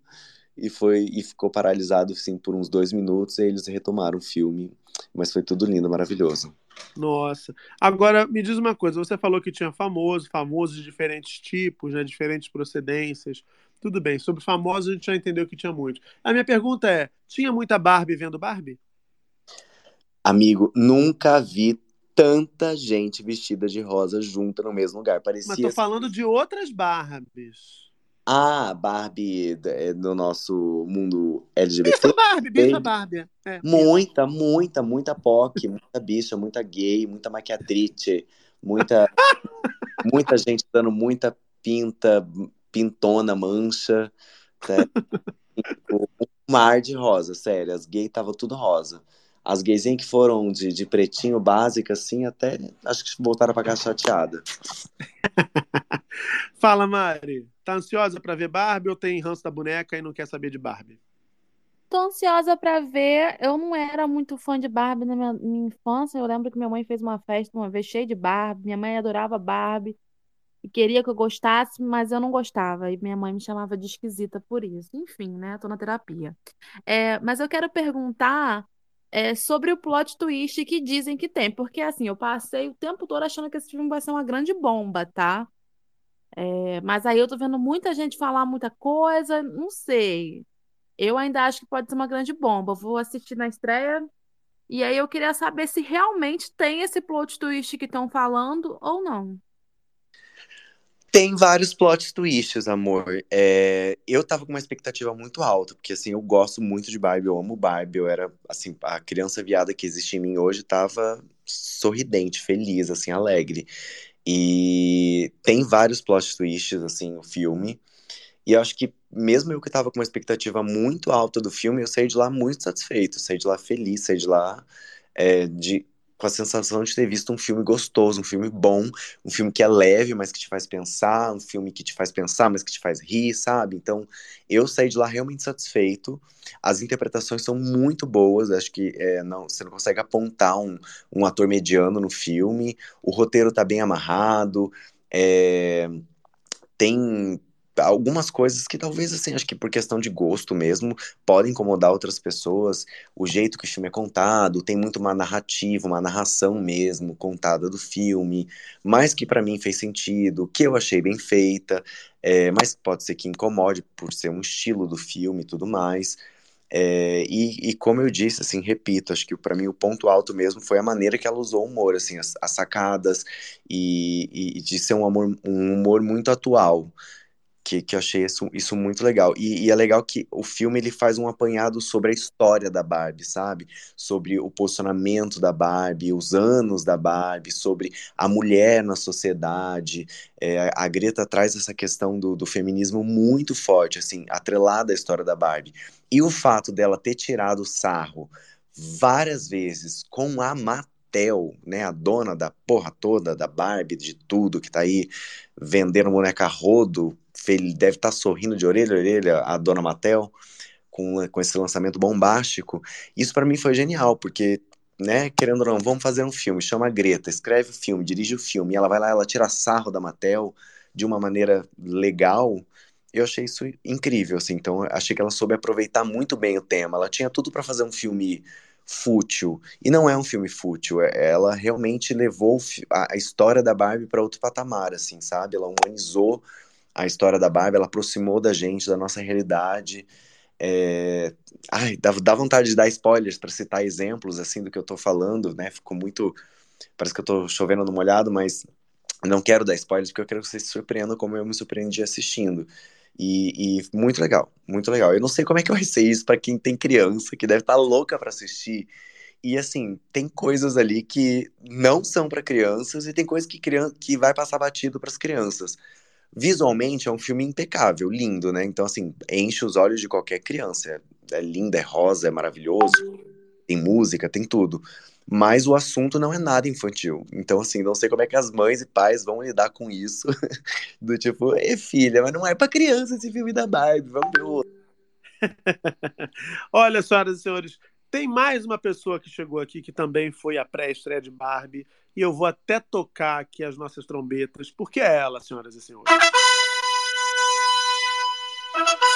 e foi e ficou paralisado assim por uns dois minutos e eles retomaram o filme. Mas foi tudo lindo maravilhoso. Nossa. Agora me diz uma coisa você falou que tinha famoso famosos de diferentes tipos né diferentes procedências. Tudo bem sobre famosos a gente já entendeu que tinha muito. A minha pergunta é tinha muita Barbie vendo Barbie? Amigo nunca vi tanta gente vestida de rosa junta no mesmo lugar. Parecia mas tô falando de outras Barbies a Barbie no nosso mundo LGBT. Bicha Barbie, bicha Barbie. É, muita, muita, muita POC, muita bicha, muita gay, muita maquiatrice, muita, muita gente dando muita pinta, pintona, mancha. Né? um mar de rosa, sério. As gays tava tudo rosa. As gaysinhas que foram de, de pretinho básica, assim, até acho que voltaram pra cá chateada. Fala, Mari. Tá ansiosa para ver Barbie ou tem ranço da boneca e não quer saber de Barbie? Tô ansiosa para ver. Eu não era muito fã de Barbie na minha, minha infância. Eu lembro que minha mãe fez uma festa uma vez cheia de Barbie. Minha mãe adorava Barbie e queria que eu gostasse, mas eu não gostava. E minha mãe me chamava de esquisita por isso. Enfim, né? Tô na terapia. É, mas eu quero perguntar é, sobre o plot twist que dizem que tem. Porque, assim, eu passei o tempo todo achando que esse filme vai ser uma grande bomba, tá? É, mas aí eu tô vendo muita gente falar muita coisa, não sei. Eu ainda acho que pode ser uma grande bomba. Vou assistir na estreia. E aí eu queria saber se realmente tem esse plot twist que estão falando ou não. Tem vários plot twists, amor. É, eu tava com uma expectativa muito alta, porque assim, eu gosto muito de Barbie, eu amo Barbie, eu era, assim, a criança viada que existe em mim hoje tava sorridente, feliz, assim, alegre. E tem vários plot twists, assim, o filme. E eu acho que, mesmo eu que tava com uma expectativa muito alta do filme, eu saí de lá muito satisfeito, saí de lá feliz, saí de lá é, de, com a sensação de ter visto um filme gostoso, um filme bom, um filme que é leve, mas que te faz pensar, um filme que te faz pensar, mas que te faz rir, sabe? Então, eu saí de lá realmente satisfeito. As interpretações são muito boas, acho que é, não, você não consegue apontar um, um ator mediano no filme. O roteiro tá bem amarrado, é, tem algumas coisas que talvez, assim, acho que por questão de gosto mesmo, podem incomodar outras pessoas. O jeito que o filme é contado, tem muito uma narrativa, uma narração mesmo contada do filme, mas que para mim fez sentido, que eu achei bem feita, é, mas pode ser que incomode por ser um estilo do filme e tudo mais. É, e, e, como eu disse, assim, repito, acho que para mim o ponto alto mesmo foi a maneira que ela usou o humor, assim, as, as sacadas e, e, de ser um, amor, um humor muito atual que, que eu achei isso, isso muito legal. E, e, é legal que o filme ele faz um apanhado sobre a história da Barbie, sabe? Sobre o posicionamento da Barbie, os anos da Barbie, sobre a mulher na sociedade. É, a Greta traz essa questão do, do feminismo muito forte, assim, atrelada à história da Barbie. E o fato dela ter tirado o sarro várias vezes com a Mattel, né, a dona da porra toda, da Barbie, de tudo que tá aí vendendo boneca rodo deve estar tá sorrindo de orelha a orelha a dona Matel com, com esse lançamento bombástico. Isso para mim foi genial, porque, né, querendo ou não, vamos fazer um filme, chama a Greta, escreve o filme, dirige o filme, e ela vai lá, ela tira sarro da Matel de uma maneira legal. Eu achei isso incrível, assim. Então, achei que ela soube aproveitar muito bem o tema. Ela tinha tudo para fazer um filme fútil. E não é um filme fútil. É, ela realmente levou a história da Barbie para outro patamar, assim, sabe? Ela humanizou a história da Barbie, ela aproximou da gente, da nossa realidade. É... Ai, dá, dá vontade de dar spoilers para citar exemplos assim do que eu tô falando, né? Ficou muito. Parece que eu tô chovendo no molhado, mas não quero dar spoilers porque eu quero que vocês se surpreendam como eu me surpreendi assistindo. E, e, muito legal, muito legal. Eu não sei como é que vai ser isso para quem tem criança, que deve estar tá louca para assistir. E assim, tem coisas ali que não são para crianças e tem coisas que, criança, que vai passar batido para as crianças. Visualmente é um filme impecável, lindo, né? Então, assim, enche os olhos de qualquer criança. É, é linda, é rosa, é maravilhoso. Tem música, tem tudo. Mas o assunto não é nada infantil. Então, assim, não sei como é que as mães e pais vão lidar com isso. Do tipo, é filha, mas não é pra criança esse filme da Barbie, vamos ver outro. Olha, senhoras e senhores, tem mais uma pessoa que chegou aqui que também foi a pré-estreia de Barbie e eu vou até tocar aqui as nossas trombetas, porque é ela, senhoras e senhores.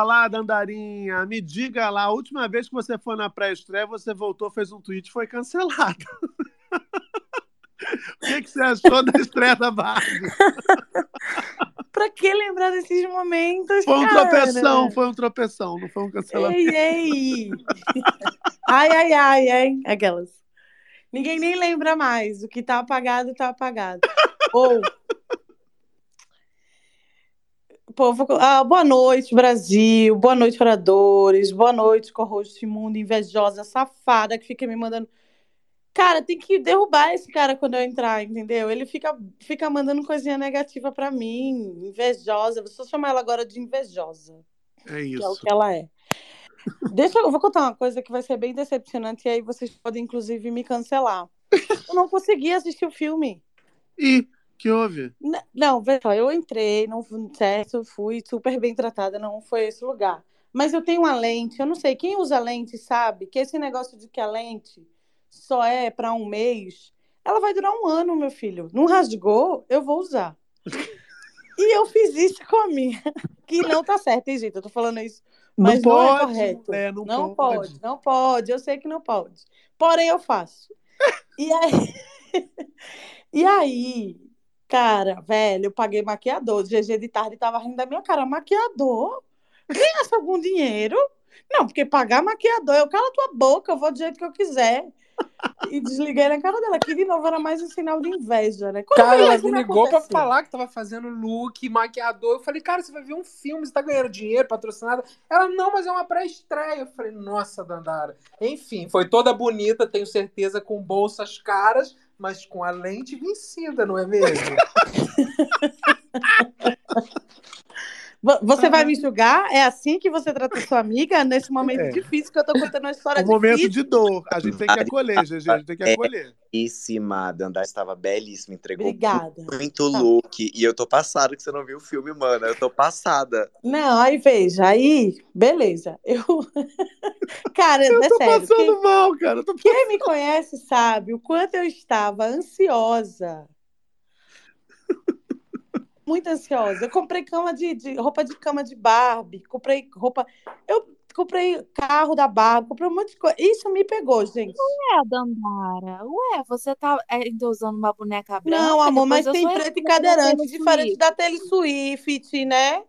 falar, Dandarinha? Me diga lá, a última vez que você foi na pré-estreia, você voltou, fez um tweet foi cancelado. o que, que, você achou da estreia da Barbie? pra que lembrar desses momentos. Foi um cara. tropeção, foi um tropeção, não foi um cancelamento. Ei, ei. Ai, ai, ai, hein? Aquelas. Ninguém nem lembra mais. O que tá apagado, tá apagado. Ou. Povo, ah, boa noite, Brasil. Boa noite, oradores. Boa noite, co-host imundo, invejosa, safada, que fica me mandando. Cara, tem que derrubar esse cara quando eu entrar, entendeu? Ele fica, fica mandando coisinha negativa pra mim, invejosa. Vou só chamar ela agora de invejosa. É que é o isso. que ela é. Deixa eu, eu vou contar uma coisa que vai ser bem decepcionante e aí vocês podem inclusive me cancelar. Eu não consegui assistir o filme. E que houve? N- Não, vê só, eu entrei, não certo, fui super bem tratada, não foi esse lugar. Mas eu tenho uma lente, eu não sei, quem usa lente sabe que esse negócio de que a lente só é para um mês, ela vai durar um ano, meu filho. Não rasgou, eu vou usar. E eu fiz isso com a minha, que não tá certo, hein, gente? Eu tô falando isso, Não mas não, é pode, correto. né? Não não pode. pode, não pode. Eu sei que não pode. Porém, eu faço. E aí, e aí, cara, velho, eu paguei maquiador. GG de tarde tava rindo da minha cara. Maquiador? Ganha algum dinheiro? Não, porque pagar maquiador, eu calo tua boca, eu vou do jeito que eu quiser. E desliguei na cara dela, que de novo era mais um sinal de inveja, né? Quando Cara, ela me ligou pra falar que tava fazendo look, maquiador. Eu falei, cara, você vai ver um filme, você tá ganhando dinheiro, patrocinado. Ela, não, mas é uma pré-estreia. Eu falei, nossa, Dandara. Enfim, foi toda bonita, tenho certeza, com bolsas caras, mas com a lente vencida, não é mesmo? Vo- Você vai me julgar? É assim que você trata sua amiga nesse momento É. difícil que eu tô contando uma história Um momento difícil? de dor. A gente tem que acolher, GG, a gente tem que É. acolher. Belíssima, Dandara estava belíssima, entregou Obrigada. muito look. E eu tô passada que você não viu o filme, mano. Eu tô passada. Não, aí veja, aí, beleza. Eu. Cara, Eu é tô sério. passando Quem, mal, cara. eu tô quem me conhece sabe o quanto eu estava ansiosa. Muito ansiosa. Eu comprei cama de, de- roupa de cama de Barbie, comprei roupa. Eu comprei carro da Barbie, comprei um monte de coisa. Isso me pegou, gente. Ué, Dandara, ué, você tá ainda usando uma boneca branca? Não, amor, mas tem preto e cadeirante, diferente da Taylor Swift, né? Não,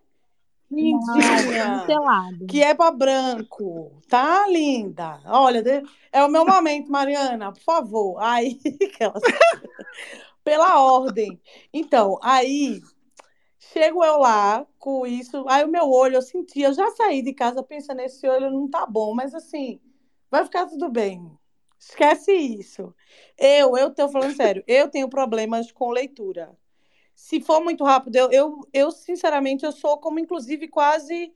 Lindinha. cancelado. Que é para branco, tá, linda? Olha, é o meu momento, Mariana, por favor. Aí, pela ordem. Então, aí chego eu lá com isso, aí o meu olho, eu senti, eu já saí de casa pensando, esse olho não tá bom, mas assim, vai ficar tudo bem. Esquece isso. Eu, eu tô falando sério, eu tenho problemas com leitura. Se for muito rápido, eu, eu, eu sinceramente, eu sou como, inclusive, quase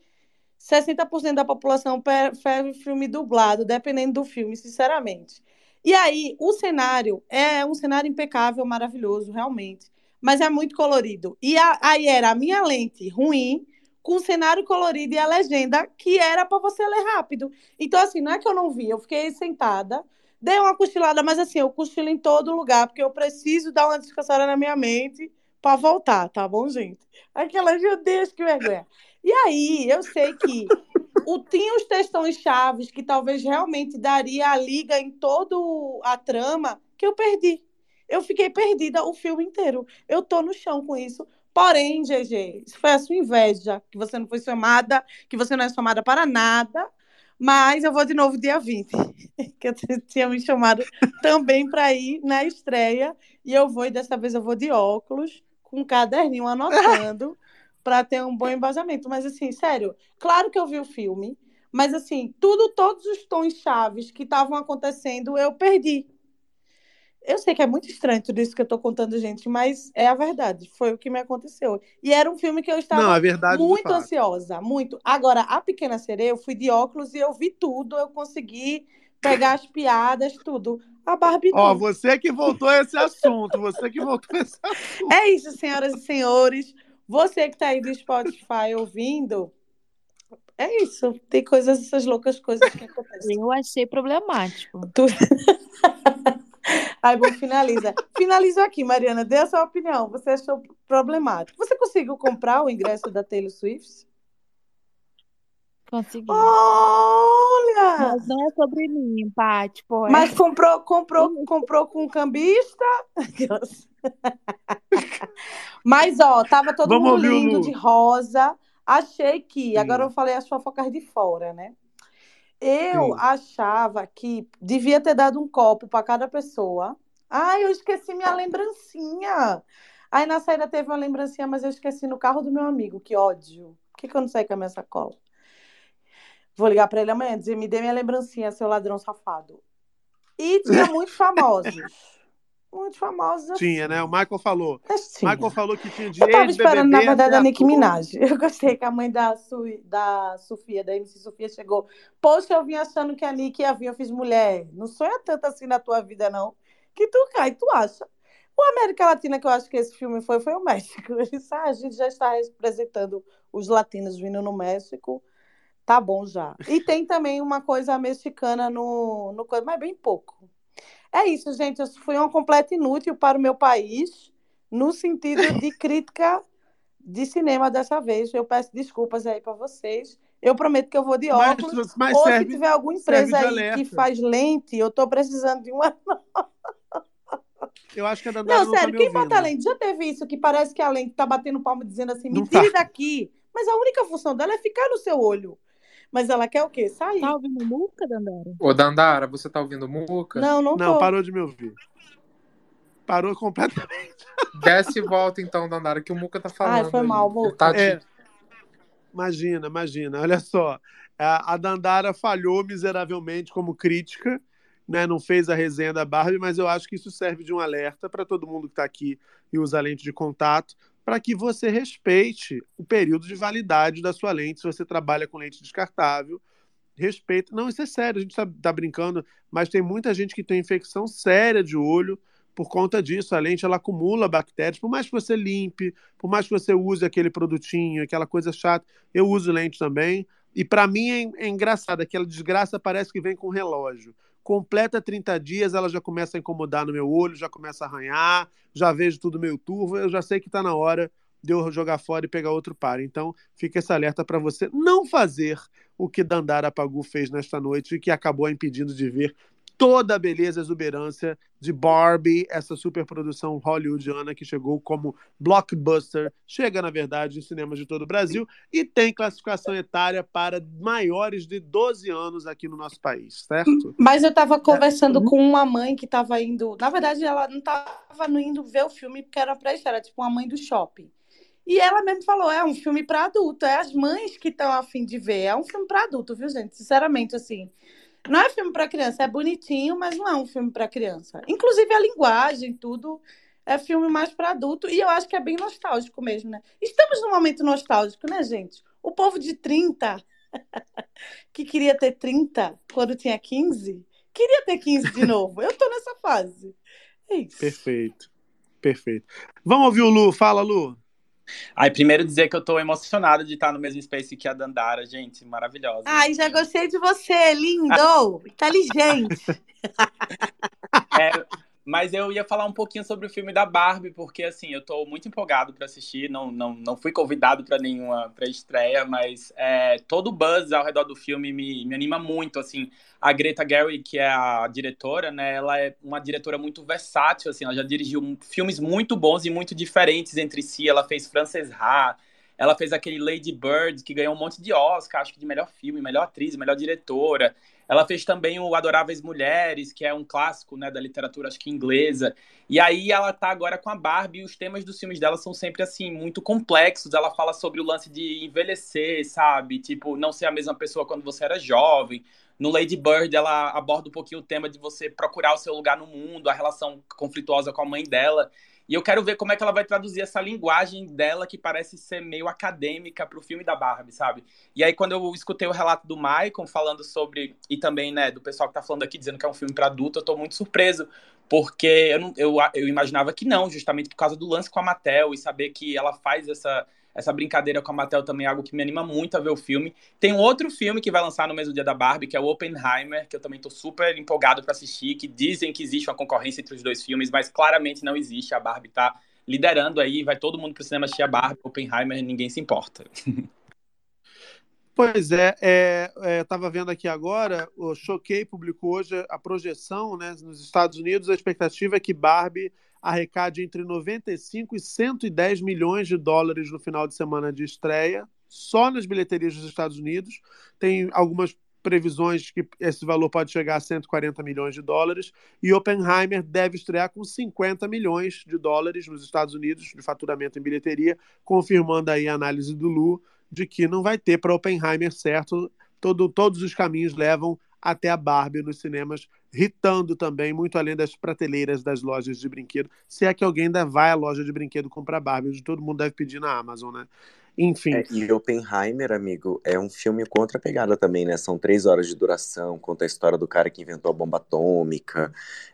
60% da população prefere filme dublado, dependendo do filme, sinceramente. E aí, o cenário é um cenário impecável, maravilhoso, realmente. Mas é muito colorido. E a- aí era a minha lente ruim, com o cenário colorido e a legenda, que era para você ler rápido. Então, assim, não é que eu não vi, eu fiquei sentada, dei uma cochilada, mas assim, eu cochilo em todo lugar, porque eu preciso dar uma descansada na minha mente para voltar, tá bom, gente? Aquela, meu Deus, que vergonha. E aí, eu sei que o, tinha os textões chaves que talvez realmente daria a liga em toda a trama que eu perdi. Eu fiquei perdida o filme inteiro. Eu tô no chão com isso. Porém, GG, isso foi a sua inveja, que você não foi chamada, que você não é chamada para nada. Mas eu vou de novo dia 20, que eu tinha me chamado também para ir na estreia. E eu vou, e dessa vez eu vou de óculos, com um caderninho anotando, para ter um bom embasamento. Mas, assim, sério, claro que eu vi o filme, mas, assim, tudo, todos os tons chaves que estavam acontecendo, eu perdi. Eu sei que é muito estranho tudo isso que eu tô contando, gente, mas é a verdade. Foi o que me aconteceu. E era um filme que eu estava Não, a verdade de muito ansiosa, muito. Agora, a Pequena Sereia, eu fui de óculos e eu vi tudo, eu consegui pegar as piadas, tudo. A Barbie Ó, não. você que voltou a esse assunto, você que voltou a esse assunto. É isso, senhoras e senhores. Você que tá aí do Spotify ouvindo, é isso. Tem coisas, essas loucas coisas que acontecem. Eu achei problemático. Tu... Aí, bom, finaliza. Finalizo aqui, Mariana. Dê a sua opinião. Você achou problemático. Você conseguiu comprar o ingresso da Taylor Swift? Consegui. Olha! Mas não é sobre mim, Paty, pô. é- Mas comprou, comprou, comprou com um cambista? Mas, ó, tava todo Vamos mundo lindo de rosa. Achei que, Sim. agora eu falei as fofocas de fora, né? Eu Sim. achava que devia ter dado um copo para cada pessoa. Ai, eu esqueci minha lembrancinha. Aí na saída teve uma lembrancinha, mas eu esqueci no carro do meu amigo. Que ódio. Por que, que eu não saí com a minha sacola? Vou ligar para ele amanhã e dizer: me dê minha lembrancinha, seu ladrão safado. E tinha muitos famosos. Muitos famosos assim. Tinha, né? O Michael falou. tinha. Michael falou que tinha de Eu tava esperando, na verdade, a Nicki ator. Minaj. Eu gostei que a mãe da, Su, da Sofia, da MC Sofia, chegou. Poxa, eu vim achando que a Nick ia vir. Eu fiz mulher. Não sonha tanto assim na tua vida, não. Que tu cai, tu acha. O América Latina, que eu acho que esse filme foi, foi o México. Disse, ah, a gente já está representando os latinos vindo no México. Tá bom já. E tem também uma coisa mexicana no, no mas bem pouco. É isso, gente. Eu fui uma completa inútil para o meu país, no sentido de crítica de cinema dessa vez. Eu peço desculpas aí para vocês. Eu prometo que eu vou de Mas- óculos. mas Ou serve- se tiver alguma empresa aí alerta. que faz lente, eu tô precisando de uma. Eu acho que a Dandara Não, não, tá sério, me quem ouvindo. bota lente? Já teve isso que parece que a lente tá batendo palma dizendo assim: me Não tire tá. daqui. Mas a única função dela é ficar no seu olho. Mas ela quer o quê? Sair. Tá ouvindo música, Dandara? Ô, Dandara, você tá ouvindo Muca? Não, não Não, tô. parou de me ouvir. Parou completamente. Desce e volta então, Dandara, que o Muca tá falando. Ai, foi mal, Muca. tá É. Imagina, imagina. Olha só. A, a Dandara falhou miseravelmente como crítica, né? Não fez a resenha da Barbie, mas eu acho que isso serve de um alerta para todo mundo que está aqui e usa lente de contato, para que você respeite o período de validade da sua lente. Se você trabalha com lente descartável, respeita. Não, isso é sério, a gente tá, tá brincando, mas tem muita gente que tem infecção séria de olho por conta disso. A lente ela acumula bactérias, por mais que você limpe, por mais que você use aquele produtinho, aquela coisa chata. Eu uso lente também. E para mim é, é engraçado, aquela desgraça parece que vem com relógio. Completa 30 dias, ela já começa a incomodar no meu olho, já começa a arranhar, já vejo tudo meio turvo, eu já sei que está na hora de eu jogar fora e pegar outro par. Então, fica esse alerta para você não fazer o que Dandara Pagu fez nesta noite e que acabou impedindo de ver toda a beleza e exuberância de Barbie, essa superprodução hollywoodiana que chegou como blockbuster, chega na verdade em cinemas de todo o Brasil e tem classificação etária para maiores de 12 anos aqui no nosso país, certo? Mas eu tava conversando Uhum. com uma mãe que tava indo. Na verdade, ela não tava no indo ver o filme porque era pra isso, era tipo uma mãe do shopping. E ela mesmo falou: é um filme pra adulto, é as mães que estão afim de ver. É um filme pra adulto, viu, gente? Sinceramente, assim. Não é filme pra criança, é bonitinho, mas não é um filme pra criança. Inclusive a linguagem, tudo é filme mais pra adulto e eu acho que é bem nostálgico mesmo, né? Estamos num momento nostálgico, né, gente? O povo de 30 que queria ter 30 quando tinha 15, queria ter 15 de novo. Eu tô nessa fase. É isso. Perfeito. Perfeito. Vamos ouvir o Lu. Fala, Lu. Ai, primeiro dizer que eu tô emocionado de estar no mesmo space que a Dandara, gente, maravilhosa. Ai, já gostei de você, lindo, inteligente. É, mas eu ia falar um pouquinho sobre o filme da Barbie, porque assim, eu tô muito empolgado para assistir, não, não, não fui convidado para nenhuma pré-estreia, mas é, todo o buzz ao redor do filme me, me anima muito, assim. A Greta Gerwig, que é a diretora, né, ela é uma diretora muito versátil, assim, ela já dirigiu filmes muito bons e muito diferentes entre si, ela fez Frances Ha, ela fez aquele Lady Bird, que ganhou um monte de Oscar, acho que de melhor filme, melhor atriz, melhor diretora. Ela fez também o Adoráveis Mulheres, que é um clássico né, da literatura, acho que inglesa. E aí ela tá agora com a Barbie, e os temas dos filmes dela são sempre, assim, muito complexos. Ela fala sobre o lance de envelhecer, sabe? Tipo, não ser a mesma pessoa quando você era jovem. No Lady Bird, ela aborda um pouquinho o tema de você procurar o seu lugar no mundo, a relação conflituosa com a mãe dela. E eu quero ver como é que ela vai traduzir essa linguagem dela que parece ser meio acadêmica pro filme da Barbie, sabe? E aí, quando eu escutei o relato do Michael falando sobre. E também, né, do pessoal que tá falando aqui dizendo que é um filme para adulto, eu tô muito surpreso. Porque eu, não, eu, eu imaginava que não, justamente por causa do lance com a Mattel e saber que ela faz essa, essa brincadeira com a Mattel também é algo que me anima muito a ver o filme. Tem outro filme que vai lançar no mesmo dia da Barbie, que é o Oppenheimer, que eu também tô super empolgado para assistir, que dizem que existe uma concorrência entre os dois filmes, mas claramente não existe. A Barbie tá liderando aí, vai todo mundo pro cinema assistir a Barbie, Oppenheimer, ninguém se importa. Pois é, é, é estava vendo aqui agora, o Choquei publicou hoje a projeção, né, nos Estados Unidos, a expectativa é que Barbie arrecade entre 95 e 110 milhões de dólares no final de semana de estreia, só nas bilheterias dos Estados Unidos. Tem algumas previsões que esse valor pode chegar a 140 milhões de dólares, e Oppenheimer deve estrear com 50 milhões de dólares nos Estados Unidos de faturamento em bilheteria, confirmando aí a análise do Lu de que não vai ter para Oppenheimer certo, todo, todos os caminhos levam até a Barbie nos cinemas, ritando também muito além das prateleiras das lojas de brinquedo, se é que alguém ainda vai à loja de brinquedo comprar Barbie, todo mundo deve pedir na Amazon, né? Enfim. É, e Oppenheimer, amigo, é um filme com outra pegada também, né? São três horas de duração, conta a história do cara que inventou a bomba atômica.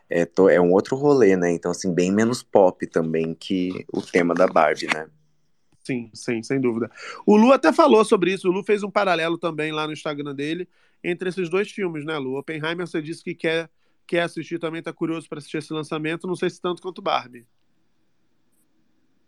É, to, é um outro rolê, né? Então, assim, bem menos pop também que o tema da Barbie, né? Sim, sim, sem dúvida. O Lu até falou sobre isso. O Lu fez um paralelo também lá no Instagram dele entre esses dois filmes, né, Lu? Oppenheimer, você disse que quer, quer assistir também, tá curioso para assistir esse lançamento. Não sei se tanto quanto Barbie.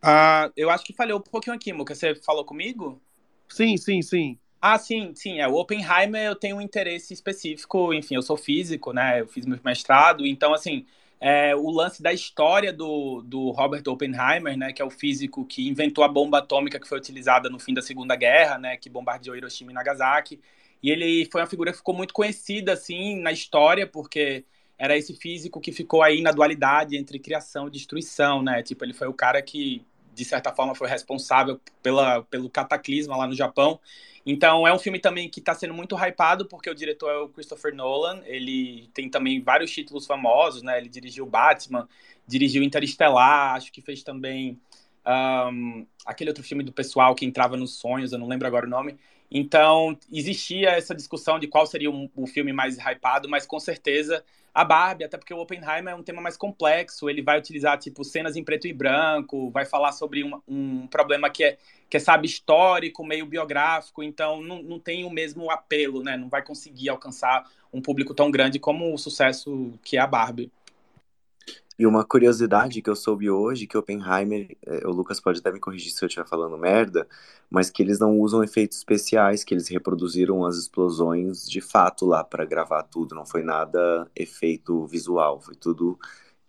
Ah, eu acho que falhou um pouquinho aqui, Muca. Você falou comigo? Sim, sim, sim. Ah, sim, sim. É, o Oppenheimer eu tenho um interesse específico. Enfim, eu sou físico, né? Eu fiz meu mestrado. Então, assim, é, o lance da história do, do Robert Oppenheimer, né, que é o físico que inventou a bomba atômica que foi utilizada no fim da Segunda Guerra, né, que bombardeou Hiroshima e Nagasaki. E ele foi uma figura que ficou muito conhecida assim na história porque era esse físico que ficou aí na dualidade entre criação e destruição, né? Tipo, ele foi o cara que de certa forma foi responsável pela, pelo cataclisma lá no Japão. Então é um filme também que está sendo muito hypado porque o diretor é o Christopher Nolan. Ele tem também vários títulos famosos, né? Ele dirigiu Batman, dirigiu Interestelar, acho que fez também um, aquele outro filme do pessoal que entrava nos sonhos, eu não lembro agora o nome. Então existia essa discussão de qual seria o, o filme mais hypado, mas com certeza a Barbie, até porque o Oppenheimer é um tema mais complexo, ele vai utilizar, tipo, cenas em preto e branco, vai falar sobre um, um problema que é, que é, sabe, histórico, meio biográfico, então não, não tem o mesmo apelo, né? Não vai conseguir alcançar um público tão grande como o sucesso que é a Barbie. E uma curiosidade que eu soube hoje, que Oppenheimer, é, o Lucas pode até me corrigir se eu estiver falando merda, mas que eles não usam efeitos especiais, que eles reproduziram as explosões de fato lá para gravar tudo, não foi nada efeito visual, foi tudo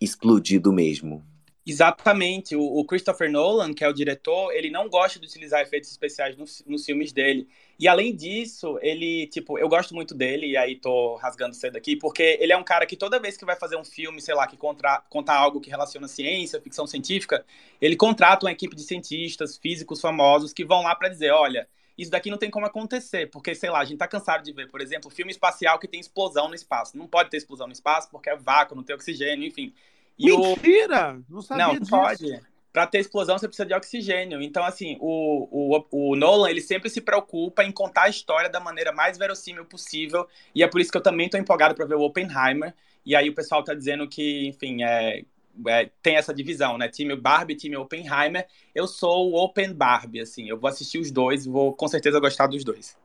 explodido mesmo. Exatamente. O, o, Christopher Nolan, que é o diretor, ele não gosta de utilizar efeitos especiais nos, nos, filmes dele. E além disso, ele, tipo, eu gosto muito dele, e aí tô rasgando cedo aqui, porque ele é um cara que toda vez que vai fazer um filme, sei lá, que contra, conta algo que relaciona ciência, ficção científica, ele contrata uma equipe de cientistas, físicos famosos, que vão lá para dizer, olha, isso daqui não tem como acontecer, porque, sei lá, a gente tá cansado de ver, por exemplo, filme espacial que tem explosão no espaço. Não pode ter explosão no espaço porque é vácuo, não tem oxigênio, enfim. E Mentira! O... Não sabia Não, disso. pode. Para ter explosão, você precisa de oxigênio. Então, assim, o, o, o Nolan, ele sempre se preocupa em contar a história da maneira mais verossímil possível. E é por isso que eu também estou empolgado para ver o Oppenheimer. E aí o pessoal está dizendo que, enfim, é, é, tem essa divisão, né? Time Barbie, time Oppenheimer. Eu sou o Open Barbie, assim. Eu vou assistir os dois, vou com certeza gostar dos dois.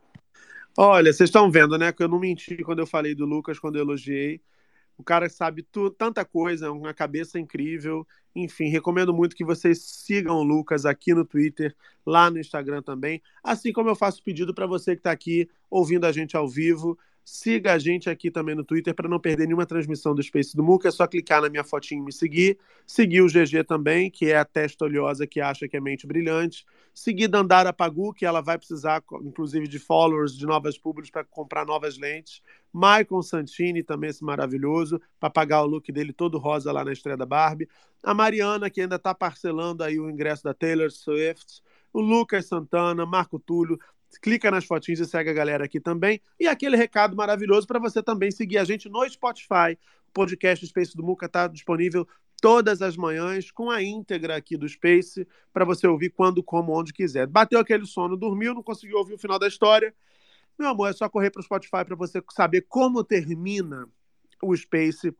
Olha, vocês estão vendo, né? Que eu não menti quando eu falei do Lucas, quando eu elogiei. O cara sabe tu, tanta coisa, uma cabeça incrível. Enfim, recomendo muito que vocês sigam o Lucas aqui no Twitter, lá no Instagram também. Assim como eu faço pedido para você que está aqui ouvindo a gente ao vivo. Siga a gente aqui também no Twitter para não perder nenhuma transmissão do Space do Muca. É só clicar na minha fotinha e me seguir. Seguir o GG também, que é a testa oleosa que acha que é mente brilhante. Seguir Dandara Pagu, que ela vai precisar, inclusive, de followers, de novas públicos para comprar novas lentes. Michael Santini, também esse maravilhoso, para pagar o look dele todo rosa lá na estreia da Barbie. A Mariana, que ainda está parcelando aí o ingresso da Taylor Swift. O Lucas Santana, Marco Túlio, clica nas fotinhas e segue a galera aqui também. E aquele recado maravilhoso para você também seguir a gente no Spotify. O podcast Space do Muca está disponível todas as manhãs com a íntegra aqui do Space para você ouvir quando, como, onde quiser. Bateu aquele sono, dormiu, não conseguiu ouvir o final da história. Meu amor, é só correr para o Spotify para você saber como termina o Space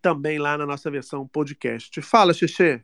também lá na nossa versão podcast. Fala, Xixê.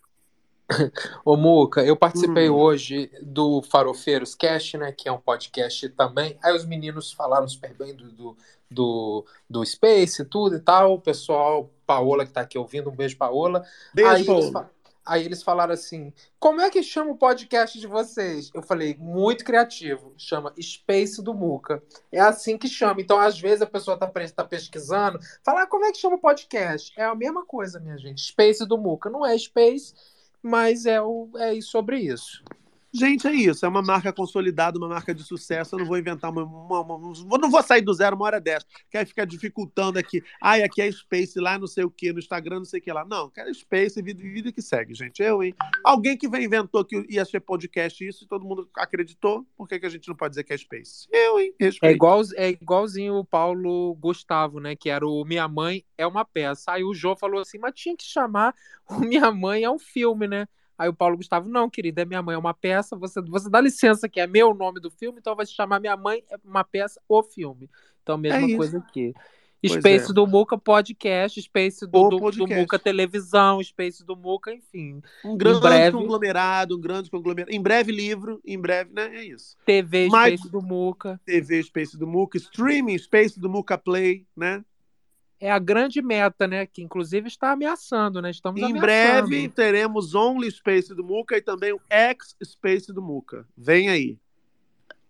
Ô Muca, eu participei hum. hoje do Farofeiros Cast, né? Que é um podcast também. Aí os meninos falaram super bem do, do, do, do Space, tudo e tal. O pessoal, Paola, que tá aqui ouvindo, um beijo, Paola. Beijo, aí, Paola. Aí eles falaram assim: como é que chama o podcast de vocês? Eu falei, muito criativo. Chama Space do Muca. É assim que chama. Então, às vezes, a pessoa tá, pre- tá pesquisando, fala, ah, como é que chama o podcast? É a mesma coisa, minha gente. Space do Muca. Não é Space, mas é, o, é sobre isso. Gente, é isso. É uma marca consolidada, uma marca de sucesso. Eu não vou inventar uma. uma- uma- não vou sair do zero uma hora dessa. Que aí fica dificultando aqui. Ai, aqui é Space, lá não sei o que, no Instagram, não sei o que lá. Não, quero Space, vida, vida que segue, gente. Eu, hein? Alguém que vem inventou que ia ser podcast isso e todo mundo acreditou. Por que, que a gente não pode dizer que é Space? Eu, hein? É, Respeito. igual, é igualzinho o Paulo Gustavo, né? Que era o Minha Mãe é uma peça. Aí o Jô falou assim, mas tinha que chamar o Minha Mãe é um filme, né? Aí o Paulo Gustavo, não, querida, é Minha Mãe é uma peça. Você, você dá licença que é meu nome do filme, então vai se chamar Minha Mãe é uma peça, o filme. Então, mesma É coisa aqui. Pois Space é. do Muca podcast, Space do, O do, do podcast. Muca televisão, Space do Muca, enfim. Um grande breve, conglomerado, um grande conglomerado. Em breve, livro, em breve, né? É isso. TV Mas- Space do Muca. TV Space do Muca, streaming Space do Muca Play, né? É a grande meta, né? Que inclusive está ameaçando, né? Estamos Em ameaçando. breve teremos Only Space do Muca e também o X Space do Muca. Vem aí.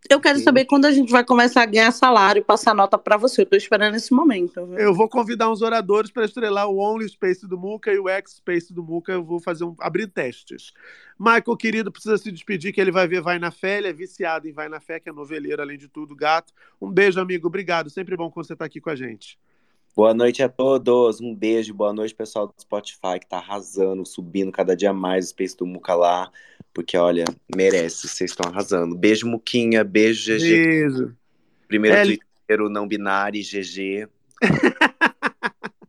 Eu quero saber quando a gente vai começar a ganhar salário e passar nota pra você. Eu tô esperando esse momento. viu? Eu vou convidar uns oradores para estrelar o Only Space do Muca e o X Space do Muca. Eu vou fazer um abrir testes. Michael, querido, precisa se despedir, que ele vai ver Vai na Fé. Ele é viciado em Vai na Fé, que é noveleiro, além de tudo, gato. Um beijo, amigo. Obrigado. Sempre bom quando você está aqui com a gente. Boa noite a todos, um beijo, boa noite pessoal do Spotify que tá arrasando, subindo cada dia mais o Space do Muca lá, porque olha, merece, vocês estão arrasando. Beijo Muquinha, beijo GG, Beijo. primeiro É- Twitter não binário, GG.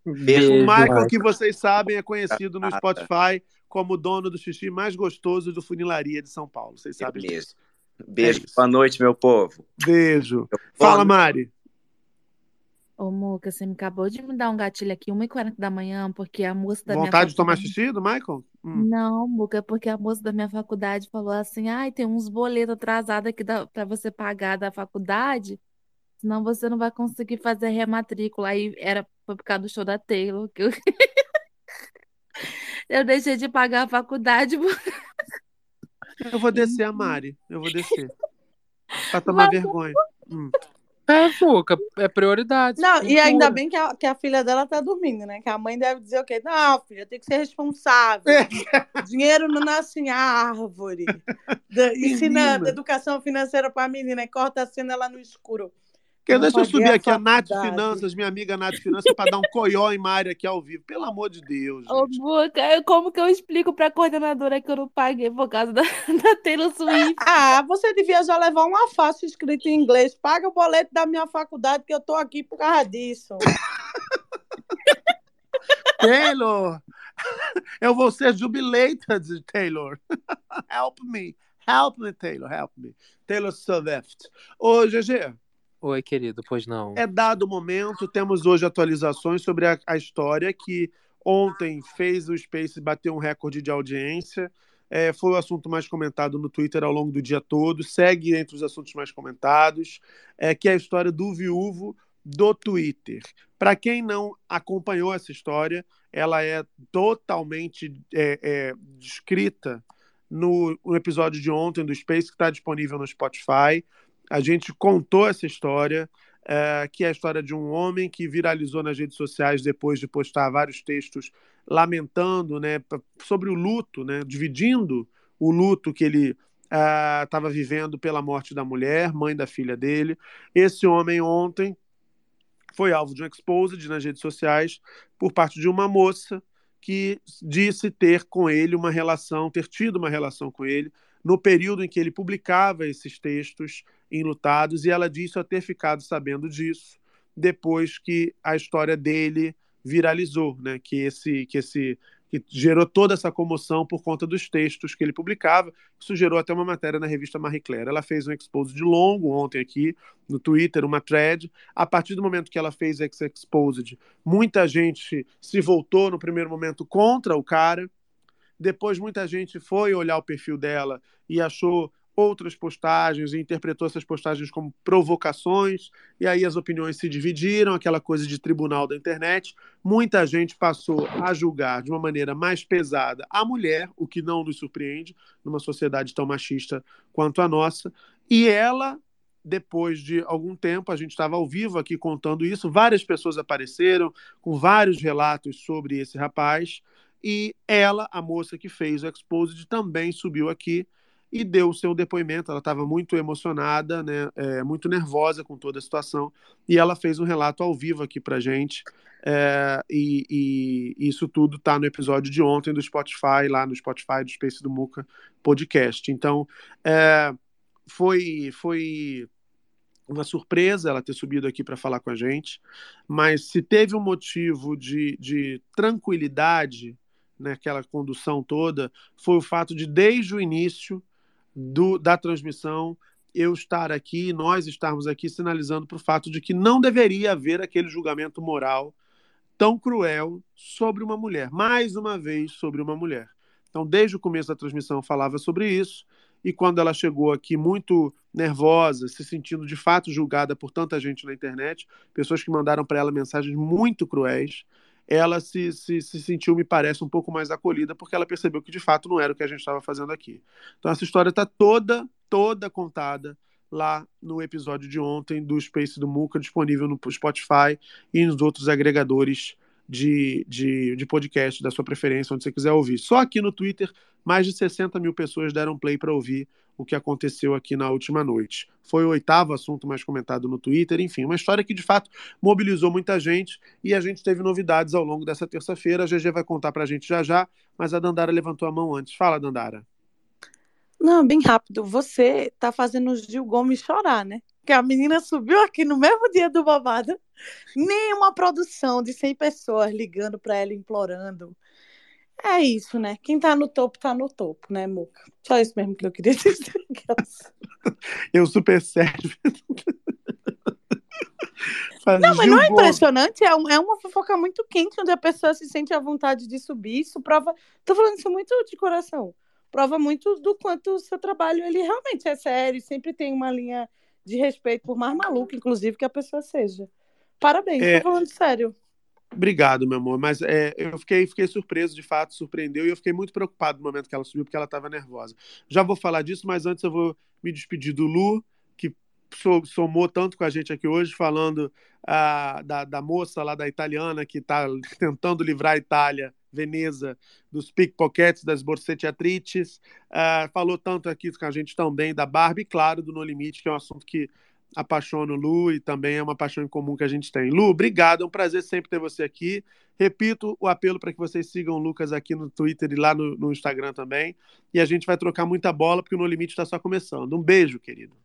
O Beijo, Michael, que vocês sabem, é conhecido no. Spotify como o dono do xixi mais gostoso do Funilaria de São Paulo. Vocês sabem mesmo. disso. Beijo, É boa noite, meu povo. Beijo. Fala, Mari. Ô, Muca, você me acabou de me dar um gatilho aqui, 1h40 da manhã, porque a moça da minha Vontade de tomar faculdade... xixi do Michael? Hum. Não, Muca, porque a moça da minha faculdade falou assim: ai, tem uns boletos atrasados aqui da, pra você pagar da faculdade, senão você não vai conseguir fazer a rematrícula. Aí era foi por causa do show da Taylor que eu, eu deixei de pagar a faculdade. Eu vou descer a Mari. Eu vou descer. Pra tomar Mas- vergonha. Hum. É, Muca, é prioridade. Não, e ainda bem que a, que a filha dela tá dormindo, né? Que a mãe deve dizer o quê? Não, filha, tem que ser responsável. É. Dinheiro não nasce em árvore. Da- Menina. educação financeira pra menina e corta a cena lá no escuro. Quer, Não deixa eu subir a aqui a Nath. Finanças, minha amiga Nath Finanças, pra dar um coió em Mari aqui ao vivo. Pelo amor de Deus. Ô, Muca, eu- como que eu explico pra coordenadora que eu não paguei por causa da, da Taylor Swift? Ah, você devia já levar um alface escrito em inglês. Paga o boleto da minha faculdade que eu tô aqui por causa disso. Taylor! Eu vou ser jubilated, Taylor. Help me. Help me, Taylor. Help me. Taylor Swift. Ô, GG, Oi, querido, pois não. é dado o momento, temos hoje atualizações sobre a, a história que ontem fez o Space bater um recorde de audiência. É, foi o assunto mais comentado no Twitter ao longo do dia todo, segue entre os assuntos mais comentados, é, que é a história do viúvo do Twitter. Para quem não acompanhou essa história, ela é totalmente é, é, descrita no, no episódio de ontem do Space, que está disponível no Spotify. A gente contou essa história, é, que é a história de um homem que viralizou nas redes sociais depois de postar vários textos lamentando né, sobre o luto, né, dividindo o luto que ele estava vivendo pela morte da mulher, mãe da filha dele. Esse homem ontem foi alvo de um exposed nas redes sociais por parte de uma moça que disse ter com ele uma relação, ter tido uma relação com ele no período em que ele publicava esses textos enlutados e ela disse a ter ficado sabendo disso depois que a história dele viralizou, né? Que esse que esse que gerou toda essa comoção por conta dos textos que ele publicava. Isso gerou até uma matéria na revista Marie Claire. Ela fez um expose de longo ontem aqui no Twitter, uma thread. A partir do momento que ela fez esse exposed, muita gente se voltou no primeiro momento contra o cara. Depois muita gente foi olhar o perfil dela e achou outras postagens e interpretou essas postagens como provocações, e aí as opiniões se dividiram, aquela coisa de tribunal da internet. Muita gente passou a julgar de uma maneira mais pesada a mulher, o que não nos surpreende numa sociedade tão machista quanto a nossa, e ela depois de algum tempo, a gente estava ao vivo aqui contando isso, várias pessoas apareceram com vários relatos sobre esse rapaz, e ela, a moça que fez o Exposed, também subiu aqui e deu o seu depoimento. Ela estava muito emocionada, né, é, muito nervosa com toda a situação, e ela fez um relato ao vivo aqui para gente. É, e, e, isso tudo está no episódio de ontem do Spotify, lá no Spotify do Space do Muca podcast. Então, é, foi, foi uma surpresa ela ter subido aqui para falar com a gente, mas se teve um motivo de, de tranquilidade naquela condução toda, foi o fato de, desde o início do, da transmissão, eu estar aqui, nós estarmos aqui sinalizando para o fato de que não deveria haver aquele julgamento moral tão cruel sobre uma mulher, mais uma vez sobre uma mulher. Então, desde o começo da transmissão, eu falava sobre isso e quando ela chegou aqui muito nervosa, se sentindo de fato julgada por tanta gente na internet, pessoas que mandaram para ela mensagens muito cruéis, ela se, se, se, sentiu, me parece, um pouco mais acolhida, porque ela percebeu que de fato não era o que a gente estava fazendo aqui. Então essa história está toda, toda contada lá no episódio de ontem do Space do Muca, disponível no Spotify e nos outros agregadores de, de, de podcast da sua preferência, onde você quiser ouvir. Só aqui no Twitter, mais de 60 mil pessoas deram play para ouvir o que aconteceu aqui na última noite. Foi o oitavo assunto mais comentado no Twitter, enfim, uma história que de fato mobilizou muita gente e a gente teve novidades ao longo dessa terça-feira. A GG vai contar para a gente já já, mas a Dandara levantou a mão antes. Fala, Dandara. Não, bem rápido. Você tá fazendo o Gil Gomes chorar, né? Que a menina subiu aqui no mesmo dia do babado. Nenhuma produção de 100 pessoas ligando para ela, implorando. É isso, né? Quem tá no topo, tá no topo, né, Muca? Só isso mesmo que eu queria dizer. eu super sério. não, mas não é impressionante, é, um, é uma fofoca muito quente, onde a pessoa se sente à vontade de subir. Isso prova. Tô falando isso muito de coração prova muito do quanto o seu trabalho ele realmente é sério, sempre tem uma linha de respeito, por mais maluco, inclusive, que a pessoa seja. Parabéns, é... tô falando sério. Obrigado, meu amor. Mas é, eu fiquei, fiquei surpreso, de fato, surpreendeu, e eu fiquei muito preocupado no momento que ela subiu, porque ela estava nervosa. Já vou falar disso, mas antes eu vou me despedir do Lu, somou tanto com a gente aqui hoje, falando ah, da, da moça lá da italiana que está tentando livrar a Itália Veneza, dos pickpockets, das borsetiatrites. Uh, falou tanto aqui com a gente também da Barbie, claro, do No Limite, que é um assunto que apaixona o Lu e também é uma paixão em comum que a gente tem. Lu, obrigado, é um prazer sempre ter você aqui. Repito o apelo para que vocês sigam o Lucas aqui no Twitter e lá no, no Instagram também. E a gente vai trocar muita bola, porque o No Limite está só começando. Um beijo, querido.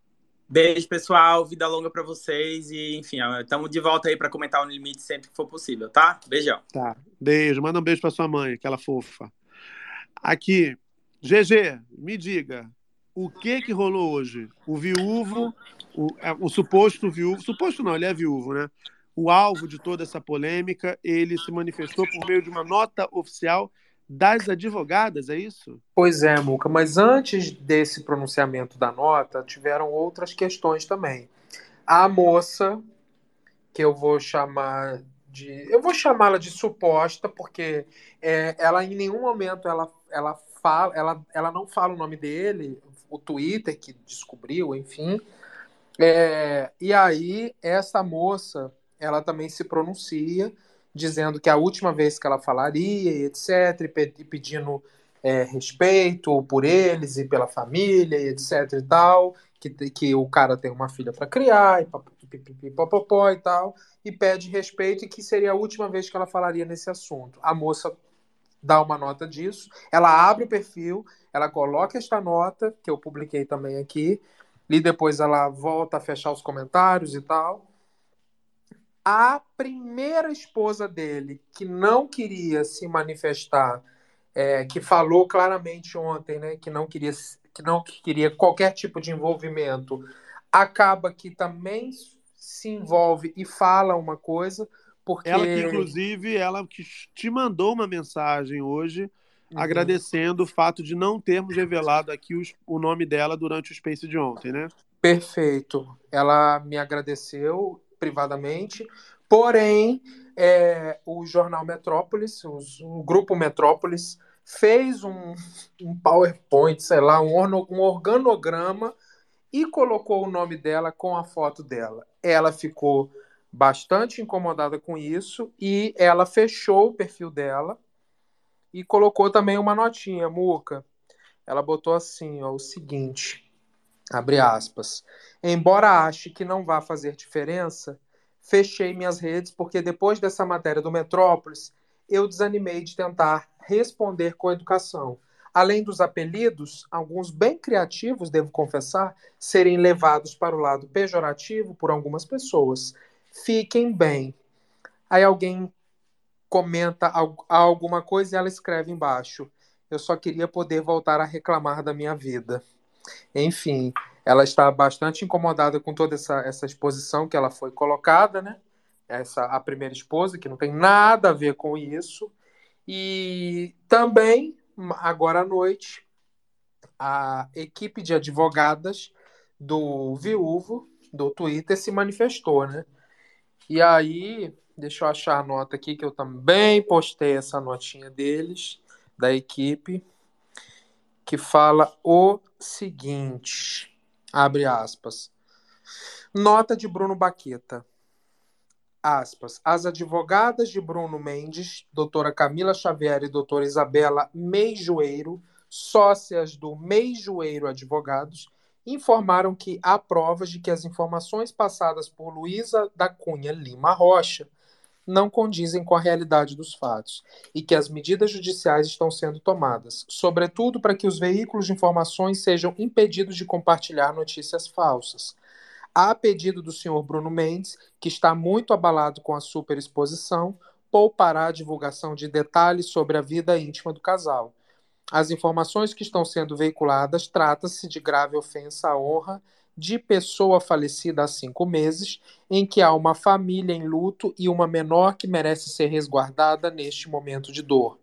Beijo, pessoal. Vida longa para vocês. E, enfim, estamos de volta aí para comentar o limite sempre que for possível, tá? Beijão. Tá. Beijo. Manda um beijo para sua mãe, aquela fofa. Aqui, GG, me diga, o que que rolou hoje? O viúvo, o, é, o suposto viúvo, suposto não, ele é viúvo, né? O alvo de toda essa polêmica, ele se manifestou por meio de uma nota oficial das advogadas, é isso? Pois é, Muca, mas antes desse pronunciamento da nota, tiveram outras questões também. A moça, que eu vou chamar de. Eu vou chamá-la de suposta, porque é, ela em nenhum momento ela, ela fala, ela, ela não fala o nome dele, o Twitter que descobriu, enfim. É, e aí, essa moça, ela também se pronuncia dizendo que a última vez que ela falaria, etc., e pedindo é, respeito por eles e pela família, etc. e tal, que, que o cara tem uma filha para criar, e papapó e tal, e pede respeito e que seria a última vez que ela falaria nesse assunto. A moça dá uma nota disso, ela abre o perfil, ela coloca esta nota, que eu publiquei também aqui, e depois ela volta a fechar os comentários e tal a primeira esposa dele, que não queria se manifestar, é, que falou claramente ontem, né, que não queria que não queria qualquer tipo de envolvimento, acaba que também se envolve e fala uma coisa, porque ela que inclusive ela que te mandou uma mensagem hoje agradecendo o fato de não termos revelado aqui os- o nome dela durante o Space de ontem, né? Perfeito. Ela me agradeceu privadamente, porém, é, o jornal Metrópolis, os- o grupo Metrópolis, fez um, um PowerPoint, sei lá, um, orno- um organograma e colocou o nome dela com a foto dela. Ela ficou bastante incomodada com isso e ela fechou o perfil dela e colocou também uma notinha, Muca. Ela botou assim, ó, o seguinte, abre aspas. Embora ache que não vá fazer diferença, fechei minhas redes porque depois dessa matéria do Metrópolis, eu desanimei de tentar responder com educação. Além dos apelidos, alguns bem criativos, devo confessar, serem levados para o lado pejorativo por algumas pessoas. Fiquem bem. Aí alguém comenta al- alguma coisa e ela escreve embaixo. Eu só queria poder voltar a reclamar da minha vida. Enfim, ela está bastante incomodada com toda essa, essa exposição que ela foi colocada, né? Essa a primeira esposa, que não tem nada a ver com isso. E também, agora à noite, a equipe de advogadas do viúvo do Twitter se manifestou, né? E aí, deixa eu achar a nota aqui, que eu também postei essa notinha deles, da equipe, que fala o seguinte: abre aspas. Nota de Bruno Baqueta. Aspas. As advogadas de Bruno Mendes, doutora Camila Xavier e doutora Isabela Meijoeiro, sócias do Meijoeiro Advogados, informaram que há provas de que as informações passadas por Luísa da Cunha Lima Rocha não condizem com a realidade dos fatos e que as medidas judiciais estão sendo tomadas, sobretudo para que os veículos de informações sejam impedidos de compartilhar notícias falsas. A pedido do senhor Bruno Mendes, que está muito abalado com a superexposição, poupará a divulgação de detalhes sobre a vida íntima do casal. As informações que estão sendo veiculadas trata-se de grave ofensa à honra de pessoa falecida há cinco meses, em que há uma família em luto e uma menor que merece ser resguardada neste momento de dor.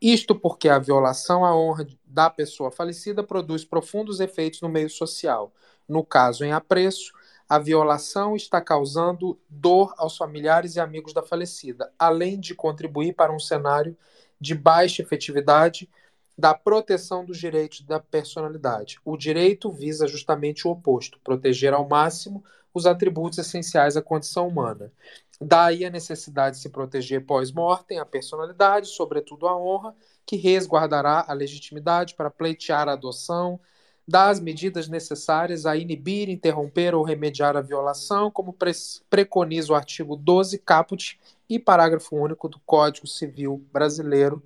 Isto porque a violação à honra da pessoa falecida produz profundos efeitos no meio social. No caso em apreço, a violação está causando dor aos familiares e amigos da falecida, além de contribuir para um cenário de baixa efetividade da proteção dos direitos da personalidade. O direito visa justamente o oposto, proteger ao máximo os atributos essenciais à condição humana. Daí a necessidade de se proteger pós-mortem a personalidade, sobretudo a honra, que resguardará a legitimidade para pleitear a adoção, das medidas necessárias a inibir, interromper ou remediar a violação, como pre preconiza o artigo 12, caput e parágrafo único do Código Civil Brasileiro.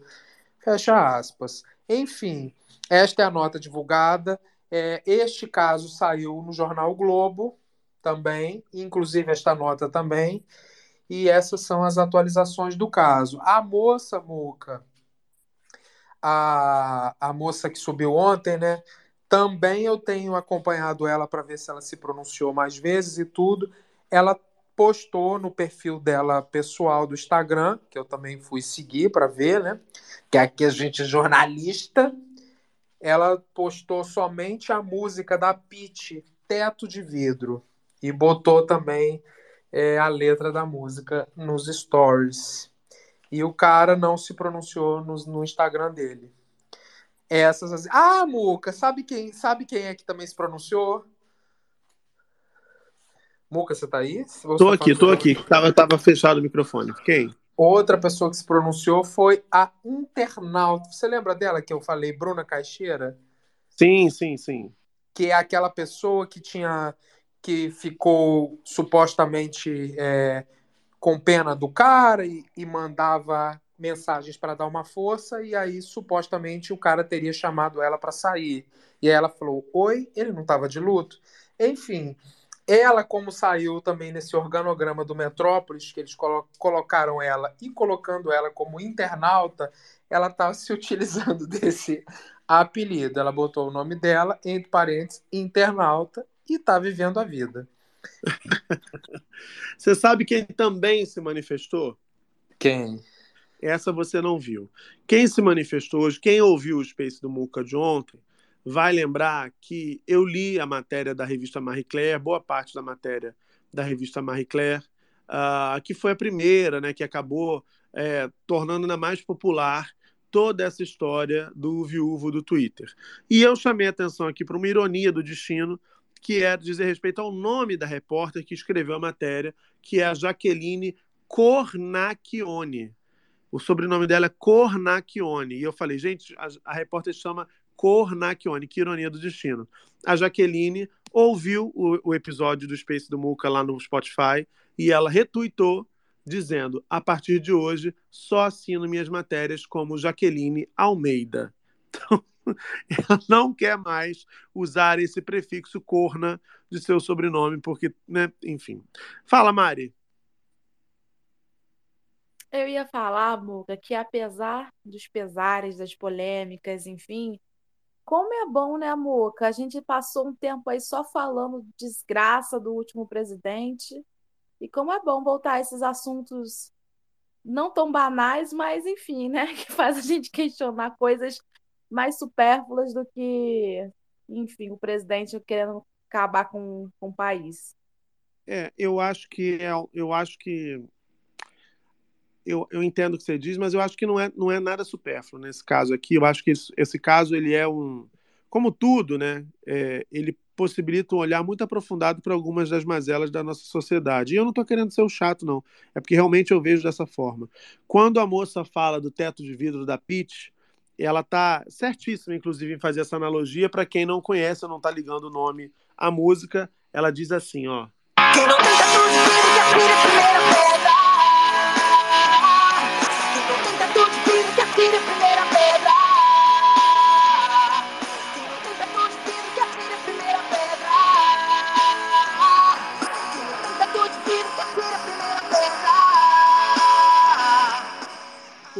Fecha aspas. Enfim, esta é a nota divulgada. É, este caso saiu no jornal Globo também, inclusive esta nota também. E essas são as atualizações do caso. A moça, Muca, a, a moça que subiu ontem, né? Também eu tenho acompanhado ela para ver se ela se pronunciou mais vezes e tudo. Ela postou no perfil dela pessoal do Instagram, que eu também fui seguir para ver, né? Que aqui a gente é jornalista. Ela postou somente a música da Pitty, Teto de Vidro, e botou também é, a letra da música nos stories. E o cara não se pronunciou no, no Instagram dele. Essas. Ah, Muca, sabe quem, sabe quem é que também se pronunciou? Muca, você tá aí? Tô aqui, tô aqui. Tava, tava fechado o microfone. Quem? Outra pessoa que se pronunciou foi a internauta. Você lembra dela que eu falei, Bruna Caixeira? Sim, sim, sim. Que é aquela pessoa que tinha que ficou supostamente é, com pena do cara e, e mandava mensagens para dar uma força e aí supostamente o cara teria chamado ela para sair. E aí ela falou: "Oi, ele não estava de luto". Enfim, ela como saiu também nesse organograma do Metrópolis que eles colo colocaram ela e colocando ela como internauta, ela está se utilizando desse apelido. Ela botou o nome dela entre parênteses internauta e está vivendo a vida. Você sabe quem também se manifestou? Quem? Essa você não viu. Quem se manifestou hoje, quem ouviu o Space do Muca de ontem, vai lembrar que eu li a matéria da revista Marie Claire, boa parte da matéria da revista Marie Claire, uh, que foi a primeira, né, que acabou é, tornando ainda mais popular toda essa história do viúvo do Twitter. E eu chamei a atenção aqui para uma ironia do destino, que é dizer respeito ao nome da repórter que escreveu a matéria, que é a Jaqueline Cornacchione. O sobrenome dela é Cornacchione. E eu falei, gente, a, a repórter chama Cornacchione, que ironia do destino. A Jaqueline ouviu o, o episódio do Space do Muca lá no Spotify e ela retuitou dizendo: a partir de hoje só assino minhas matérias como Jaqueline Almeida. Então, ela não quer mais usar esse prefixo corna de seu sobrenome, porque, né, enfim. Fala, Mari. Eu ia falar, Muga, que apesar dos pesares, das polêmicas, enfim, como é bom, né, Muca? A gente passou um tempo aí só falando desgraça do último presidente. E como é bom voltar a esses assuntos não tão banais, mas enfim, né? Que faz a gente questionar coisas mais supérfluas do que, enfim, o presidente querendo acabar com, com o país. É, eu acho que é, eu acho que eu, eu entendo o que você diz, mas eu acho que não é, não é nada supérfluo nesse caso aqui. Eu acho que esse, esse caso ele é um, como tudo, né? É, ele possibilita um olhar muito aprofundado para algumas das mazelas da nossa sociedade. E eu não estou querendo ser o chato, não. É porque realmente eu vejo dessa forma. Quando a moça fala do teto de vidro da Peach, ela está certíssima, inclusive, em fazer essa analogia. Para quem não conhece, ou não está ligando o nome à música, ela diz assim, ó. Quem não tem teto de que atire a primeira pedra.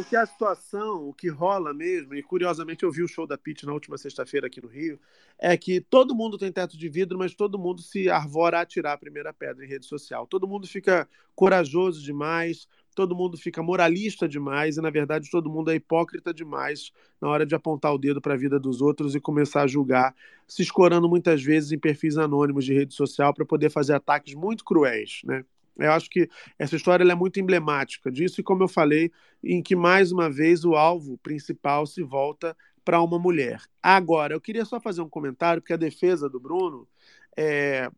Porque a situação, o que rola mesmo, e curiosamente eu vi o show da Pete na última sexta-feira aqui no Rio, é que todo mundo tem teto de vidro, mas todo mundo se arvora a atirar a primeira pedra em rede social. Todo mundo fica corajoso demais, todo mundo fica moralista demais, e na verdade todo mundo é hipócrita demais na hora de apontar o dedo para a vida dos outros e começar a julgar, se escorando muitas vezes em perfis anônimos de rede social para poder fazer ataques muito cruéis, né? Eu acho que essa história é muito emblemática disso, e como eu falei, em que mais uma vez o alvo principal se volta para uma mulher. Agora, eu queria só fazer um comentário, porque a defesa do Bruno, é,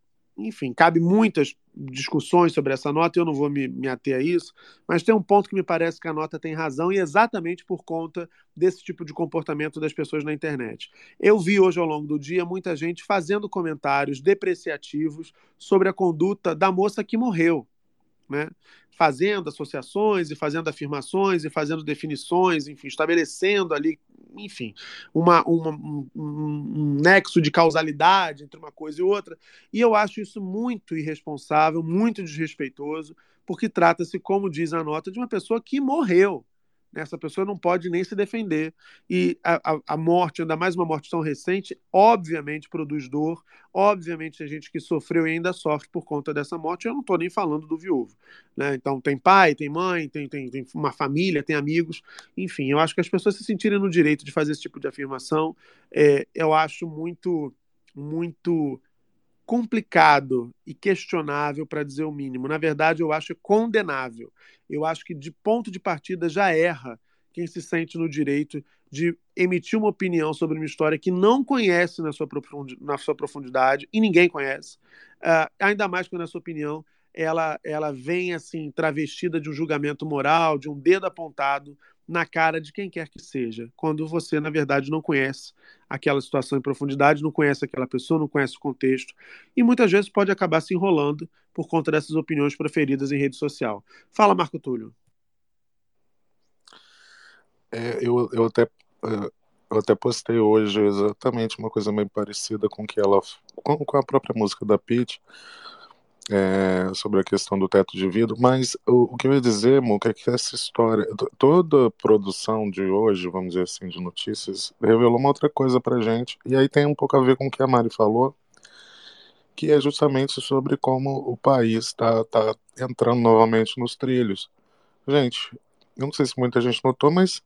enfim, cabe muitas discussões sobre essa nota, eu não vou me, me ater a isso, mas tem um ponto que me parece que a nota tem razão, e exatamente por conta desse tipo de comportamento das pessoas na internet. Eu vi hoje ao longo do dia muita gente fazendo comentários depreciativos sobre a conduta da moça que morreu né? fazendo associações e fazendo afirmações e fazendo definições, enfim, estabelecendo ali, enfim, uma, uma um, um, nexo de causalidade entre uma coisa e outra. E eu acho isso muito irresponsável, muito desrespeitoso, porque trata-se, como diz a nota, de uma pessoa que morreu. Essa pessoa não pode nem se defender. E a, a, a, morte, ainda mais uma morte tão recente, obviamente produz dor. Obviamente tem gente que sofreu e ainda sofre por conta dessa morte. Eu não estou nem falando do viúvo. Né? Então tem pai, tem mãe, tem, tem, tem uma família, tem amigos. Enfim, eu acho que as pessoas se sentirem no direito de fazer esse tipo de afirmação, é, eu acho muito, muito complicado e questionável, para dizer o mínimo. Na verdade, eu acho condenável. Eu acho que, de ponto de partida, já erra quem se sente no direito de emitir uma opinião sobre uma história que não conhece na sua, na sua profundidade, e ninguém conhece, uh, ainda mais quando essa opinião ela, ela vem assim travestida de um julgamento moral, de um dedo apontado na cara de quem quer que seja, quando você, na verdade, não conhece aquela situação em profundidade, não conhece aquela pessoa, não conhece o contexto, e muitas vezes pode acabar se enrolando por conta dessas opiniões preferidas em rede social. Fala, Marco Túlio. É, eu, eu, até, é, eu até postei hoje exatamente uma coisa meio parecida com que ela com, a própria música da Pete, é, sobre a questão do teto de vidro, mas o, o que eu ia dizer, Muca, é que essa história, toda produção de hoje, vamos dizer assim, de notícias, revelou uma outra coisa pra gente, e aí tem um pouco a ver com o que a Mari falou, que é justamente sobre como o país está tá entrando novamente nos trilhos. Gente, eu não sei se muita gente notou, mas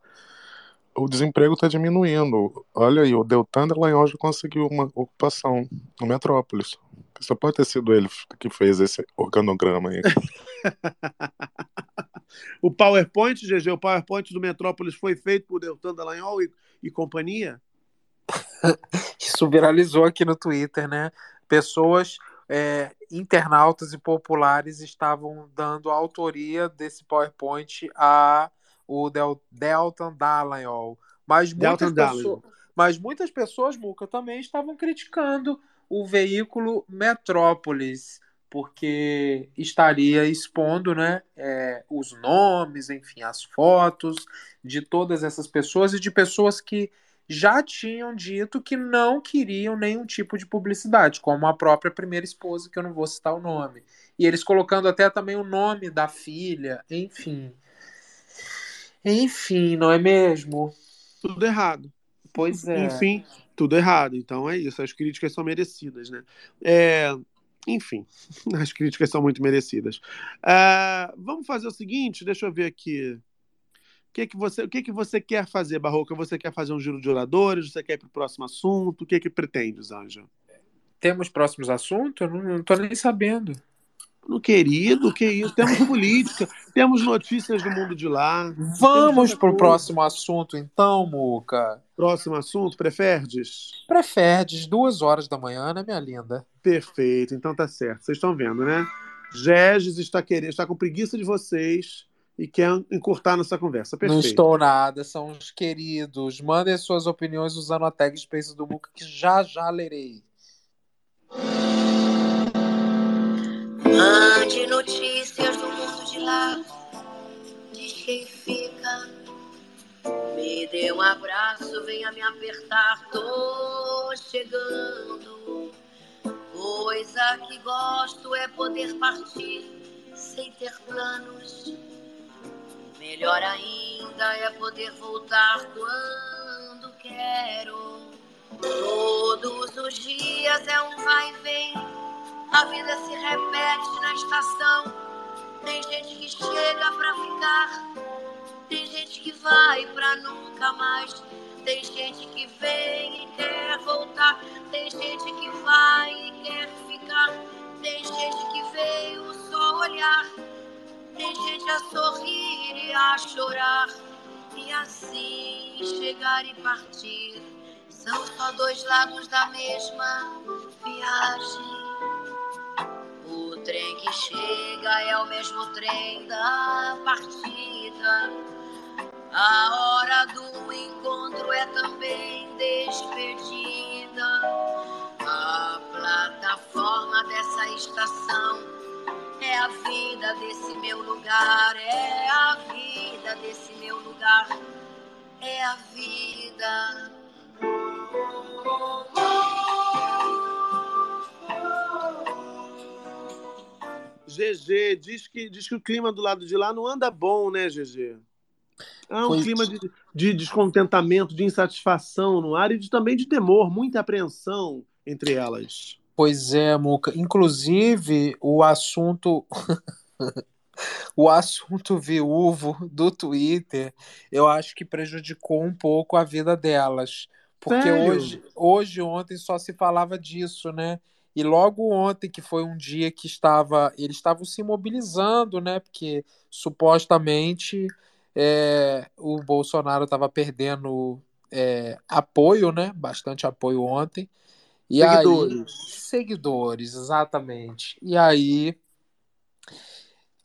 o desemprego está diminuindo. Olha aí, o Deltan Dallagnol já conseguiu uma ocupação no Metrópolis. Só pode ter sido ele que fez esse organograma aí. O PowerPoint, GG, o PowerPoint do Metrópolis foi feito por Deltan Dallagnol e, e companhia? Isso viralizou aqui no Twitter, né? Pessoas, é, internautas e populares estavam dando autoria desse PowerPoint a o Del, Deltan Dallagnol. Mas muitas, Deltan pessoas, mas muitas pessoas, Muca, também estavam criticando o veículo Metrópolis, porque estaria expondo né, é, os nomes, enfim, as fotos de todas essas pessoas e de pessoas que já tinham dito que não queriam nenhum tipo de publicidade, como a própria primeira esposa, que eu não vou citar o nome. E eles colocando até também o nome da filha, enfim. Enfim, não é mesmo? Tudo errado. Pois é. Enfim, tudo errado. Então é isso. As críticas são merecidas, né? É, enfim, as críticas são muito merecidas. Ah, vamos fazer o seguinte, deixa eu ver aqui. O que, que, você, o que, que você quer fazer, Barroca? Você quer fazer um giro de oradores? Você quer ir para o próximo assunto? O que, que pretende, Zanja? Temos próximos assuntos? Não estou nem sabendo. No querido, que isso? Temos política, temos notícias do mundo de lá. Vamos para o próximo assunto, então, Muca. Próximo assunto, preferdes? Preferdes, duas horas da manhã, né, minha linda? Perfeito, então tá certo. Vocês estão vendo, né? Regis está querendo, está com preguiça de vocês e quer encurtar nossa conversa. Perfeito. Não estou nada, são os queridos. Mandem suas opiniões usando a tag Space do Muca, que já já lerei. Mande notícias do mundo de lá, diz quem fica. Me dê um abraço, venha me apertar, tô chegando. Coisa que gosto é poder partir sem ter planos. Melhor ainda é poder voltar quando quero. Todos os dias é um vai e vem a vida se repete na estação. Tem gente que chega pra ficar, tem gente que vai pra nunca mais. Tem gente que vem e quer voltar, tem gente que vai e quer ficar. Tem gente que veio só olhar, tem gente a sorrir e a chorar. E assim chegar e partir são só dois lados da mesma viagem. Trem que chega é o mesmo trem da partida. A hora do encontro é também despedida. A plataforma dessa estação é a vida desse meu lugar. É a vida desse meu lugar. É a vida. GG, diz que, diz que o clima do lado de lá não anda bom, né, GG? Há um Pois- clima de, de descontentamento, de insatisfação no ar e de, também de temor, muita apreensão entre elas. Pois é, Muca. Inclusive, o assunto. o assunto viúvo do Twitter, eu acho que prejudicou um pouco a vida delas. Porque Sério? hoje, hoje, ontem, só se falava disso, né? E logo ontem, que foi um dia que estava, eles estavam se mobilizando, né? Porque supostamente é, o Bolsonaro estava perdendo é, apoio, né? Bastante apoio ontem. E Seguidores. aí, seguidores, exatamente. E aí,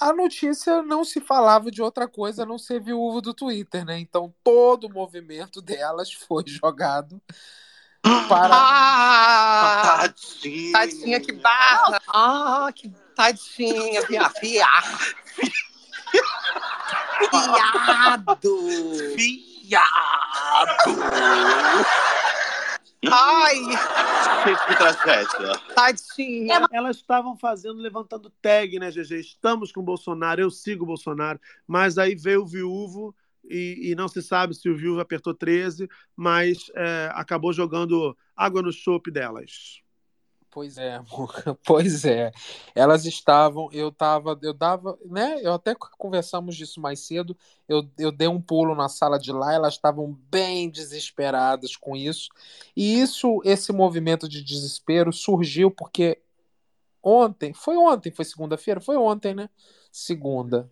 a notícia não se falava de outra coisa a não ser viúvo do Twitter, né? Então todo o movimento delas foi jogado para. Ah, tadinha. Tadinha, que barra. Ah, que tadinha, via, via. Viado. Viado. Ai. Que tragédia. Tadinha. Elas estavam fazendo, levantando tag, né, GG? Estamos com o Bolsonaro, eu sigo o Bolsonaro. Mas aí veio o viúvo e, e não se sabe se o viúvo apertou 13, mas é, acabou jogando água no chope delas. Pois é, Muca, pois é. Elas estavam, eu tava, eu dava, né? Eu até conversamos disso mais cedo. Eu, eu dei um pulo na sala de lá, elas estavam bem desesperadas com isso. E isso, esse movimento de desespero surgiu porque ontem, foi ontem, foi segunda-feira, foi ontem, né? Segunda.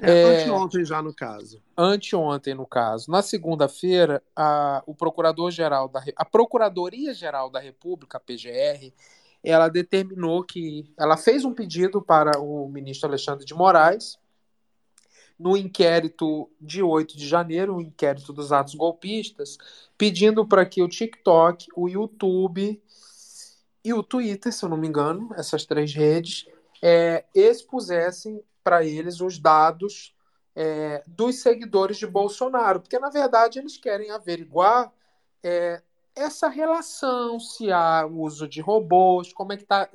É, É, Anteontem já, no caso. anteontem, no caso. Na segunda-feira, a, o procurador-geral da a Procuradoria-Geral da República, a PGR, ela determinou que ela fez um pedido para o ministro Alexandre de Moraes no inquérito de 8 de janeiro, o inquérito dos atos golpistas, pedindo para que o TikTok, o YouTube e o Twitter, se eu não me engano, essas três redes, é, expusessem para eles os dados é, dos seguidores de Bolsonaro, porque na verdade eles querem averiguar é, essa relação, se há uso de robôs, como é que tá,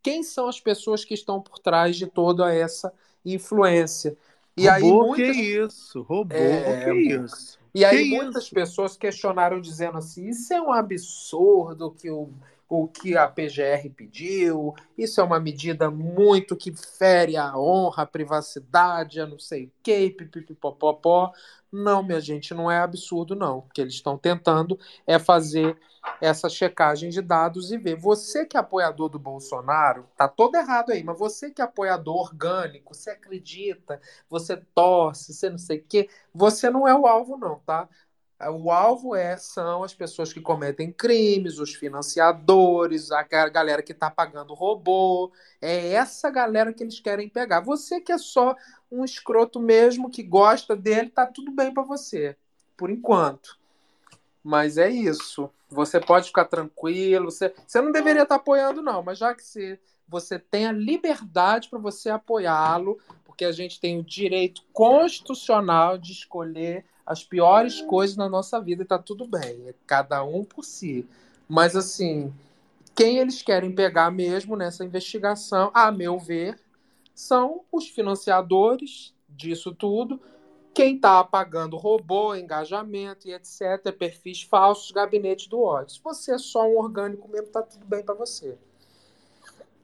quem são as pessoas que estão por trás de toda essa influência. E aí Robô, muitas que isso? Robô, É, que Muca. isso? e aí Que muitas pessoas questionaram dizendo assim, isso é um absurdo que o, o que a PGR pediu, isso é uma medida muito que fere a honra, a privacidade, a não sei o quê, pipipipopopó. Não, minha gente, não é absurdo não. O que eles estão tentando é fazer essa checagem de dados e ver. Você que é apoiador do Bolsonaro, tá todo errado aí, mas você que é apoiador orgânico, você acredita, você torce, você não sei o quê, você não é o alvo não, tá? O alvo é, são as pessoas que cometem crimes, os financiadores, a ga- galera que está pagando robô. É essa galera que eles querem pegar. Você que é só um escroto mesmo, que gosta dele, tá tudo bem para você, por enquanto. Mas é isso. Você pode ficar tranquilo. Você, você não deveria estar apoiando, não, mas já que você, você tem a liberdade para você apoiá-lo, porque a gente tem o direito constitucional de escolher as piores coisas na nossa vida e tá tudo bem. É cada um por si. Mas assim, quem eles querem pegar mesmo nessa investigação, a meu ver, são os financiadores disso tudo, quem está pagando robô, engajamento e etc., perfis falsos, gabinete do ódio. Se você é só um orgânico mesmo, tá tudo bem para você.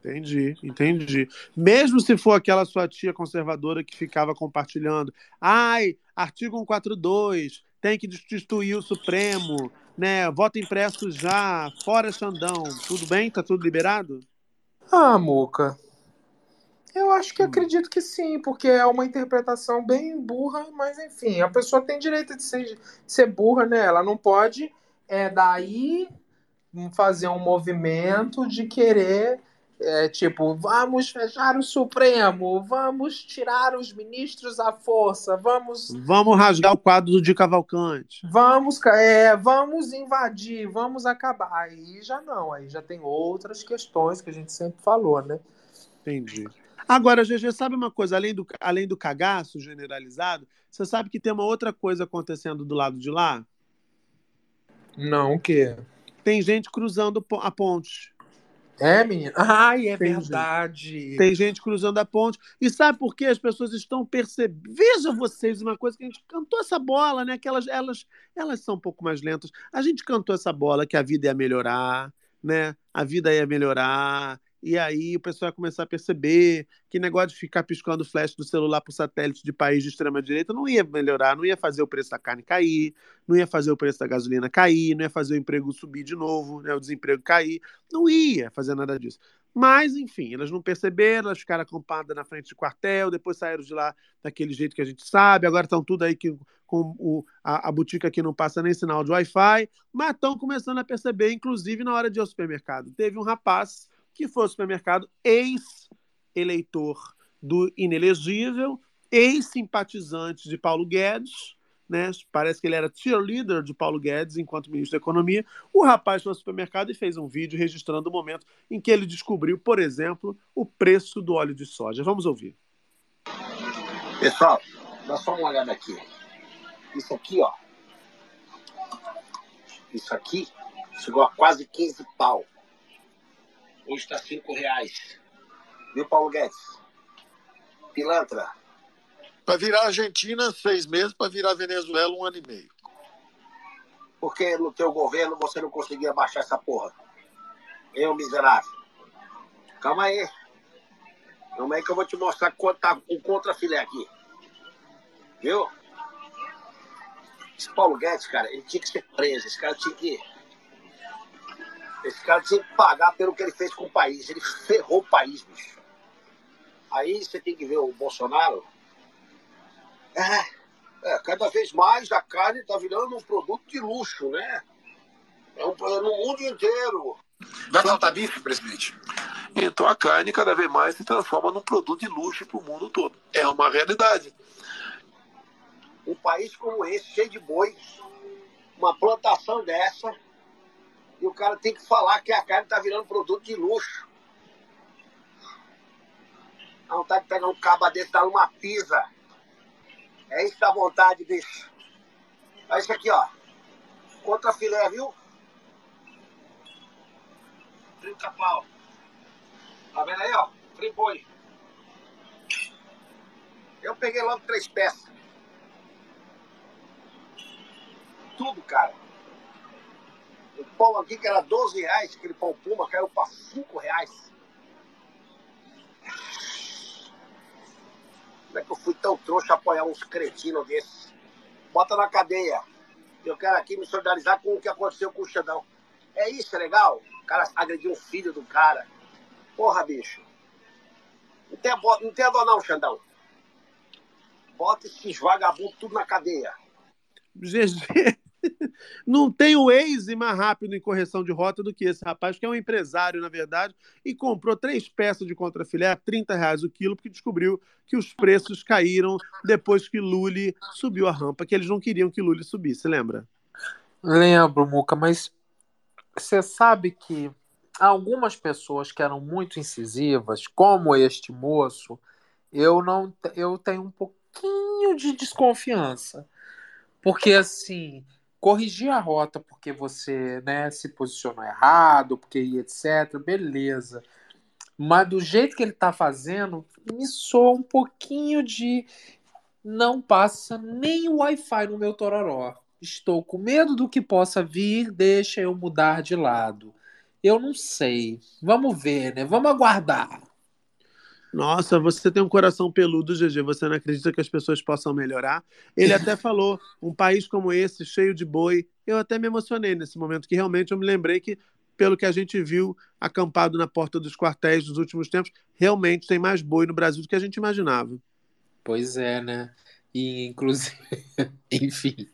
Entendi, entendi. Mesmo se for aquela sua tia conservadora que ficava compartilhando, ai, artigo 142, tem que destituir o Supremo, né? Voto impresso já, fora Xandão. Tudo bem? Tá tudo liberado? Ah, Muca. Eu acho que acredito que sim, porque é uma interpretação bem burra, mas enfim, a pessoa tem direito de ser, de ser burra, né? Ela não pode, é, daí fazer um movimento de querer, é, tipo, vamos fechar o Supremo, vamos tirar os ministros à força, vamos Vamos rasgar o quadro de Cavalcante. Vamos, é, vamos invadir, vamos acabar. Aí já não, aí já tem outras questões que a gente sempre falou, né? Entendi. Agora, GG, sabe uma coisa? Além do, além do cagaço generalizado, você sabe que tem uma outra coisa acontecendo do lado de lá? Não, o quê? Tem gente cruzando a ponte. É, menina? Ai, é Tem verdade. Tem gente cruzando a ponte. E sabe por quê? As pessoas estão percebendo. Vejam vocês uma coisa que a gente cantou essa bola, né? Que elas, elas, elas são um pouco mais lentas. A gente cantou essa bola que a vida ia melhorar, né? A vida ia melhorar. E aí o pessoal ia começar a perceber que negócio de ficar piscando flash do celular por satélite de país de extrema-direita não ia melhorar, não ia fazer o preço da carne cair, não ia fazer o preço da gasolina cair, não ia fazer o emprego subir de novo, né, o desemprego cair, não ia fazer nada disso. Mas, enfim, elas não perceberam, elas ficaram acampadas na frente do quartel, depois saíram de lá daquele jeito que a gente sabe, agora estão tudo aí que, com o, a, a boutique aqui não passa nem sinal de Wi-Fi, mas estão começando a perceber, inclusive na hora de ir ao supermercado. Teve um rapaz que foi ao supermercado, ex-eleitor do inelegível, ex-simpatizante de Paulo Guedes, né? Parece que ele era cheerleader de Paulo Guedes enquanto ministro da Economia. O rapaz foi ao supermercado e fez um vídeo registrando o momento em que ele descobriu, por exemplo, o preço do óleo de soja. Vamos ouvir. Pessoal, dá só uma olhada aqui. Isso aqui, ó. Isso aqui chegou a quase 15 pau. Hoje está 5 reais. Viu, Paulo Guedes? Pilantra. Para virar Argentina, seis meses, para virar Venezuela, um ano e meio. Por que no teu governo você não conseguia baixar essa porra? Eu, miserável. Calma aí. Calma aí que eu vou te mostrar quanto tá o contrafilé aqui. Viu? Esse Paulo Guedes, cara, ele tinha que ser preso. Esse cara tinha que. Esse cara tinha que pagar pelo que ele fez com o país. Ele ferrou o país, bicho. Aí você tem que ver o Bolsonaro. É, é cada vez mais a carne tá virando um produto de luxo, né? É um no mundo inteiro. Vai faltar bife, presidente? Então a carne cada vez mais se transforma num produto de luxo para o mundo todo. É uma realidade. Um país como esse, cheio de boi, uma plantação dessa, e o cara tem que falar que a carne está virando produto de luxo. Não tá de pegar um caba desse, dar uma pisa. É isso da vontade, bicho. Olha isso aqui, ó. Contra filé, viu? 30 pau. Tá vendo aí, ó? Free boi. Eu peguei logo três peças. Tudo, cara. O pão aqui, que era 12 reais, aquele pão puma, caiu para 5 reais. Como é que eu fui tão trouxa apoiar uns cretinos desses? Bota na cadeia. Eu quero aqui me solidarizar com o que aconteceu com o Xandão. É isso, é legal? O cara agrediu o filho do cara. Porra, bicho. Não tem, não tem a dó não, Xandão. Bota esses vagabundos tudo na cadeia. GG. Não tem o Waze mais rápido em correção de rota do que esse rapaz, que é um empresário, na verdade, e comprou três peças de contrafilé a 30 reais o quilo, porque descobriu que os preços caíram depois que Lully subiu a rampa, que eles não queriam que Lully subisse, lembra? Lembro, Muca, mas você sabe que algumas pessoas que eram muito incisivas, como este moço, eu não eu tenho um pouquinho de desconfiança. Porque assim, corrigir a rota porque você né, se posicionou errado, porque etc, beleza. Mas do jeito que ele está fazendo, me soa um pouquinho de não passa nem o Wi-Fi no meu Tororó. Estou com medo do que possa vir, deixa eu mudar de lado. Eu não sei. Vamos ver, né? Vamos aguardar. Nossa, você tem um coração peludo, GG. Você não acredita que as pessoas possam melhorar? Ele até falou: um país como esse, cheio de boi. Eu até me emocionei nesse momento, que realmente eu me lembrei que, pelo que a gente viu acampado na porta dos quartéis nos últimos tempos, realmente tem mais boi no Brasil do que a gente imaginava. Pois é, né? E, inclusive, enfim.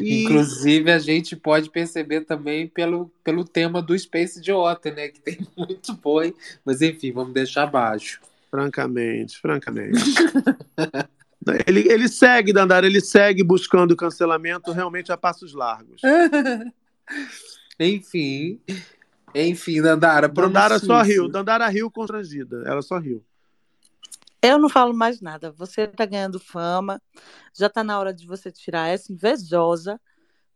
E- Inclusive, a gente pode perceber também pelo, pelo tema do Space Idiota, né? Que tem muito boi, mas enfim, vamos deixar abaixo. Francamente, francamente. ele, ele segue, Dandara, ele segue buscando cancelamento realmente a passos largos. enfim, enfim, Dandara, Dandara só riu. Dandara riu constrangida. Ela só riu. Eu não falo mais nada. Você está ganhando fama. Já está na hora de você tirar essa invejosa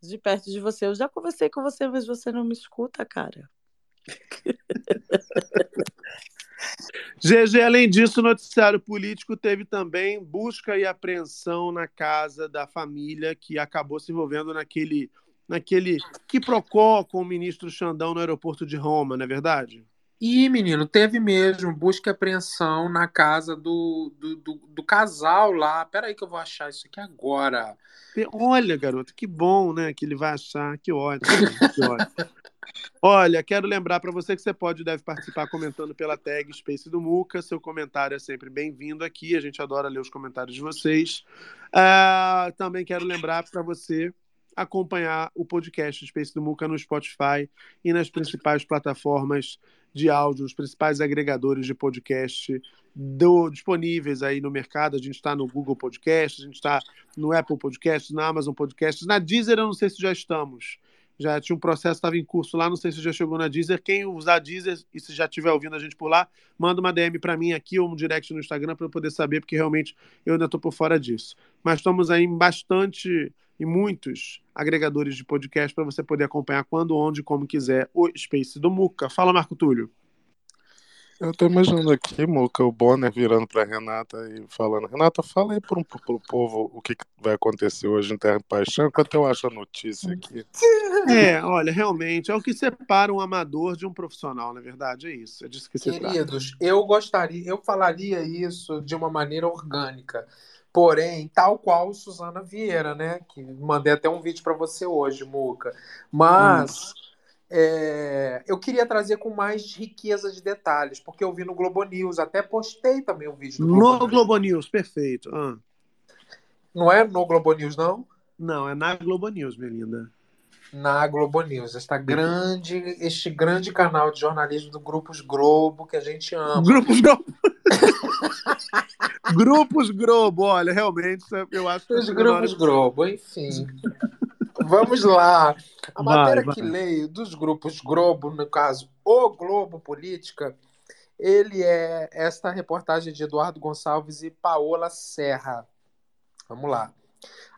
de perto de você. Eu já conversei com você, mas você não me escuta, cara. GG, além disso, o noticiário político teve também busca e apreensão na casa da família que acabou se envolvendo naquele, naquele quiprocó com o ministro Xandão no aeroporto de Roma, não é verdade? E, menino, teve mesmo busca e apreensão na casa do, do, do, do casal lá. Peraí que eu vou achar isso aqui agora. Olha, garoto, que bom, né? Que ele vai achar. Que ótimo. Que ótimo. Olha, quero lembrar para você que você pode e deve participar comentando pela tag Space do Muca. Seu comentário é sempre bem-vindo aqui. A gente adora ler os comentários de vocês. Ah, também quero lembrar para você acompanhar o podcast Space do Muca no Spotify e nas principais plataformas de áudio, os principais agregadores de podcast do- disponíveis aí no mercado. A gente está no Google Podcast, a gente está no Apple Podcasts, na Amazon Podcasts, na Deezer eu não sei se já estamos. Já tinha um processo, estava em curso lá, não sei se já chegou na Deezer. Quem usar Deezer e se já estiver ouvindo a gente por lá, manda uma DM para mim aqui ou um direct no Instagram para eu poder saber, porque realmente eu ainda estou por fora disso. Mas estamos aí em bastante e muitos agregadores de podcast para você poder acompanhar quando, onde, como quiser o Space do Muca. Fala, Marco Túlio. Eu tô imaginando aqui, Muca, o Bonner virando pra Renata e falando: Renata, fala aí pro, pro povo o que, que vai acontecer hoje em Terra e Paixão, enquanto eu acho a notícia aqui. É, olha, realmente, é o que separa um amador de um profissional, na verdade, é isso. É disso que se trata. Queridos, eu gostaria, eu falaria isso de uma maneira orgânica. Porém, tal qual Suzana Vieira, né? Que mandei até um vídeo para você hoje, Muca. Mas é, eu queria trazer com mais riqueza de detalhes, porque eu vi no Globo News, até postei também um vídeo Globo No News. Globo News, perfeito. Ah. Não é no Globo News, não? Não, é na Globo News, minha linda. Na Globo News, esta grande, este grande canal de jornalismo do Grupos Globo que a gente ama. Grupos Globo. Grupos Globo, olha, realmente, eu acho que. Os Grupos Globo, enfim. Vamos lá. A Vai, matéria vai. que leio dos grupos Globo, no caso, o Globo Política, ele é esta reportagem de Eduardo Gonçalves e Paola Serra. Vamos lá.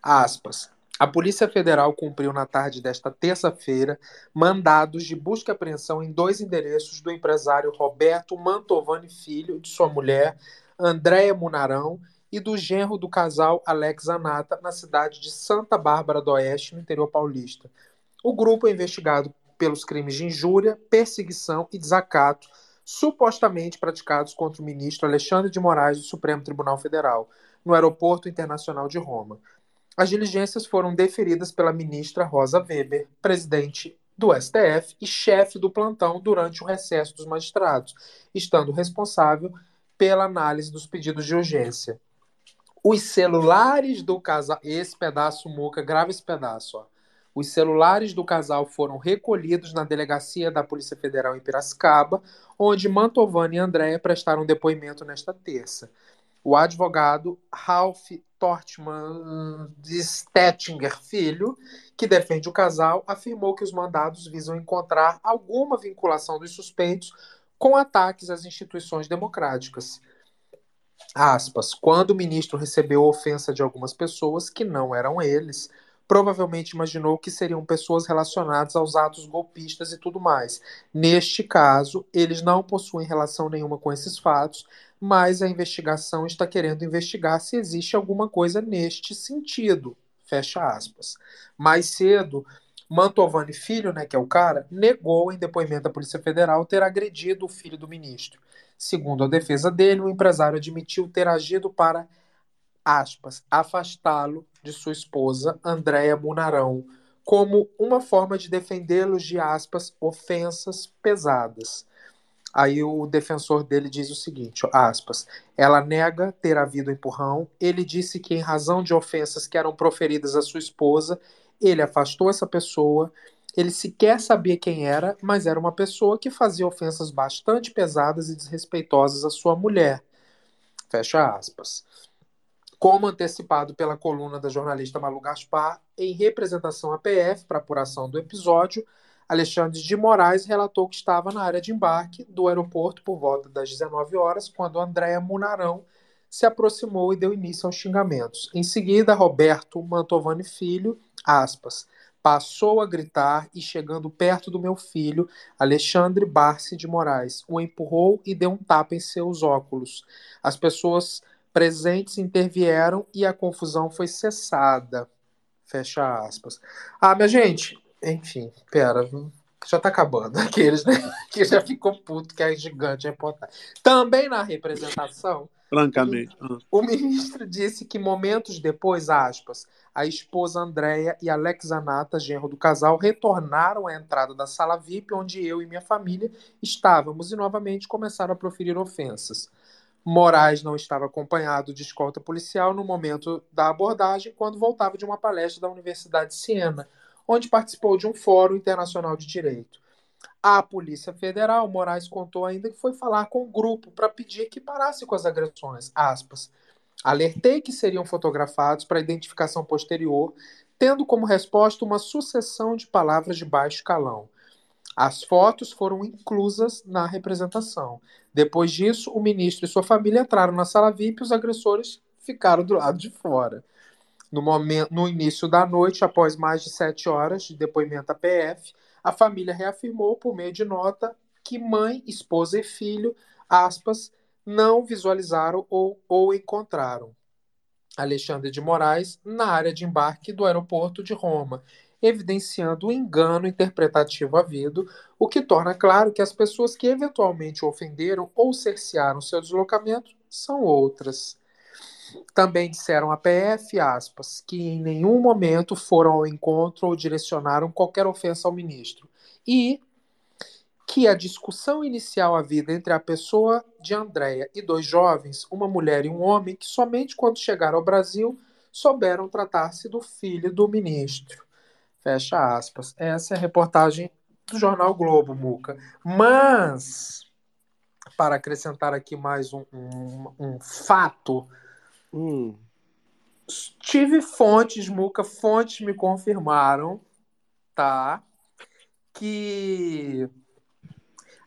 Aspas. A Polícia Federal cumpriu na tarde desta terça-feira mandados de busca e apreensão em dois endereços do empresário Roberto Mantovani Filho, de sua mulher, Andréia Munarão, e do genro do casal Alex Anata, na cidade de Santa Bárbara do Oeste, no interior paulista. O grupo é investigado pelos crimes de injúria, perseguição e desacato supostamente praticados contra o ministro Alexandre de Moraes do Supremo Tribunal Federal, no Aeroporto Internacional de Roma. As diligências foram deferidas pela ministra Rosa Weber, presidente do STF e chefe do plantão durante o recesso dos magistrados, estando responsável pela análise dos pedidos de urgência. Os celulares do casal. Esse pedaço, Muca, grava esse pedaço, ó. Os celulares do casal foram recolhidos na delegacia da Polícia Federal em Piracicaba, onde Mantovani e Andréia prestaram depoimento nesta terça. O advogado Ralph Tortman Stettinger Filho, que defende o casal, afirmou que os mandados visam encontrar alguma vinculação dos suspeitos com ataques às instituições democráticas. Aspas, quando o ministro recebeu ofensa de algumas pessoas que não eram eles, provavelmente imaginou que seriam pessoas relacionadas aos atos golpistas e tudo mais. Neste caso, eles não possuem relação nenhuma com esses fatos, mas a investigação está querendo investigar se existe alguma coisa neste sentido. Fecha aspas. Mais cedo, Mantovani Filho, né, que é o cara, negou em depoimento à Polícia Federal ter agredido o filho do ministro. Segundo a defesa dele, o empresário admitiu ter agido para, aspas, afastá-lo de sua esposa, Andréa Munarão, como uma forma de defendê-los de, aspas, ofensas pesadas. Aí o defensor dele diz o seguinte, aspas, ela nega ter havido empurrão, ele disse que em razão de ofensas que eram proferidas à sua esposa, ele afastou essa pessoa, ele sequer sabia quem era, mas era uma pessoa que fazia ofensas bastante pesadas e desrespeitosas à sua mulher. Fecha aspas. Como antecipado pela coluna da jornalista Malu Gaspar, em representação à PF para apuração do episódio, Alexandre de Moraes relatou que estava na área de embarque do aeroporto por volta das 19 horas, quando Andréa Munarão se aproximou e deu início aos xingamentos. Em seguida, Roberto Mantovani Filho, aspas, passou a gritar e, chegando perto do meu filho, Alexandre Barce de Moraes, o empurrou e deu um tapa em seus óculos. As pessoas presentes intervieram e a confusão foi cessada. Fecha aspas. Ah, minha gente, enfim, pera, já tá acabando aqueles, né? Que já ficou puto que é gigante a reportagem. Também na representação, Francamente. O ministro disse que momentos depois, aspas, a esposa Andréia e Alex Anata, genro do casal, retornaram à entrada da sala VIP, onde eu e minha família estávamos, e novamente começaram a proferir ofensas. Moraes não estava acompanhado de escolta policial no momento da abordagem, quando voltava de uma palestra da Universidade de Siena, onde participou de um fórum internacional de direito. À Polícia Federal, Moraes contou ainda que foi falar com o grupo para pedir que parasse com as agressões. Aspas. Alertei que seriam fotografados para identificação posterior, tendo como resposta uma sucessão de palavras de baixo calão. As fotos foram inclusas na representação. Depois disso, o ministro e sua família entraram na sala VIP e os agressores ficaram do lado de fora. No, momento, no início da noite, após mais de sete horas de depoimento à PF, a família reafirmou, por meio de nota, que mãe, esposa e filho aspas, não visualizaram ou, ou encontraram Alexandre de Moraes na área de embarque do aeroporto de Roma, evidenciando o engano interpretativo havido, o que torna claro que as pessoas que eventualmente ofenderam ou cercearam seu deslocamento são outras. Também disseram à PF, aspas, que em nenhum momento foram ao encontro ou direcionaram qualquer ofensa ao ministro. E que a discussão inicial havida entre a pessoa de Andréia e dois jovens, uma mulher e um homem, que somente quando chegaram ao Brasil souberam tratar-se do filho do ministro. Fecha aspas. Essa é a reportagem do jornal Globo, Muca. Mas, para acrescentar aqui mais um, um, um fato, hum, tive fontes, Muca, fontes me confirmaram, tá? Que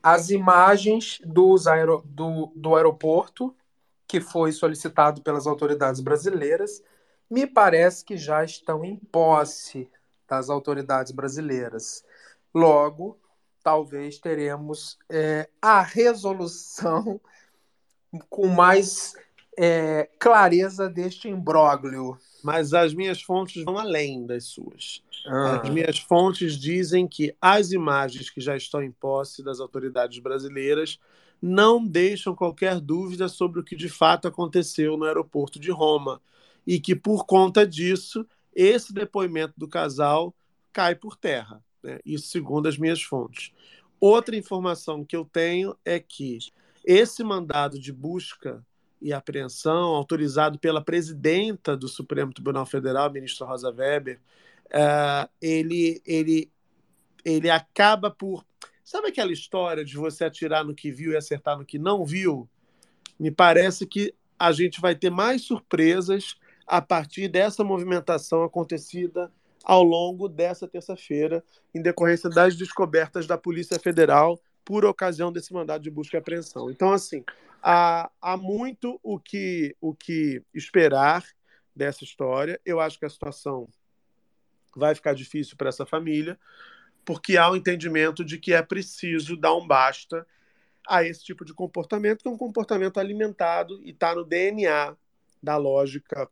as imagens dos aero, do, do aeroporto, que foi solicitado pelas autoridades brasileiras, me parece que já estão em posse das autoridades brasileiras. Logo, talvez teremos é, a resolução com mais é, clareza deste imbróglio. Mas as minhas fontes vão além das suas. Ah. As minhas fontes dizem que as imagens que já estão em posse das autoridades brasileiras não deixam qualquer dúvida sobre o que de fato aconteceu no aeroporto de Roma e que, por conta disso, esse depoimento do casal cai por terra. Né? Isso segundo as minhas fontes. Outra informação que eu tenho é que esse mandado de busca e apreensão, autorizado pela presidenta do Supremo Tribunal Federal, ministra Rosa Weber, uh, ele, ele, ele acaba por. Sabe aquela história de você atirar no que viu e acertar no que não viu? Me parece que a gente vai ter mais surpresas a partir dessa movimentação acontecida ao longo dessa terça-feira, em decorrência das descobertas da Polícia Federal por ocasião desse mandado de busca e apreensão. Então, assim, há, há muito o que, o que esperar dessa história. Eu acho que a situação vai ficar difícil para essa família, porque há o entendimento de que é preciso dar um basta a esse tipo de comportamento, que é um comportamento alimentado e está no DNA da lógica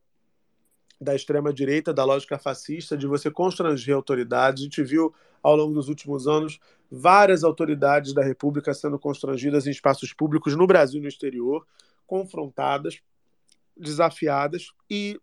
da extrema-direita, da lógica fascista, de você constranger autoridades. A gente viu ao longo dos últimos anos várias autoridades da República sendo constrangidas em espaços públicos no Brasil e no exterior, confrontadas, desafiadas. E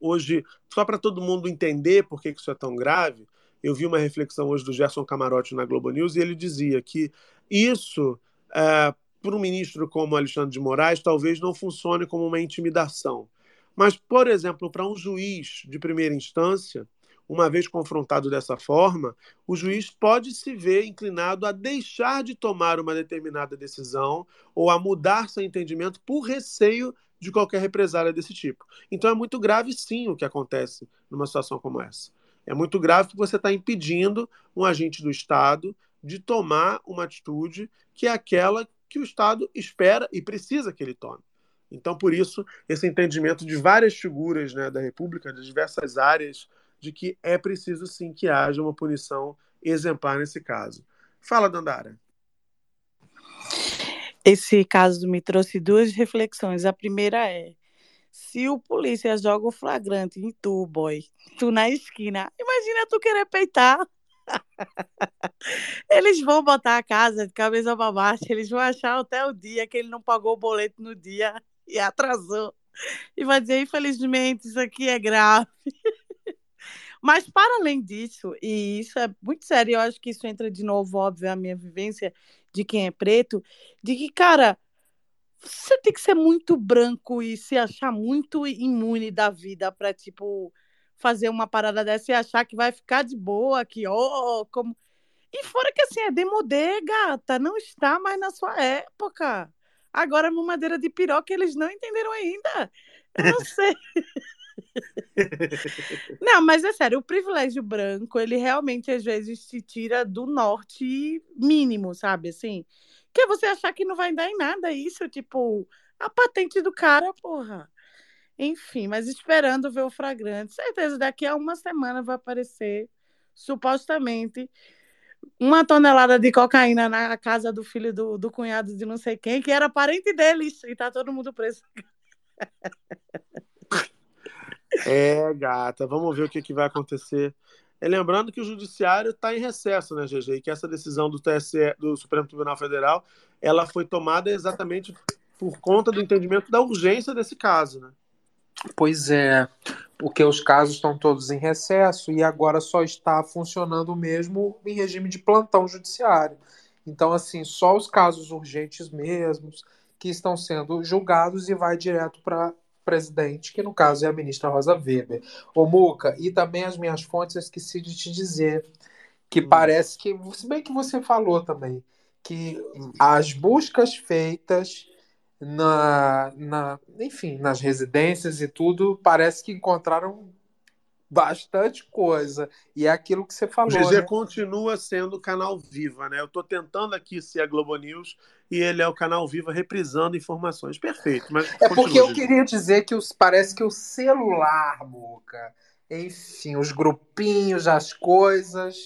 hoje, só para todo mundo entender por que isso é tão grave, eu vi uma reflexão hoje do Gerson Camarote na Globo News e ele dizia que isso, é, para um ministro como Alexandre de Moraes, talvez não funcione como uma intimidação mas, por exemplo, para um juiz de primeira instância, uma vez confrontado dessa forma, o juiz pode se ver inclinado a deixar de tomar uma determinada decisão ou a mudar seu entendimento por receio de qualquer represália desse tipo. Então é muito grave, sim, o que acontece numa situação como essa. É muito grave que você está impedindo um agente do Estado de tomar uma atitude que é aquela que o Estado espera e precisa que ele tome. Então, por isso, esse entendimento de várias figuras né, da República, de diversas áreas, de que é preciso sim que haja uma punição exemplar nesse caso. Fala, Dandara. Esse caso me trouxe duas reflexões. A primeira é: se o polícia joga o flagrante em tu, boy, tu na esquina, imagina tu querer peitar. Eles vão botar a casa de cabeça para baixo, eles vão achar até o dia que ele não pagou o boleto no dia e atrasou. E vai dizer, infelizmente, isso aqui é grave. Mas, para além disso, e isso é muito sério, eu acho que isso entra de novo, óbvio, a minha vivência de quem é preto, de que, cara, você tem que ser muito branco e se achar muito imune da vida para, tipo, fazer uma parada dessa e achar que vai ficar de boa, que, ó, oh, como. E fora que, assim, é demodê, gata, não está mais na sua época. Agora, madeira de piroca, eles não entenderam ainda. Eu não sei. não, mas é sério, o privilégio branco, ele realmente às vezes te tira do norte mínimo, sabe? Assim, que é você achar que não vai dar em nada isso, tipo, a patente do cara, porra. Enfim, mas esperando ver o fragrante. Certeza, daqui a uma semana vai aparecer, supostamente, uma tonelada de cocaína na casa do filho do, do cunhado de não sei quem, que era parente deles, e tá todo mundo preso. É, gata, vamos ver o que, que vai acontecer. E lembrando que o judiciário está em recesso, né, GG? E que essa decisão do TSE, do Supremo Tribunal Federal, ela foi tomada exatamente por conta do entendimento da urgência desse caso, né? Pois é, porque os casos estão todos em recesso e agora só está funcionando mesmo em regime de plantão judiciário. Então, assim, só os casos urgentes mesmos que estão sendo julgados e vai direto para presidente, que no caso é a ministra Rosa Weber. Ô Muca, e também as minhas fontes eu esqueci de te dizer que hum. parece que, se bem que você falou também, que as buscas feitas na, na, enfim, nas residências e tudo, parece que encontraram bastante coisa. E é aquilo que você falou. O GG né? continua sendo canal Viva, né? Eu estou tentando aqui ser a Globo News e ele é o canal Viva reprisando informações. Perfeito. Mas é continua, porque eu queria dizer que os, parece que o celular, Boca, enfim, os grupinhos, as coisas,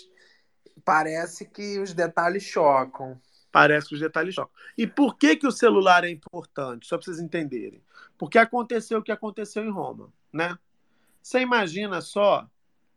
parece que os detalhes chocam. Parece que os detalhes chocam. E por que, que o celular é importante? Só para vocês entenderem. Porque aconteceu o que aconteceu em Roma, né? Você imagina só,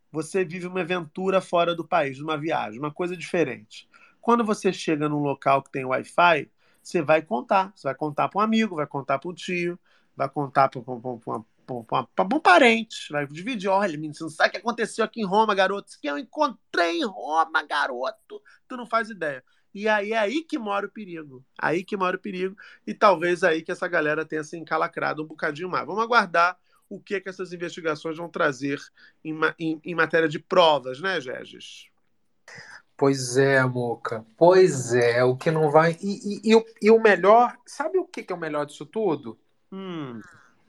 você vive uma aventura fora do país, uma viagem, uma coisa diferente. Quando você chega num local que tem Wi-Fi, você vai contar. Você vai contar para um amigo, vai contar para um tio, vai contar para um parente, vai dividir. Olha, menino, você não sabe o que aconteceu aqui em Roma, garoto. Isso que eu encontrei em Roma, garoto. Tu não faz ideia. E aí é aí que mora o perigo. Aí que mora o perigo. E talvez aí que essa galera tenha se encalacrado um bocadinho mais. Vamos aguardar o que, que essas investigações vão trazer em, em, em matéria de provas, né, Gegis? Pois é, Moca. Pois é, o que não vai. E, e, e, o, e o melhor, sabe o que, que é o melhor disso tudo? Hum.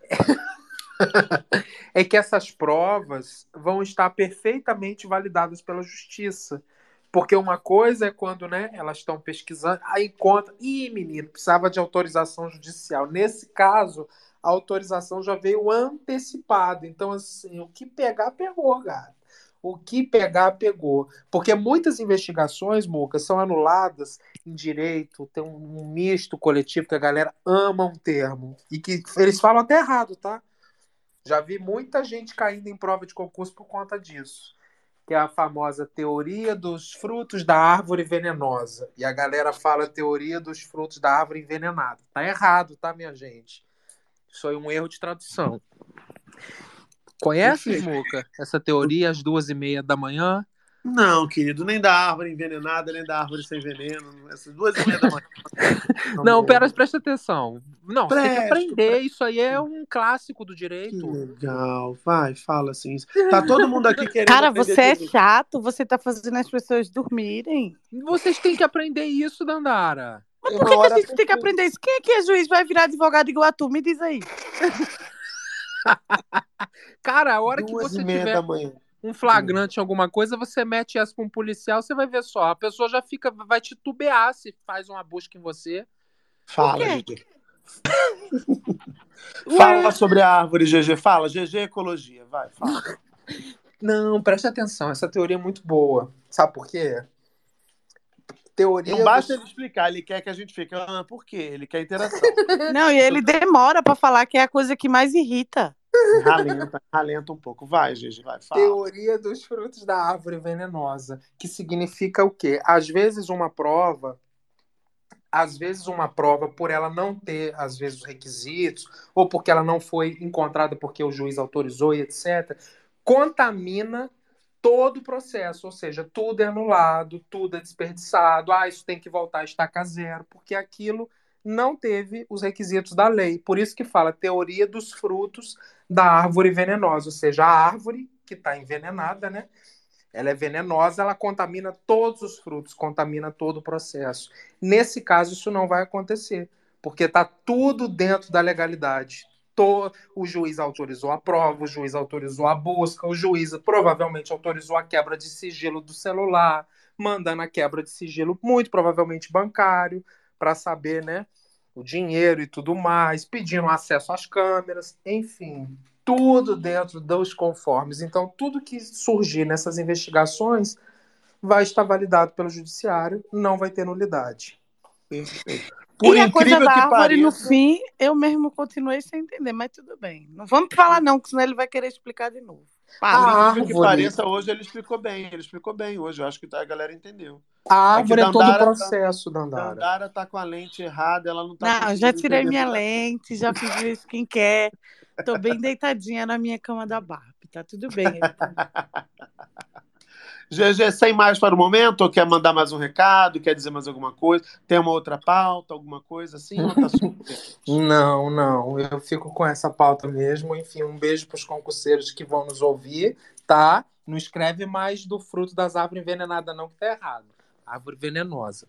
é que essas provas vão estar perfeitamente validadas pela justiça. Porque uma coisa é quando né, elas estão pesquisando, aí encontra. Ih, menino, precisava de autorização judicial. Nesse caso, a autorização já veio antecipada. Então, assim, o que pegar, pegou, cara. O que pegar, pegou. Porque muitas investigações, Muca, são anuladas em direito, tem um misto coletivo que a galera ama um termo. E que eles falam até errado, tá? Já vi muita gente caindo em prova de concurso por conta disso. Que é a famosa teoria dos frutos da árvore venenosa. E a galera fala teoria dos frutos da árvore envenenada. Tá errado, tá, minha gente? Isso foi um erro de tradução. Conhece, Muca, essa teoria às duas e meia da manhã? Não, querido, nem da árvore envenenada, nem da árvore sem veneno. Essas duas e meia da manhã. Não, não pera, presta atenção. Não, Presto, você tem que aprender. Isso aí é um clássico do direito. Que legal. Vai, fala assim. Tá todo mundo aqui querendo. Cara, você é chato, você tá fazendo as pessoas dormirem. Vocês têm que aprender isso, Dandara. Mas por que, que a gente tem que aprender isso? Quem é que é juiz vai virar advogado igual a tu? Me diz aí. Cara, a hora Duas que você tiver um flagrante em alguma coisa, você mete essa para um policial, você vai ver só. A pessoa já fica, vai titubear se faz uma busca em você. Fala, GG. fala sobre a árvore, GG. Fala, GG Ecologia. Vai, fala. Não, preste atenção. Essa teoria é muito boa. Sabe por quê? Teoria. Não basta ele explicar, ele quer que a gente fique. Ah, por quê? Ele quer interação. Não, e ele demora para falar que é a coisa que mais irrita. Ralenta, ralenta um pouco. Vai, Gigi, vai. Fala. Teoria dos frutos da árvore venenosa. Que significa o quê? Às vezes uma prova. Às vezes uma prova, por ela não ter, às vezes, os requisitos, ou porque ela não foi encontrada porque o juiz autorizou e etc., contamina todo o processo, ou seja, tudo é anulado, tudo é desperdiçado, ah, isso tem que voltar a estaca zero, porque aquilo não teve os requisitos da lei. Por isso que fala teoria dos frutos da árvore venenosa, ou seja, a árvore que está envenenada, né? Ela é venenosa, ela contamina todos os frutos, contamina todo o processo. Nesse caso, isso não vai acontecer, porque está tudo dentro da legalidade, o juiz autorizou a prova, o juiz autorizou a busca, o juiz provavelmente autorizou a quebra de sigilo do celular, mandando a quebra de sigilo, muito provavelmente bancário, para saber, né, o dinheiro e tudo mais, pedindo acesso às câmeras, enfim, tudo dentro dos conformes. Então, tudo que surgir nessas investigações vai estar validado pelo judiciário, não vai ter nulidade. Por e a coisa da árvore, no fim, eu mesmo continuei sem entender, mas tudo bem. Não vamos falar não, que senão ele vai querer explicar de novo. Por Fala. incrível que pareça, hoje ele explicou bem. Ele explicou bem hoje. Eu acho que a galera entendeu. A É árvore é todo o tá- processo, Dandara. Dandara tá com a lente errada, ela não tá Não, já tirei minha muita lente, já fiz meu skincare. Tô bem deitadinha na minha cama da Barbie. Tá tudo bem. GG, sem mais para o momento? Ou quer mandar mais um recado? Quer dizer mais alguma coisa? Tem uma outra pauta, alguma coisa assim? Tá. Não, não, eu fico com essa pauta mesmo. Enfim, um beijo para os concurseiros que vão nos ouvir, tá? Não escreve mais do fruto das árvores envenenadas, não, que tá errado. Árvore venenosa.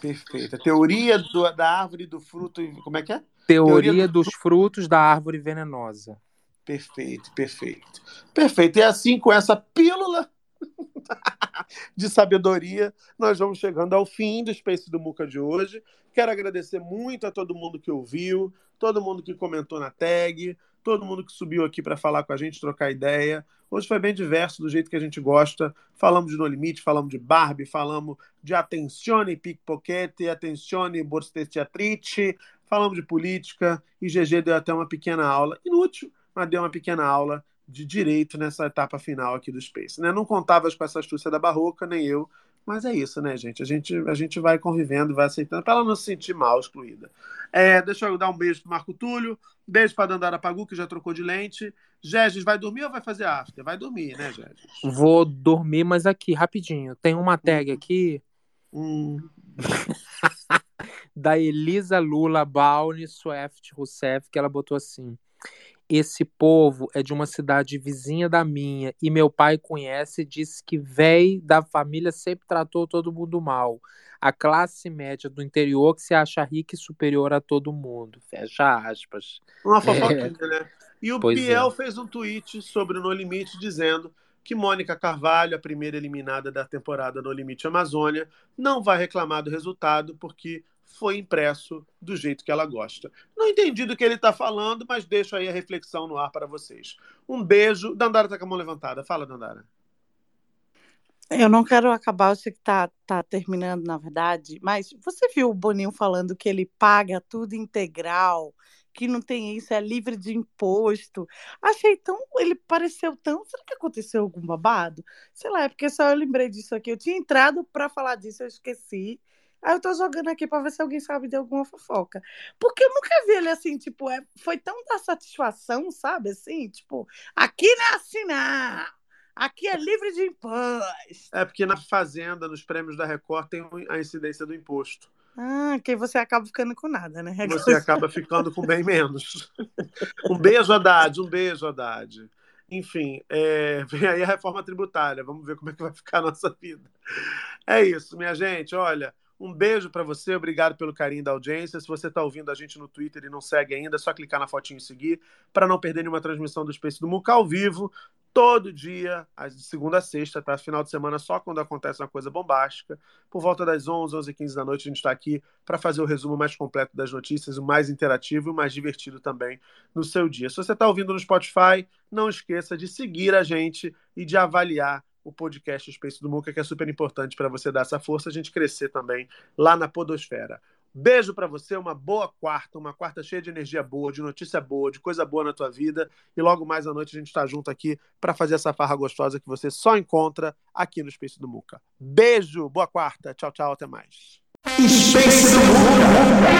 Perfeito. A teoria do- da árvore do fruto. Como é que é? Teoria dos frutos da árvore venenosa. Perfeito, perfeito. Perfeito. E assim, com essa pílula de sabedoria, nós vamos chegando ao fim do Space do Muca de hoje. Quero agradecer muito a todo mundo que ouviu, todo mundo que comentou na tag, todo mundo que subiu aqui para falar com a gente, trocar ideia. Hoje foi bem diverso, do jeito que a gente gosta. Falamos de No Limite, falamos de Barbie, falamos de Attenzione Pickpocket, Attenzione Borstestiatrice, falamos de política e GG deu até uma pequena aula, inútil, mas deu uma pequena aula de direito nessa etapa final aqui do Space. Né? Não contava com essa astúcia da barroca, nem eu, mas é isso, né, gente? A gente, a gente vai convivendo, vai aceitando, para ela não se sentir mal excluída. É, deixa eu dar um beijo pro Marco Túlio, beijo para Dandara Pagu, que já trocou de lente. Gegis, vai dormir ou vai fazer after? Vai dormir, né, Gegis? Vou dormir, mas aqui, rapidinho. Tem uma tag aqui Hum. da Elisa Lula Bauni Swift Rousseff, que ela botou assim: Esse povo é de uma cidade vizinha da minha e meu pai conhece e disse que véi da família sempre tratou todo mundo mal. A classe média do interior que se acha rica e superior a todo mundo. Fecha aspas. Uma É, fofoquinha, né? E o Pois Biel é. fez um tweet sobre o No Limite dizendo que Mônica Carvalho, a primeira eliminada da temporada No Limite Amazônia, não vai reclamar do resultado porque foi impresso do jeito que ela gosta. Não entendi do que ele está falando, mas deixo aí a reflexão no ar para vocês. Um beijo. Dandara tá com a mão levantada. Fala, Dandara. Eu não quero acabar, eu sei que tá, tá terminando, na verdade, mas você viu o Boninho falando que ele paga tudo integral, que não tem isso, é livre de imposto. Achei tão. Ele pareceu tão. Será que aconteceu algum babado? Sei lá, é porque só eu lembrei disso aqui. Eu tinha entrado pra falar disso, eu esqueci. Aí eu tô jogando aqui pra ver se alguém sabe de alguma fofoca. Porque eu nunca vi ele assim, tipo, é, foi tão da satisfação, sabe? Assim, tipo, aqui não é assinar. Aqui é livre de imposto. É porque na Fazenda, nos prêmios da Record, tem a incidência do imposto. Ah, que você acaba ficando com nada, né? Você acaba ficando com bem menos. Um beijo, Haddad. Um beijo, Haddad. Enfim, é, vem aí a reforma tributária. Vamos ver como é que vai ficar a nossa vida. É isso, minha gente. Olha, um beijo para você. Obrigado pelo carinho da audiência. Se você está ouvindo a gente no Twitter e não segue ainda, é só clicar na fotinho e seguir para não perder nenhuma transmissão do Space do Muca ao vivo. Todo dia, de segunda a sexta, tá? Final de semana só quando acontece uma coisa bombástica. Por volta das 11, 11 e 15 da noite, a gente está aqui para fazer o resumo mais completo das notícias, o mais interativo e o mais divertido também no seu dia. Se você está ouvindo no Spotify, não esqueça de seguir a gente e de avaliar o podcast Space do Muca, que é super importante para você dar essa força, a gente crescer também lá na Podosfera. Beijo para você, uma boa quarta, uma quarta cheia de energia boa, de notícia boa, de coisa boa na tua vida. E logo mais à noite a gente está junto aqui para fazer essa farra gostosa que você só encontra aqui no Space do Muca. Beijo, boa quarta, tchau, tchau, até mais. Space do Muca.